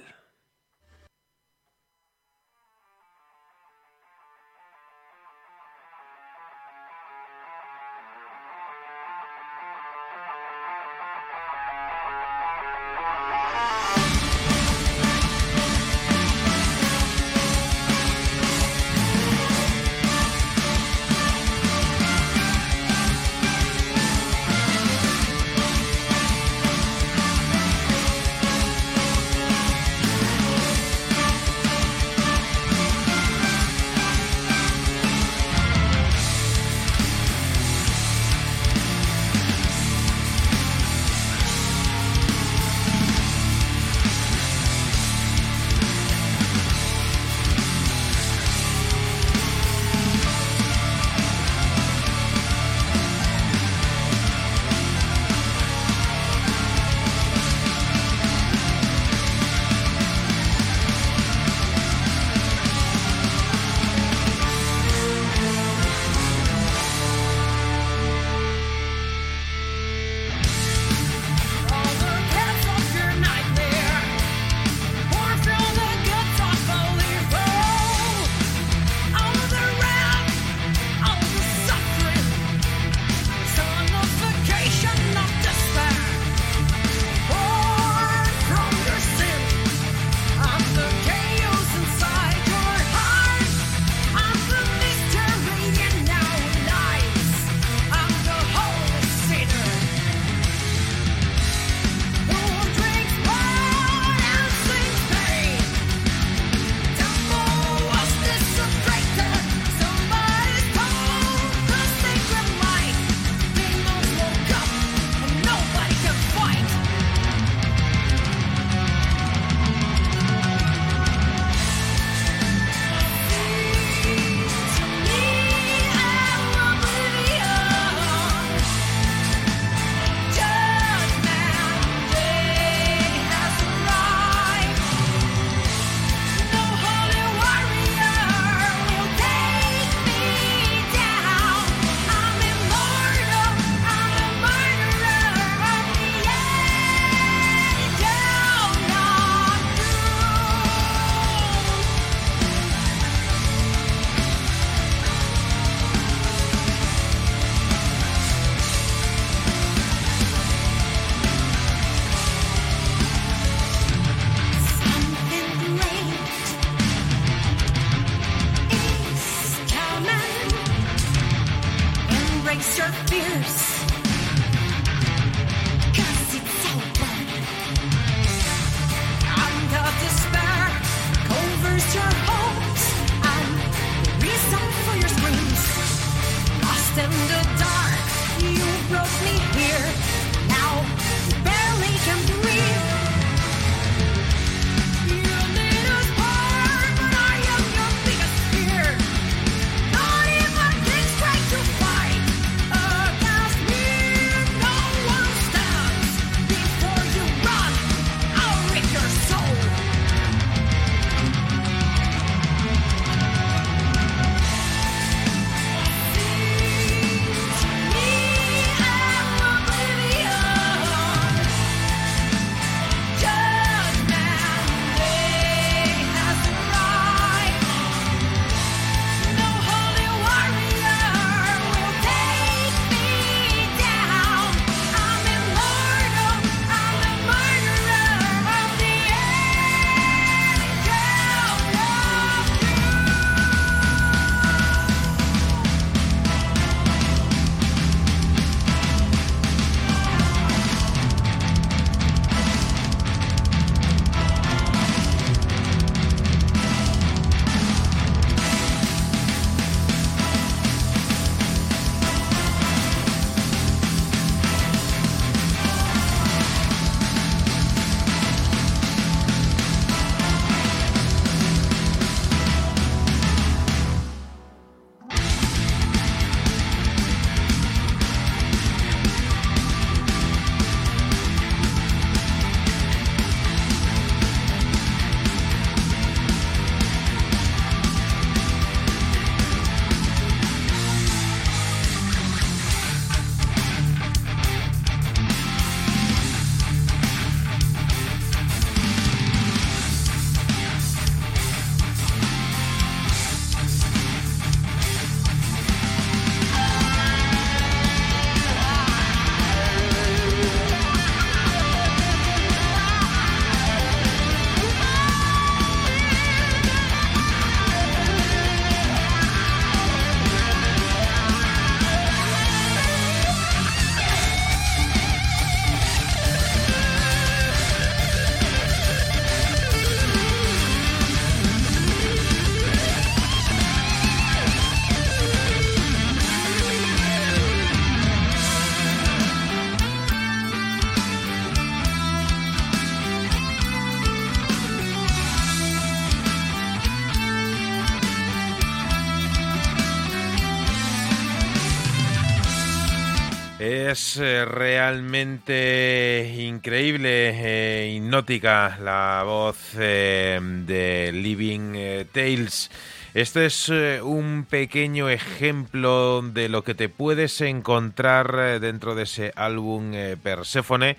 Es eh, realmente increíble, eh, hipnótica la voz eh, de Living eh, Tales. Este es eh, un pequeño ejemplo de lo que te puedes encontrar dentro de ese álbum Perséfone,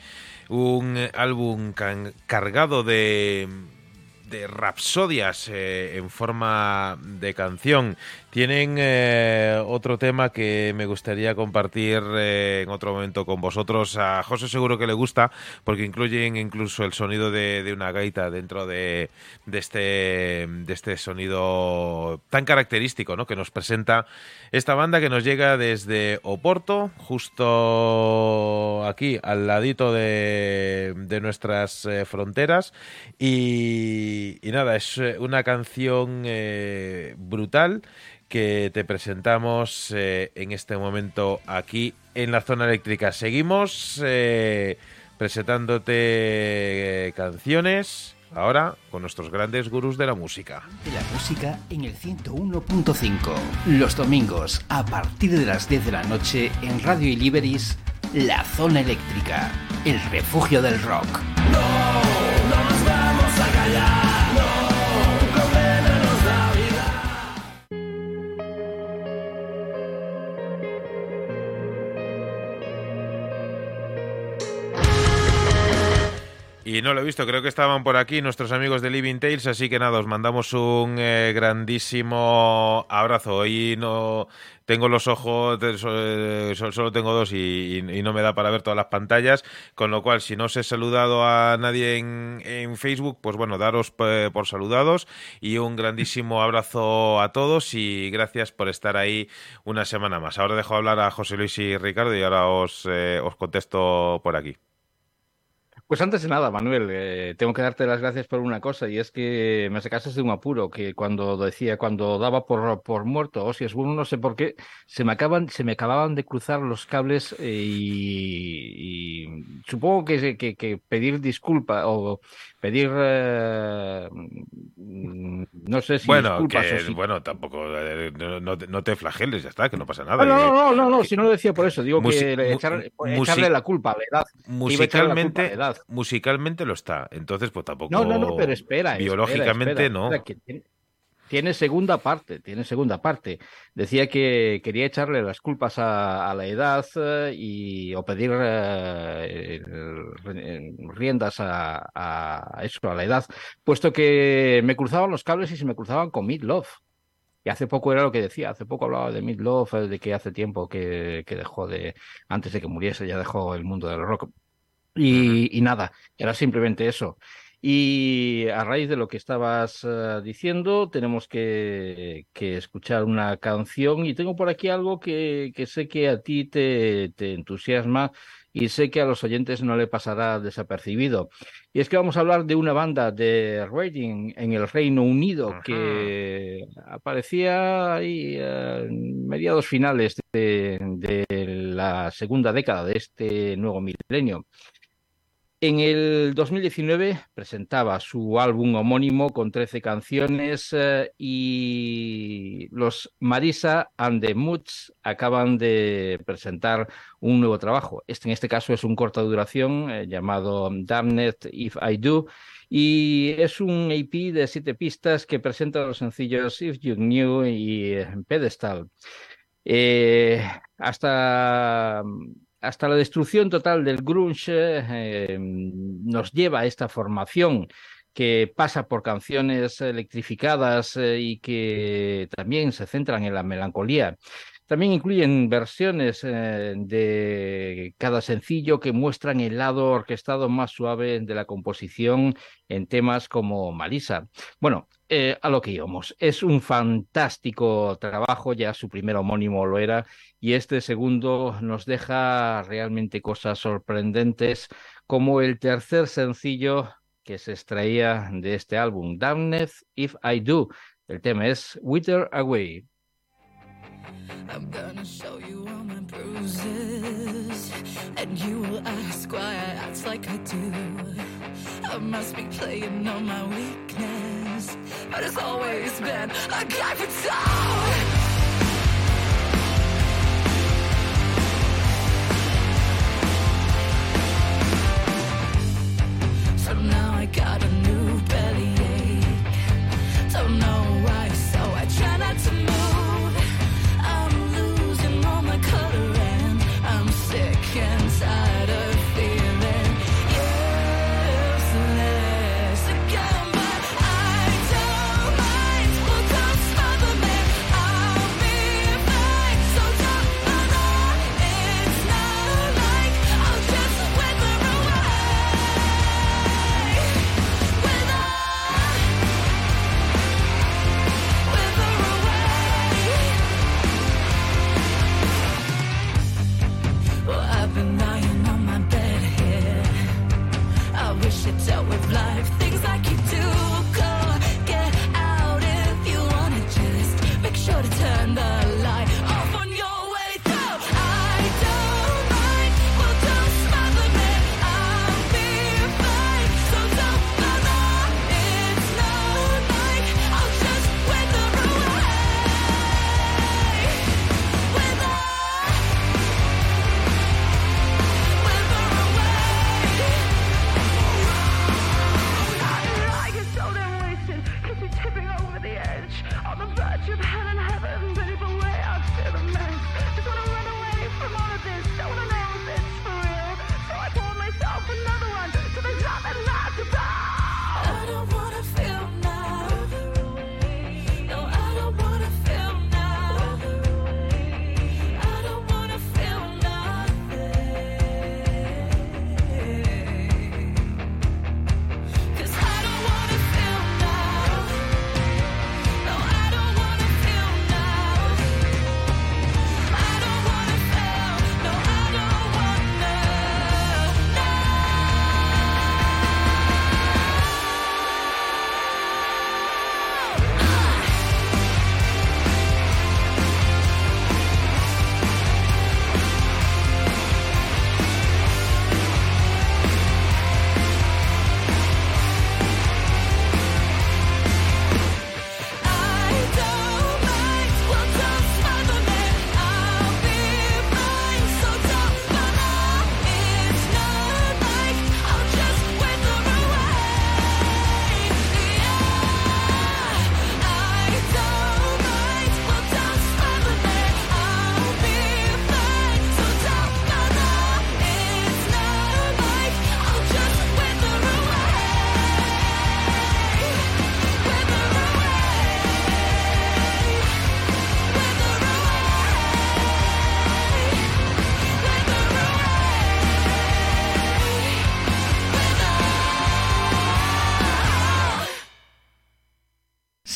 un álbum cargado de de rapsodias en forma de canción. Tienen eh, otro tema que me gustaría compartir eh, en otro momento con vosotros. A José seguro que le gusta porque incluyen incluso el sonido de, una gaita dentro de, de este, de este sonido tan característico ¿no? que nos presenta esta banda que nos llega desde Oporto, justo aquí al ladito de, de nuestras eh, fronteras. Y, nada, es una canción brutal que te presentamos eh, en este momento aquí en la zona eléctrica. Seguimos eh, presentándote eh, canciones ahora con nuestros grandes gurús de la música. De la música en el 101.5. Los domingos a partir de las 10 de la noche en Radio Iliberis, La Zona Eléctrica, el refugio del rock. No nos lo he visto, creo que estaban por aquí nuestros amigos de Living Tales, así que nada, os mandamos un eh, grandísimo abrazo. Hoy no tengo los ojos, eh, so- solo tengo dos y, no me da para ver todas las pantallas, con lo cual si no os he saludado a nadie en, Facebook, pues bueno, daros eh, por saludados y un grandísimo abrazo a todos y gracias por estar ahí una semana más. Ahora dejo hablar a José Luis y Ricardo y ahora os, os contesto por aquí. Pues antes de nada, Manuel, eh, tengo que darte las gracias por una cosa y es que me sacaste de un apuro que cuando decía, cuando daba por, por muerto Ozzy Osbourne, no sé por qué, se me acaban, se me acababan de cruzar los cables eh, y, y supongo que, que, que pedir disculpa o pedir, eh, mm, no sé si Bueno, disculpas que, o si... bueno, tampoco, eh, no, no te- flageles, ya está, que no pasa nada. Ah, no, no, no, no, no, si no lo decía por eso, digo Musi- que echar- echarle la culpa a la edad. echarle la culpa a la musicalmente, edad. musicalmente lo está, entonces pues tampoco... No, no, no, pero espera. espera, Biológicamente espera, no. espera, que tiene, tiene segunda parte, tiene segunda parte. Decía que quería echarle las culpas a, a la edad eh, y o pedir eh, riendas a, a eso, a la edad, puesto que me cruzaban los cables y se me cruzaban con Meat Love. Y hace poco era lo que decía, hace poco hablaba de Meat Love, eh, de que hace tiempo que, que dejó de, antes de que muriese, ya dejó el mundo del rock. Y, y nada, era simplemente eso. Y a raíz de lo que estabas eh, diciendo, tenemos que, que escuchar una canción y tengo por aquí algo que, que sé que a ti te, te entusiasma y sé que a los oyentes no le pasará desapercibido. Y es que vamos a hablar de una banda de Reading en el Reino Unido Ajá. que aparecía ahí eh, en mediados finales de, de la segunda década de este nuevo milenio. En el 2019 presentaba su álbum homónimo con 13 canciones eh, y los Marisa and the Moods acaban de presentar un nuevo trabajo. Este en este caso es un corta duración eh, llamado Damned If I Do y es un EP de siete pistas que presenta los sencillos If You Knew y eh, Pedestal. Eh, hasta hasta la destrucción total del grunge eh, nos lleva a esta formación que pasa por canciones electrificadas eh, y que también se centran en la melancolía. También incluyen versiones eh, de cada sencillo que muestran el lado orquestado más suave de la composición en temas como Marisa. Bueno, eh, a lo que íbamos. Es un fantástico trabajo, ya su primer homónimo lo era, y este segundo nos deja realmente cosas sorprendentes, como el tercer sencillo que se extraía de este álbum, Damned If I Do. El tema es Wither Away. I'm gonna show you all my bruises, and you will ask why I act like I do. I must be playing on my weakness, but it's always been a guy for two. So now I got a new bellyache. Don't know.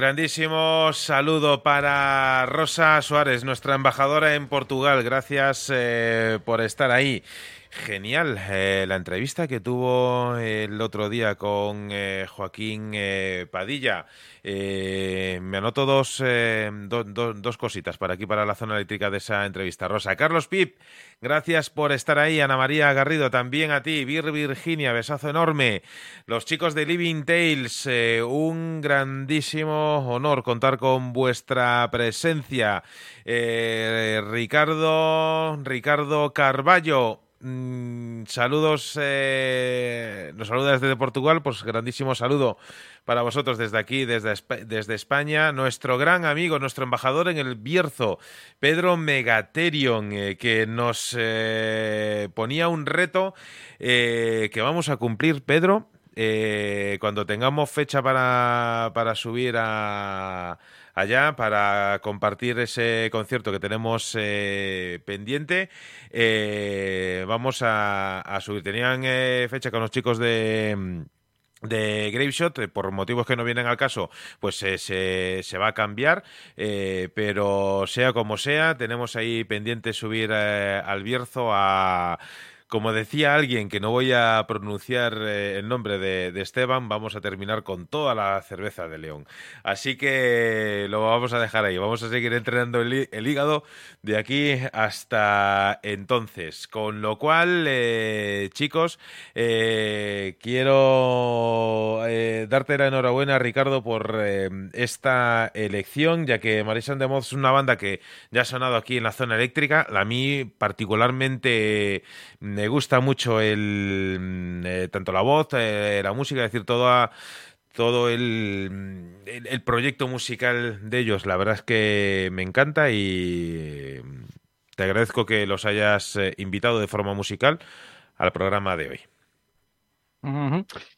Grandísimo saludo para Rosa Suárez, nuestra embajadora en Portugal. Gracias eh, por estar ahí. Genial eh, la entrevista que tuvo el otro día con eh, Joaquín eh, Padilla. Me anoto dos, do- do- dos cositas para aquí, para la zona eléctrica de esa entrevista. Rosa, Carlos Pip, gracias por estar ahí. Ana María Garrido, también a ti. Vir Virginia, besazo enorme. Los chicos de Living Tales, un grandísimo honor contar con vuestra presencia. Ricardo, Ricardo Carballo. Mm, saludos, eh, nos saluda desde Portugal, pues grandísimo saludo para vosotros desde aquí, desde, desde España. Nuestro gran amigo, nuestro embajador en el Bierzo, Pedro Megaterion, eh, que nos eh, ponía un reto eh, que vamos a cumplir, Pedro, cuando tengamos fecha para, para subir a allá para compartir ese concierto que tenemos eh, pendiente. Eh, vamos a, subir. Tenían eh, fecha con los chicos de de Graveshot, por motivos que no vienen al caso, pues se, se va a cambiar, pero sea como sea, tenemos ahí pendiente subir eh, al Bierzo a... Como decía alguien que no voy a pronunciar eh, el nombre de, Esteban, vamos a terminar con toda la cerveza de León. Así que lo vamos a dejar ahí. Vamos a seguir entrenando el, hí- el hígado de aquí hasta entonces. Con lo cual, eh, chicos, eh, quiero darte la enhorabuena, Ricardo, por esta elección, ya que Marisa de Moz es una banda que ya ha sonado aquí en la zona eléctrica. A mí, particularmente, me gusta mucho el mm, eh, tanto la voz, eh, la música, es decir, toda todo el, el, proyecto musical de ellos, la verdad es que me encanta y te agradezco que los hayas eh, invitado de forma musical al programa de hoy.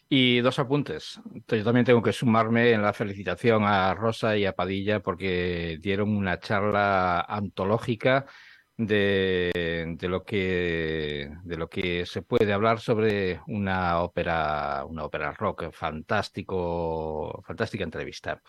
Y dos apuntes. Yo también tengo que sumarme en la felicitación a Rosa y a Padilla porque dieron una charla antológica de, de lo que de lo que se puede hablar sobre una ópera, una ópera rock fantástico, fantástica entrevista.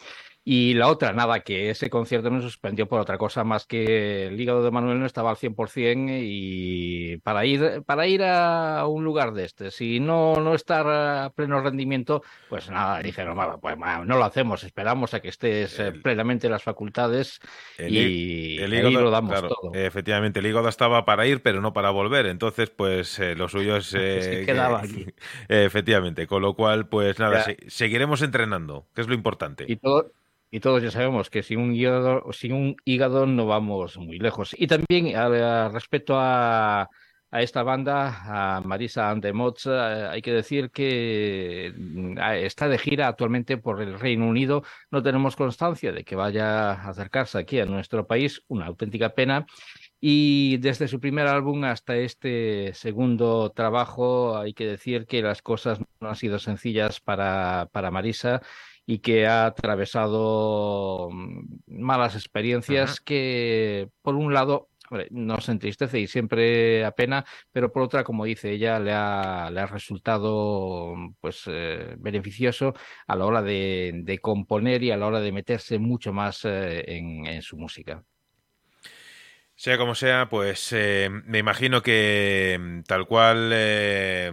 Y la otra, nada, que ese concierto nos suspendió por otra cosa más que el hígado de Manuel no estaba al 100% y para ir, para ir a un lugar de este, si no, no estar a pleno rendimiento, pues nada, dijeron, "Bueno, pues no lo hacemos, esperamos a que estés eh, El- plenamente en las facultades El, y el ahí hígado, lo damos claro, todo. efectivamente, el hígado estaba para ir, pero no para volver. Entonces, pues eh, lo suyo es. Eh, quedaba aquí. efectivamente, con lo cual, pues nada, Ya. seguiremos entrenando, que es lo importante. Y, todo, y todos ya sabemos que sin un hígado, sin un hígado no vamos muy lejos. Y también a- a- respecto a, a esta banda, a Marisa and the Mods, eh, hay que decir que mm, está de gira actualmente por el Reino Unido. No tenemos constancia de que vaya a acercarse aquí a nuestro país, una auténtica pena. Y desde su primer álbum hasta este segundo trabajo, hay que decir que las cosas no han sido sencillas para, para Marisa y que ha atravesado mm, malas experiencias que, por un lado, hombre, nos entristece y siempre apena, pero por otra, como dice ella, le ha, le ha resultado pues eh, beneficioso a la hora de, de componer y a la hora de meterse mucho más eh, en, en su música. Sea como sea, pues eh, me imagino que mm, tal cual eh,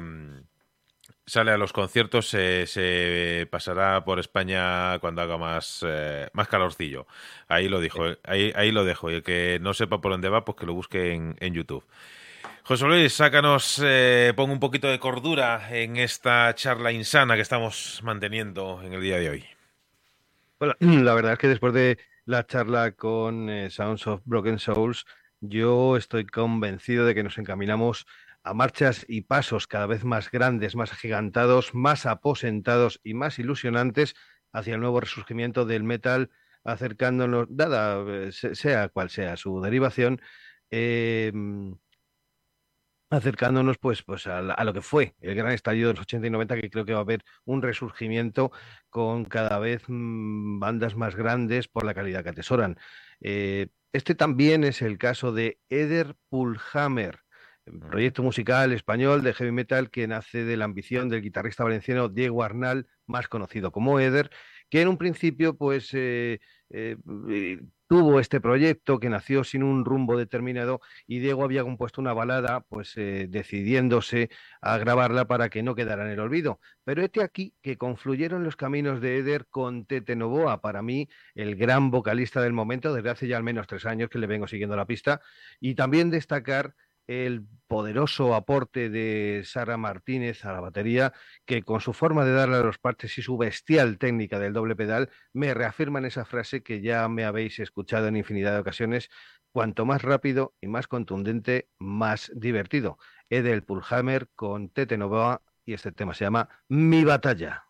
sale a los conciertos, se, se pasará por España cuando haga más, eh, más calorcillo. Ahí lo dijo, ahí, ahí lo dejo. Y el que no sepa por dónde va, pues que lo busque en, en YouTube. José Luis, sácanos, eh, pon un poquito de cordura en esta charla insana que estamos manteniendo en el día de hoy. Bueno, la verdad es que después de la charla con eh, Sounds of Broken Souls, yo estoy convencido de que nos encaminamos a marchas y pasos cada vez más grandes, más agigantados, más aposentados y más ilusionantes hacia el nuevo resurgimiento del metal, acercándonos, dada eh, se- sea cual sea su derivación, eh, acercándonos pues, pues a, lo que fue el gran estallido de los 80 y 90, que creo que va a haber un resurgimiento con cada vez mmm, bandas más grandes por la calidad que atesoran. Eh, este también es el caso de Eder Pulhammer, proyecto musical español de heavy metal que nace de la ambición del guitarrista valenciano Diego Arnal, más conocido como Eder, que en un principio pues eh, eh, tuvo este proyecto que nació sin un rumbo determinado y Diego había compuesto una balada pues eh, decidiéndose a grabarla para que no quedara en el olvido. Pero este aquí que confluyeron los caminos de Eder con Tete Novoa, para mí el gran vocalista del momento, desde hace ya al menos tres años que le vengo siguiendo la pista, y también destacar el poderoso aporte de Sara Martínez a la batería, que con su forma de darle a los partes y su bestial técnica del doble pedal, me reafirman esa frase que ya me habéis escuchado en infinidad de ocasiones, cuanto más rápido y más contundente, más divertido. Edel Pulhammer con Tete Novoa y este tema se llama Mi batalla.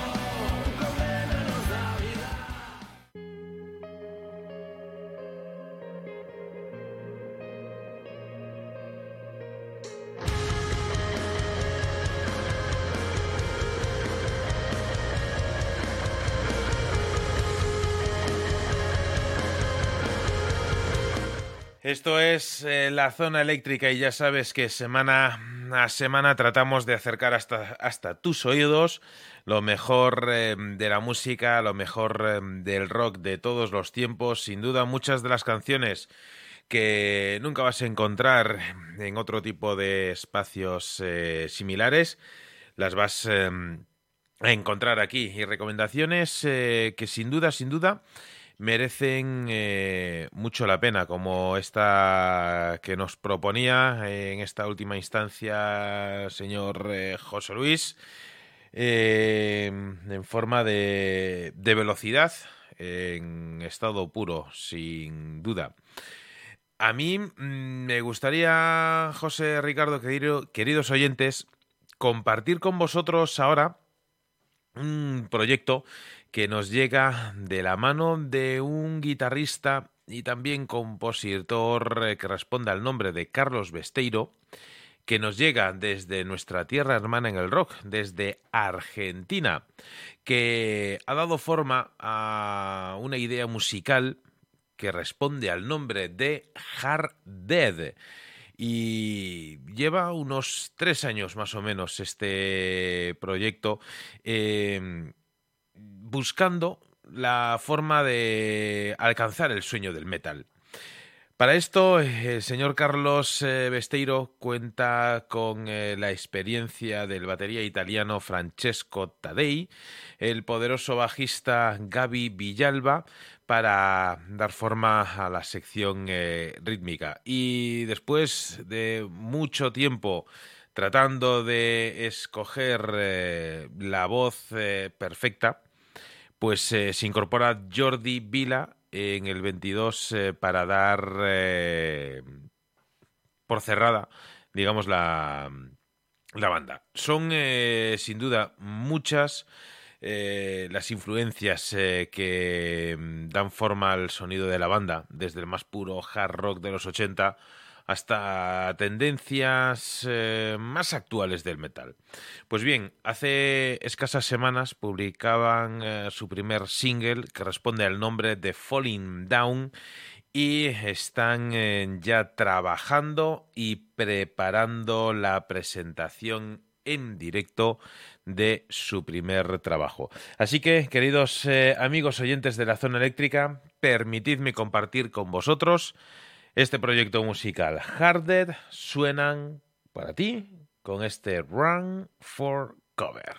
Esto es eh, la zona eléctrica y ya sabes que semana a semana tratamos de acercar hasta, hasta tus oídos lo mejor eh, de la música, lo mejor eh, del rock de todos los tiempos. Sin duda muchas de las canciones que nunca vas a encontrar en otro tipo de espacios similares, las vas eh, a encontrar aquí. Y recomendaciones que sin duda, sin duda, merecen eh, mucho la pena, como esta que nos proponía en esta última instancia señor eh, José Luis, eh, en forma de, de velocidad, en estado puro, sin duda. A mí mm, me gustaría, José Ricardo, querido- queridos oyentes, compartir con vosotros ahora un proyecto que nos llega de la mano de un guitarrista y también compositor eh, que responde al nombre de Carlos Besteiro, que nos llega desde nuestra tierra hermana en el rock, desde Argentina, que ha dado forma a una idea musical que responde al nombre de Hard Dead. Y lleva unos tres años más o menos este proyecto eh, buscando la forma de alcanzar el sueño del metal. Para esto, eh, el señor Carlos eh, Besteiro cuenta con eh, la experiencia del batería italiano Francesco Tadei, el poderoso bajista Gaby Villalba, para dar forma a la sección eh, rítmica. Y después de mucho tiempo tratando de escoger eh, la voz eh, perfecta, pues eh, se incorpora Jordi Vila en el 22 eh, para dar eh, por cerrada, digamos, la, la banda. Son eh, sin duda muchas eh, las influencias eh, que mm, dan forma al sonido de la banda, desde el más puro hard rock de los 80 hasta tendencias eh, más actuales del metal. Pues bien, hace escasas semanas publicaban eh, su primer single que responde al nombre de Falling Down y están eh, ya trabajando y preparando la presentación en directo de su primer trabajo. Así que, queridos amigos oyentes de la zona eléctrica, permitidme compartir con vosotros este proyecto musical. Harded suenan para ti con este Run for Cover.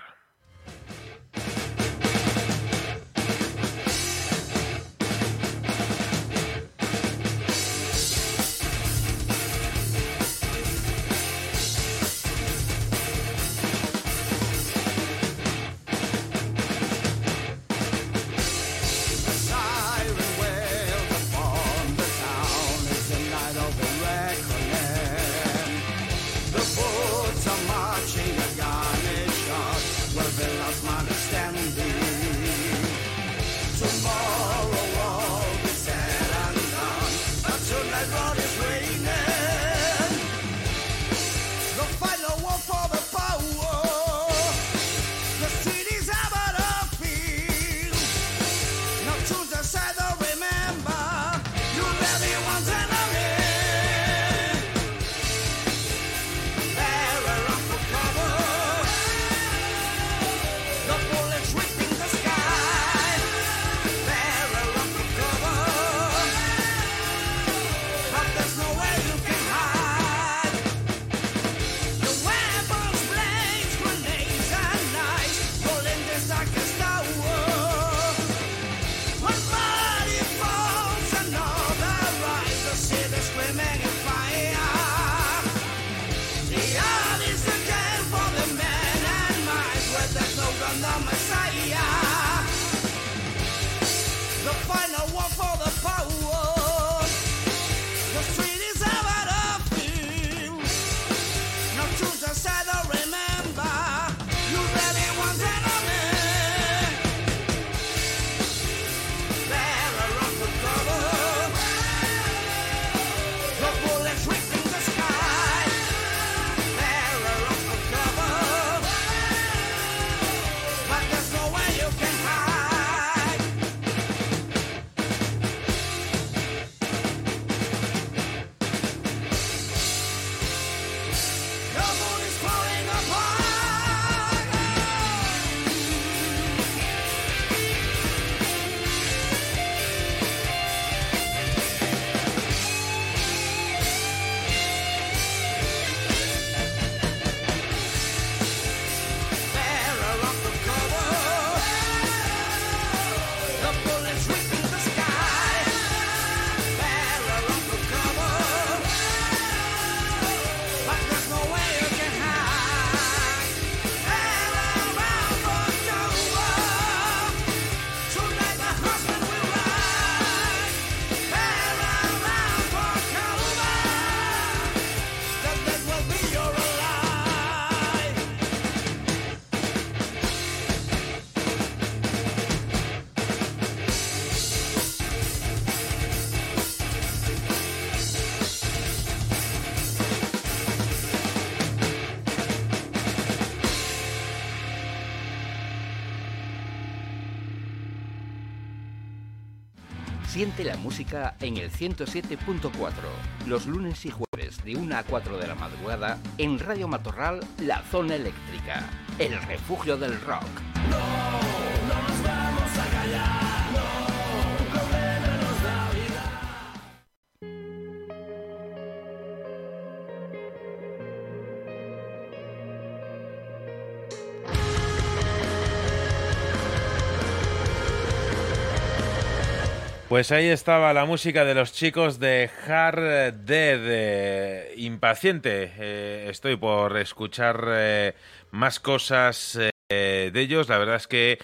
En el 107.4, los lunes y jueves de 1 a 4 de la madrugada en Radio Matorral, La Zona Eléctrica, el refugio del rock. Pues ahí estaba la música de los chicos de Hard Dead. eh, impaciente, eh, estoy por escuchar eh, más cosas de ellos. La verdad es que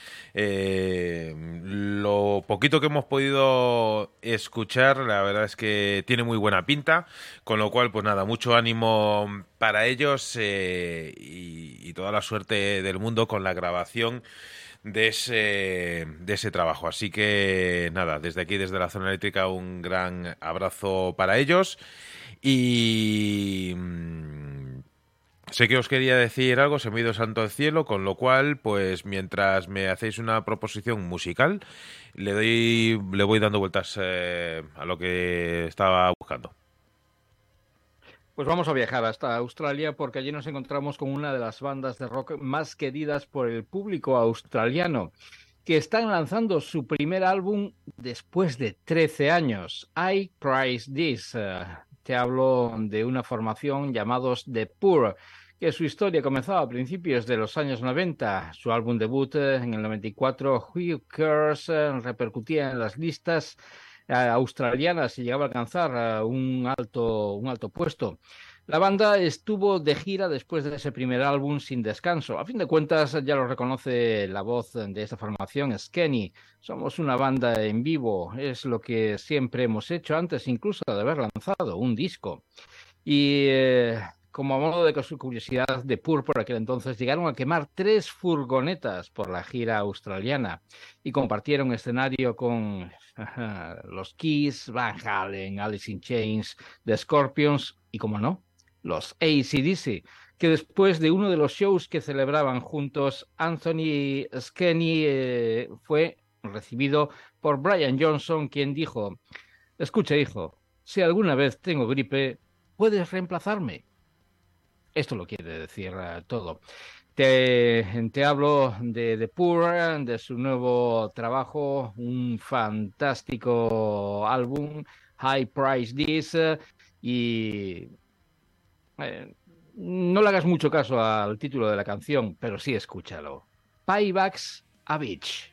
lo poquito que hemos podido escuchar, la verdad es que tiene muy buena pinta. Con lo cual, pues nada, mucho ánimo para ellos y toda la suerte del mundo con la grabación de ese, de ese trabajo. Así que nada, desde aquí, desde la zona eléctrica, un gran abrazo para ellos. Y mm, sé que os quería decir algo, se me ha ido santo al cielo, con lo cual, pues mientras me hacéis una proposición musical, le doy, le voy dando vueltas eh, a lo que estaba buscando. Pues vamos a viajar hasta Australia porque allí nos encontramos con una de las bandas de rock más queridas por el público australiano, que están lanzando su primer álbum después de 13 años, I Price This. Eh, te hablo de una formación llamados The Poor, que su historia comenzaba a principios de los años 90. Su álbum debut eh, en el 94, Who Cares, eh, repercutía en las listas australianas y llegaba a alcanzar un alto, un alto puesto. La banda estuvo de gira después de ese primer álbum sin descanso. A fin de cuentas, ya lo reconoce la voz de esta formación, es Kenny. Somos una banda en vivo, es lo que siempre hemos hecho antes incluso de haber lanzado un disco. Y eh, como a modo de curiosidad de Pur por aquel entonces, llegaron a quemar tres furgonetas por la gira australiana y compartieron escenario con los Kiss, Van Halen, Alice in Chains, The Scorpions y, como no, los ACDC, que después de uno de los shows que celebraban juntos, Anthony Skenny eh, fue recibido por Brian Johnson, quien dijo, escucha hijo, si alguna vez tengo gripe, puedes reemplazarme. Esto lo quiere decir uh, todo. Te, hablo de The Poor, de su nuevo trabajo, un fantástico álbum, High Price This, y eh, no le hagas mucho caso al título de la canción, pero sí escúchalo. Paybacks a Beach.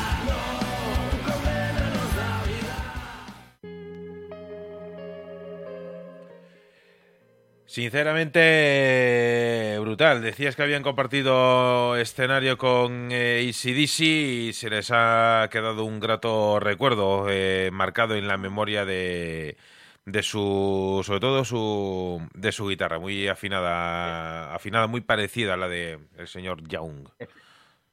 Sinceramente, brutal. Decías que habían compartido escenario con eh, AC/DC y se les ha quedado un grato recuerdo eh, marcado en la memoria de, de su, sobre todo su, de su guitarra, muy afinada, afinada, muy parecida a la de el señor Young.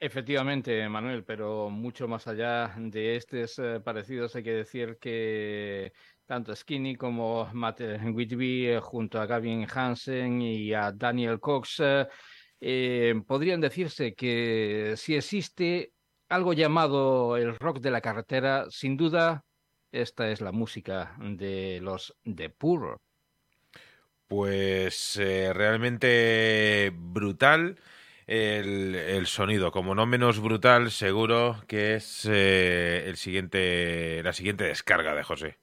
Efectivamente, Manuel, pero mucho más allá de estos eh, parecidos, hay que decir que tanto Skinny como Matt Whitby, eh, junto a Gavin Hansen y a Daniel Cox, eh, eh, podrían decirse que si existe algo llamado el rock de la carretera, sin duda, esta es la música de los The Poor. Pues realmente brutal el, sonido, como no menos brutal, seguro que es el siguiente, la siguiente descarga de José.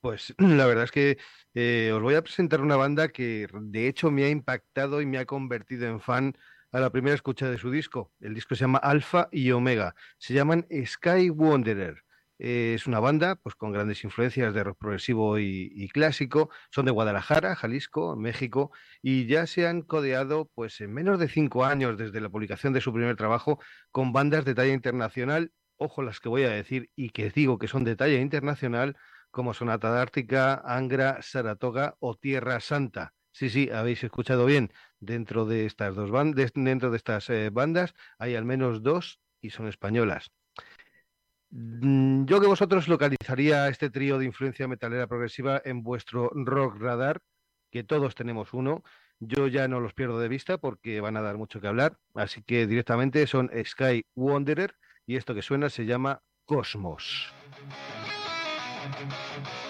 Pues la verdad es que eh, os voy a presentar una banda que de hecho me ha impactado y me ha convertido en fan a la primera escucha de su disco. El disco se llama Alfa y Omega. Se llaman Sky Wanderer. Eh, es una banda pues, con grandes influencias de rock progresivo y, y clásico. Son de Guadalajara, Jalisco, México, y ya se han codeado pues, en menos de cinco años desde la publicación de su primer trabajo con bandas de talla internacional. Ojo las que voy a decir y que digo que son de talla internacional, como Sonata Ártica, Angra, Saratoga o Tierra Santa. Sí, sí, habéis escuchado bien. Dentro de estas dos bandas, dentro de estas eh, bandas hay al menos dos y son españolas. Mm, Yo que vosotros localizaría este trío de influencia metalera progresiva en vuestro rock radar, que todos tenemos uno. Yo ya no los pierdo de vista porque van a dar mucho que hablar, así que directamente son Sky Wanderer y esto que suena se llama Cosmos. Thank you.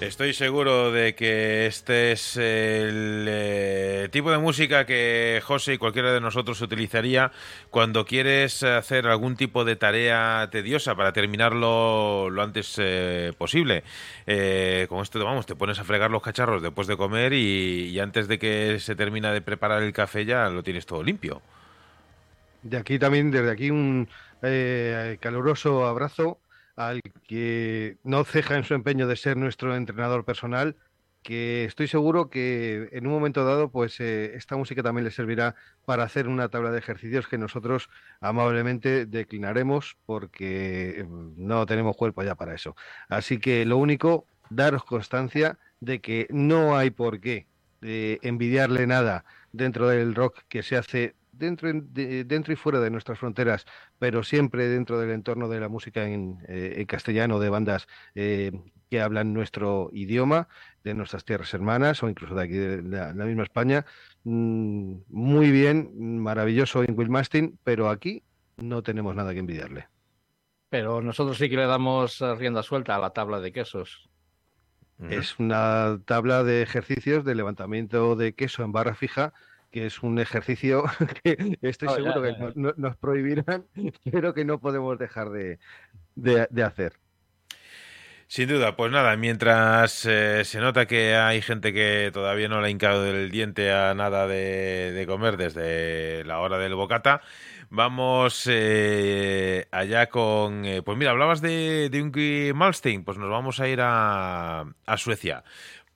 Estoy seguro de que este es el eh, tipo de música que José y cualquiera de nosotros utilizaría cuando quieres hacer algún tipo de tarea tediosa para terminarlo lo antes eh, posible. Eh, con esto, vamos, te pones a fregar los cacharros después de comer y, y antes de que se termina de preparar el café ya lo tienes todo limpio. De aquí también, desde aquí, un eh, caluroso abrazo al que no ceja en su empeño de ser nuestro entrenador personal, que estoy seguro que en un momento dado, pues eh, esta música también le servirá para hacer una tabla de ejercicios que nosotros amablemente declinaremos porque eh, no tenemos cuerpo ya para eso. Así que lo único, daros constancia de que no hay por qué eh, envidiarle nada dentro del rock que se hace dentro, de- dentro y fuera de nuestras fronteras, pero siempre dentro del entorno de la música en, eh, en castellano, de bandas eh, que hablan nuestro idioma, de nuestras tierras hermanas o incluso de aquí de la, la misma España. Mm, muy bien, maravilloso en Will Mastin, pero aquí no tenemos nada que envidiarle. Pero nosotros sí que le damos eh, rienda suelta a la tabla de quesos. Es una tabla de ejercicios de levantamiento de queso en barra fija, que es un ejercicio que estoy Oh, ya, seguro ya, que no- no- nos prohibirán, pero que no podemos dejar de, de- de hacer. Sin duda, pues nada, mientras eh, se nota que hay gente que todavía no le ha hincado el diente a nada de, de comer desde la hora del bocata, vamos eh, allá con... eh, pues mira, hablabas de, de Yngwie Malmsteen, pues nos vamos a ir a, a Suecia.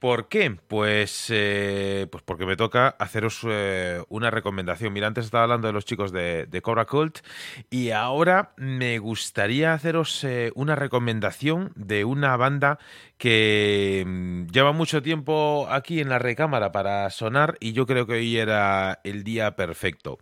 ¿Por qué? Pues, eh, pues porque me toca haceros eh, una recomendación. Mira, antes estaba hablando de los chicos de, Cobra Cult y ahora me gustaría haceros eh, una recomendación de una banda que mm, lleva mucho tiempo aquí en la recámara para sonar y yo creo que hoy era el día perfecto.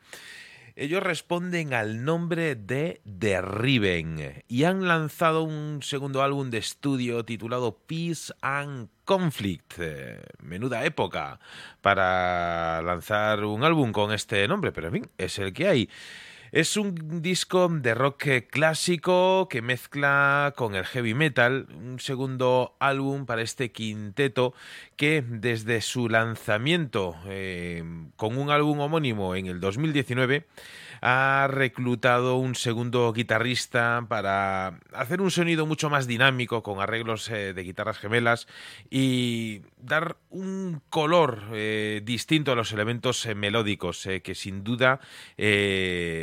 Ellos responden al nombre de The Riven y han lanzado un segundo álbum de estudio titulado Peace and Conflict. Eh, menuda época para lanzar un álbum con este nombre, pero en fin, es el que hay. Es un disco de rock clásico que mezcla con el heavy metal, un segundo álbum para este quinteto que desde su lanzamiento eh, con un álbum homónimo en el 2019 ha reclutado un segundo guitarrista para hacer un sonido mucho más dinámico con arreglos eh, de guitarras gemelas y dar un color eh, distinto a los elementos eh, melódicos que sin duda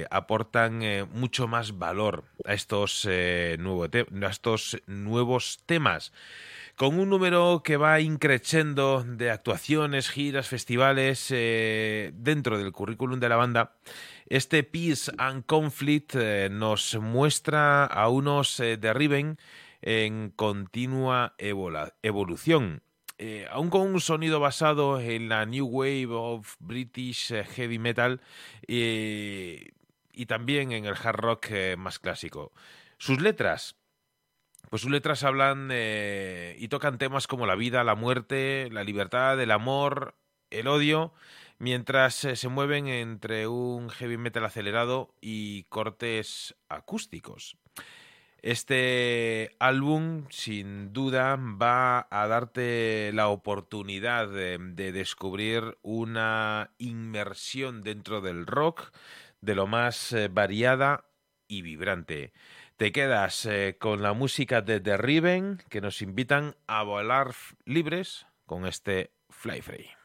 aportan mucho más valor a estos nuevos temas con un número que va increciendo de actuaciones, giras, festivales eh, dentro del currículum de la banda. Este Peace and Conflict eh, nos muestra a unos eh, de Riven en continua evolución. Eh, aún con un sonido basado en la New Wave of British eh, Heavy Metal y también en el hard rock más clásico. Sus letras, pues sus letras hablan y tocan temas como la vida, la muerte, la libertad, el amor, el odio, mientras eh, se mueven entre un heavy metal acelerado y cortes acústicos. Este álbum, sin duda, va a darte la oportunidad de, de descubrir una inmersión dentro del rock de lo más eh, variada y vibrante. Te quedas eh, con la música de The Riven que nos invitan a volar libres con este Fly Free.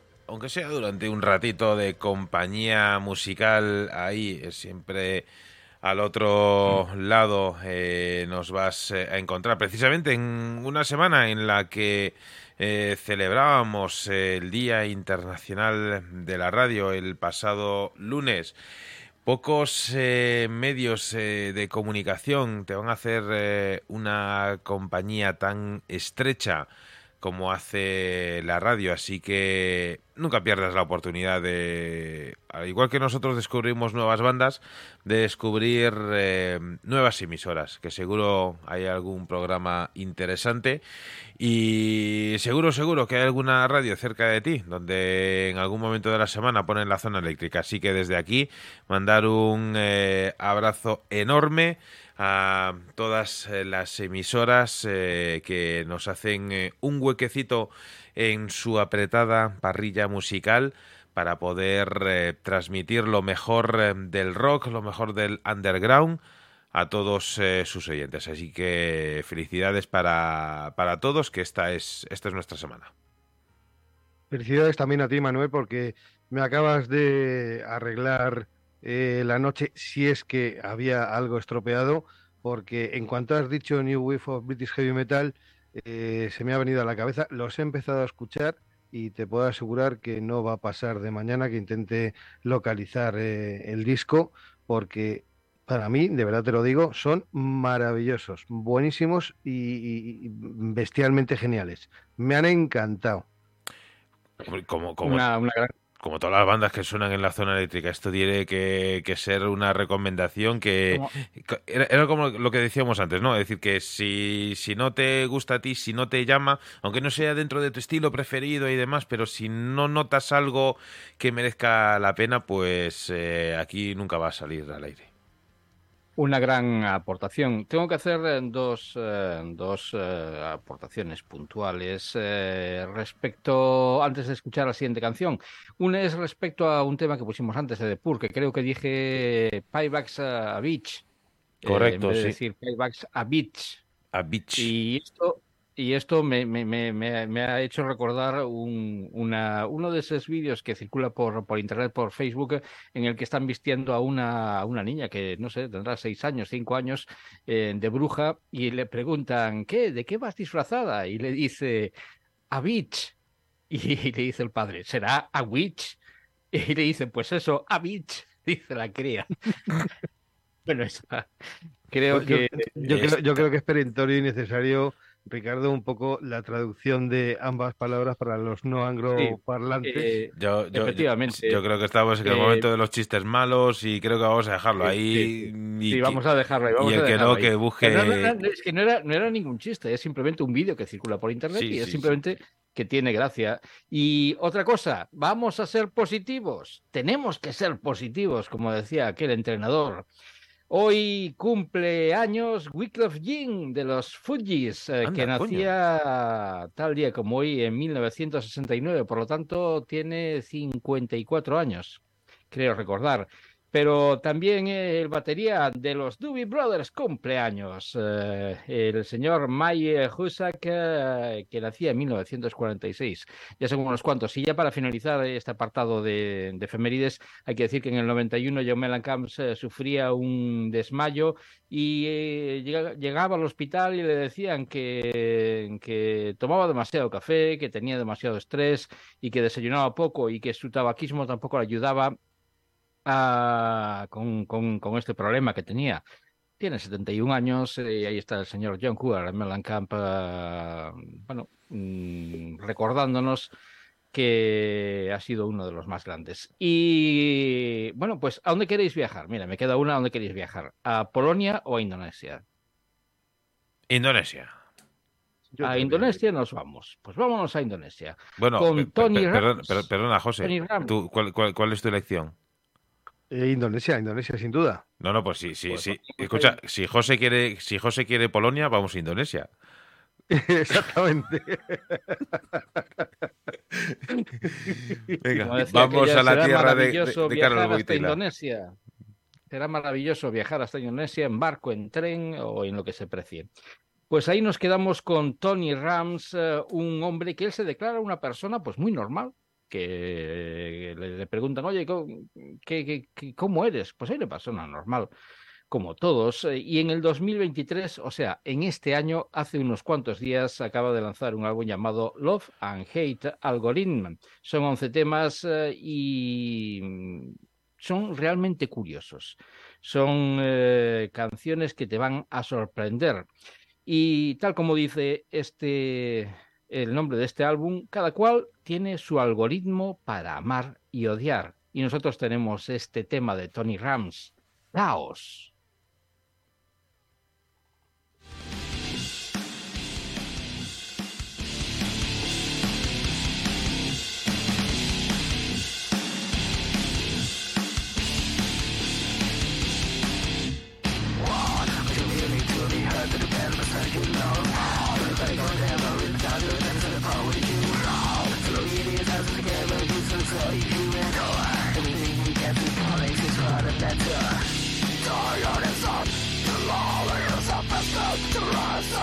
aunque sea durante un ratito de compañía musical, ahí eh, siempre al otro lado eh, nos vas eh, a encontrar precisamente en una semana en la que eh, celebrábamos el Día Internacional de la Radio el pasado lunes. Pocos eh, medios eh, de comunicación te van a hacer eh, una compañía tan estrecha como hace la radio, así que nunca pierdas la oportunidad de, al igual que nosotros descubrimos nuevas bandas, de descubrir eh, nuevas emisoras, que seguro hay algún programa interesante y seguro, seguro que hay alguna radio cerca de ti donde en algún momento de la semana ponen la zona eléctrica. Así que desde aquí mandar un eh, abrazo enorme a todas eh, las emisoras eh, que nos hacen eh, un huequecito en su apretada parrilla musical para poder transmitir lo mejor del rock, lo mejor del underground a todos sus oyentes. Así que felicidades para, para todos, que esta es, esta es nuestra semana. Felicidades también a ti, Manuel, porque me acabas de arreglar eh, la noche si es que había algo estropeado, porque en cuanto has dicho New Wave of British Heavy Metal, eh, se me ha venido a la cabeza, los he empezado a escuchar y te puedo asegurar que no va a pasar de mañana que intente localizar eh, el disco, porque para mí, de verdad te lo digo, son maravillosos, buenísimos y, y- y bestialmente geniales. Me han encantado. Como, como, Una, una gran- como todas las bandas que suenan en la zona eléctrica, esto tiene que, que ser una recomendación que... Como- Era, era como lo que decíamos antes, ¿no? Es decir, que si, si no te gusta a ti, si no te llama, aunque no sea dentro de tu estilo preferido y demás, pero si no notas algo que merezca la pena, pues eh, aquí nunca va a salir al aire. Una gran aportación. Tengo que hacer eh, dos, eh, dos eh, aportaciones puntuales eh, respecto, antes de escuchar la siguiente canción. Una es respecto a un tema que pusimos antes de The Pur, que creo que dije Paybacks a Beach. Correcto, en vez de sí. decir Paybacks a Beach. A Beach. Y esto, y esto me, me, me, me, me ha hecho recordar un, una, uno de esos vídeos que circula por, por internet, por Facebook, en el que están vistiendo a una, a una niña que, no sé, tendrá seis años, cinco años, eh, de bruja, y le preguntan, ¿qué? ¿De qué vas disfrazada? Y le dice, a bitch. Y le dice el padre, ¿será a witch? Y le dicen, pues eso, a bitch, dice la cría. bueno, esa, creo Pues yo, que... yo creo, yo creo que es perentorio y necesario, Ricardo, un poco la traducción de ambas palabras para los no angloparlantes. eh, Yo, yo, Efectivamente. yo creo que estamos en el Eh, momento de los chistes malos y creo que vamos a dejarlo Sí, ahí. sí, y Sí, que- vamos a dejarlo ahí. Vamos y el a que no, ahí. que busque- no, no, no, es que no era, no era ningún chiste, es simplemente un vídeo que circula por internet Sí, y es sí, simplemente que tiene gracia. Y otra cosa, vamos a ser positivos. Tenemos que ser positivos, como decía aquel entrenador. Hoy cumple años Wyclef Jean de los Fujis, eh, que coño. nacía tal día como hoy en 1969, por lo tanto tiene 54 años, creo recordar. Pero también el batería de los Doobie Brothers cumpleaños, eh, el señor Maye Husak, eh, que nacía en 1946. Ya son unos cuantos. Y ya para finalizar este apartado de, de hay que decir que en el 91 John Mellencamp eh, sufría un desmayo y eh, llega- llegaba al hospital y le decían que, que tomaba demasiado café, que tenía demasiado estrés y que desayunaba poco y que su tabaquismo tampoco le ayudaba a- con, con- con este problema que tenía. Tiene 71 años eh, y ahí está el señor John Cougar Mellencamp, eh, bueno, mm, recordándonos que ha sido uno de los más grandes. Y bueno, pues ¿a dónde queréis viajar? Mira, me queda una, ¿a dónde queréis viajar? ¿A Polonia o a Indonesia? Indonesia. Yo a también. Indonesia nos vamos. Pues vámonos a Indonesia. Bueno, con Tony Ramos. perdona, José. Tony tú, ¿cuál, cuál, cuál es tu elección? Eh, Indonesia, Indonesia, sin duda. No, no, pues sí, sí, Pues sí. Escucha, si José quiere, si José quiere Polonia, vamos a Indonesia. Exactamente. Venga, vamos a la tierra de, de, maravilloso de viajar Carlos Boitila. Indonesia. Será maravilloso viajar hasta Indonesia en barco, en tren o en lo que se precie. Pues ahí nos quedamos con Tony Rams, eh, un hombre que él se declara una persona pues muy normal, que le, preguntan, oye, ¿cómo, qué- cómo eres? Pues una persona normal, como todos. eh, Y en el 2023, o sea, en este año, hace unos cuantos días, acaba de lanzar un álbum llamado Love and Hate Algorithm. Son 11 temas eh, y mm, son realmente curiosos. Son eh, canciones que te van a sorprender. Y tal como dice este el nombre de este álbum, cada cual tiene su algoritmo para amar y odiar. Y nosotros tenemos este tema de Tony Rams, Tired is up, the law is up, it's to rise,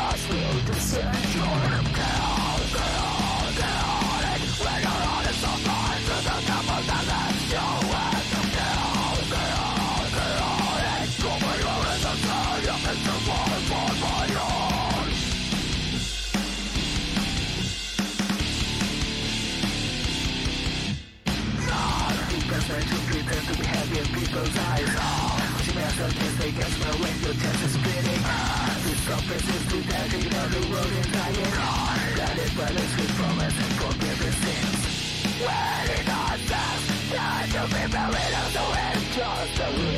the test is beating The surface is detecting Now the road is dying Guided by the sweet promise and forbidden sins When it all stops Time to be buried on the wind Just a wind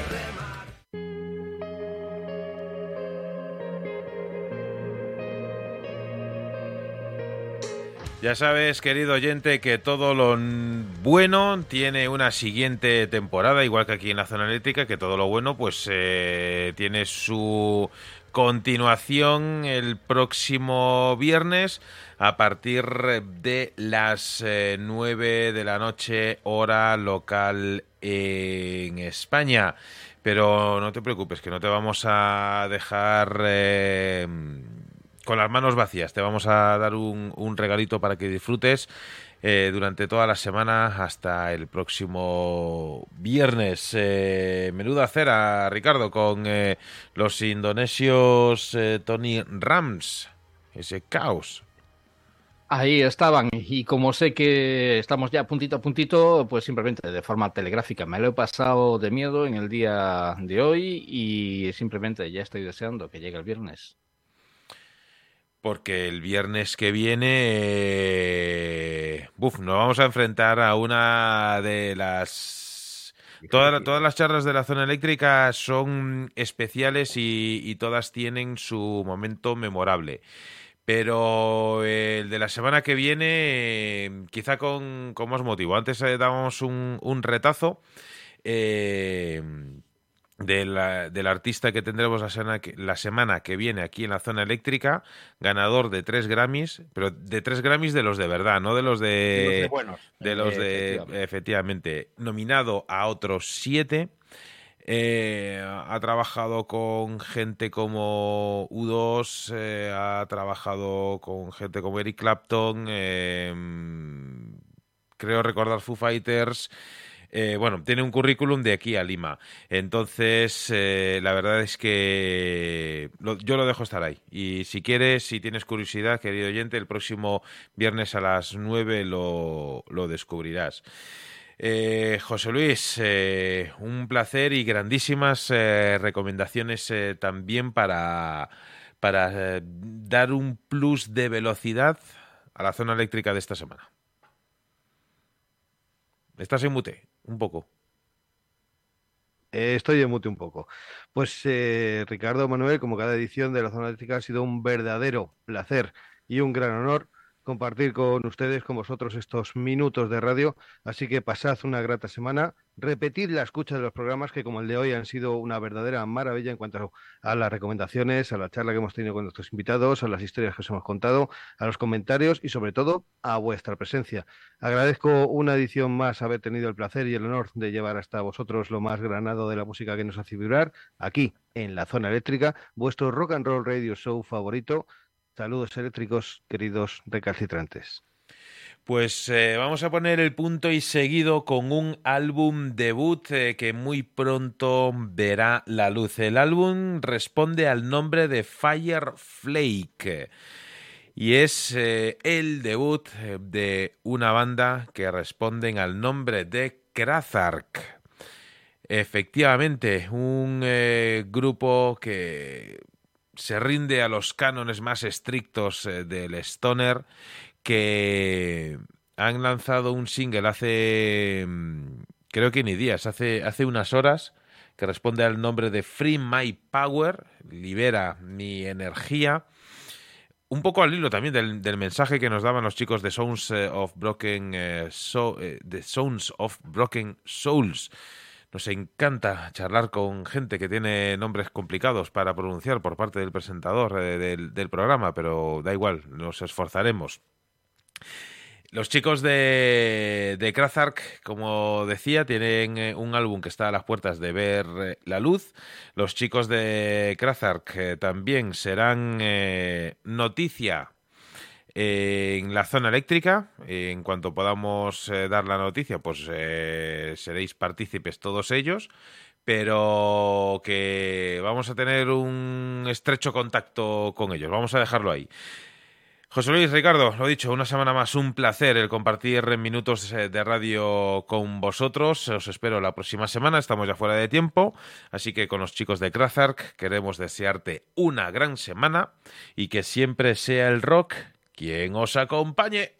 Ya sabes, querido oyente, que todo lo bueno tiene una siguiente temporada, igual que aquí en la zona eléctrica, que todo lo bueno pues eh, tiene su continuación el próximo viernes a partir de las eh, 9 de la noche hora local en España. Pero no te preocupes, que no te vamos a dejar eh, con las manos vacías. Te vamos a dar un, regalito para que disfrutes eh, durante toda la semana hasta el próximo viernes. Eh, menuda cera, Ricardo, con eh, los indonesios Tony Rams, ese caos. Ahí estaban, y como sé que estamos ya puntito a puntito, pues simplemente de forma telegráfica me lo he pasado de miedo en el día de hoy y simplemente ya estoy deseando que llegue el viernes. Porque el viernes que viene, eh, nos vamos a enfrentar a una de las Todas, las charlas de la zona eléctrica son especiales y, y, todas tienen su momento memorable. Pero el de la semana que viene, quizá con, más motivo. Antes eh, dábamos un, un retazo eh, del artista que tendremos la semana, que, la semana que viene aquí en la zona eléctrica, ganador de tres Grammys, pero de tres Grammys de los de verdad, no de los de... De los de buenos. De los de, efectivamente, nominado a otros siete. Eh, ha trabajado con gente como U2, eh, ha trabajado con gente como Eric Clapton, eh, creo recordar Foo Fighters. Bueno, tiene un currículum de aquí a Lima. Entonces, la verdad es que yo lo dejo estar ahí. Y si quieres, si tienes curiosidad, querido oyente, el próximo viernes a las 9 lo, lo descubrirás. Eh, José Luis, eh, un placer y grandísimas eh, recomendaciones también para, para dar un plus de velocidad a la zona eléctrica de esta semana. ¿Estás en mute? Un poco. estoy en mute un poco. Pues Ricardo Manuel, como cada edición de la zona eléctrica, ha sido un verdadero placer y un gran honor compartir con ustedes, con vosotros, estos minutos de radio. Así que pasad una grata semana. Repetid la escucha de los programas que, como el de hoy, han sido una verdadera maravilla en cuanto a las recomendaciones, a la charla que hemos tenido con nuestros invitados, a las historias que os hemos contado, a los comentarios y, sobre todo, a vuestra presencia. Agradezco una edición más haber tenido el placer y el honor de llevar hasta vosotros lo más granado de la música que nos hace vibrar aquí en la zona eléctrica, vuestro rock and roll radio show favorito Saludos eléctricos, queridos recalcitrantes. Pues eh, vamos a poner el punto y seguido con un álbum debut eh, que muy pronto verá la luz. El álbum responde al nombre de Fireflake y es eh, el debut de una banda que responden al nombre de Krazark. Efectivamente, un grupo que se rinde a los cánones más estrictos eh, del Stoner, que han lanzado un single hace, mm, creo que ni días, hace, hace unas horas, que responde al nombre de Free My Power, libera mi energía. Un poco al hilo también del, mensaje que nos daban los chicos de eh, of Broken, eh, Sounds of Broken Souls nos encanta charlar con gente que tiene nombres complicados para pronunciar por parte del presentador eh, del, programa, pero da igual, nos esforzaremos. Los chicos de, de Krazark, como decía, tienen eh, un álbum que está a las puertas de ver eh, la luz. Los chicos de Krazark también serán noticia en la zona eléctrica, en cuanto podamos eh, dar la noticia, pues eh, seréis partícipes todos ellos, pero que vamos a tener un estrecho contacto con ellos. Vamos a dejarlo ahí. José Luis, Ricardo, lo dicho, una semana más, un placer el compartir minutos eh, de radio con vosotros. Os espero la próxima semana, estamos ya fuera de tiempo, así que con los chicos de Krazark queremos desearte una gran semana y que siempre sea el rock quien os acompañe.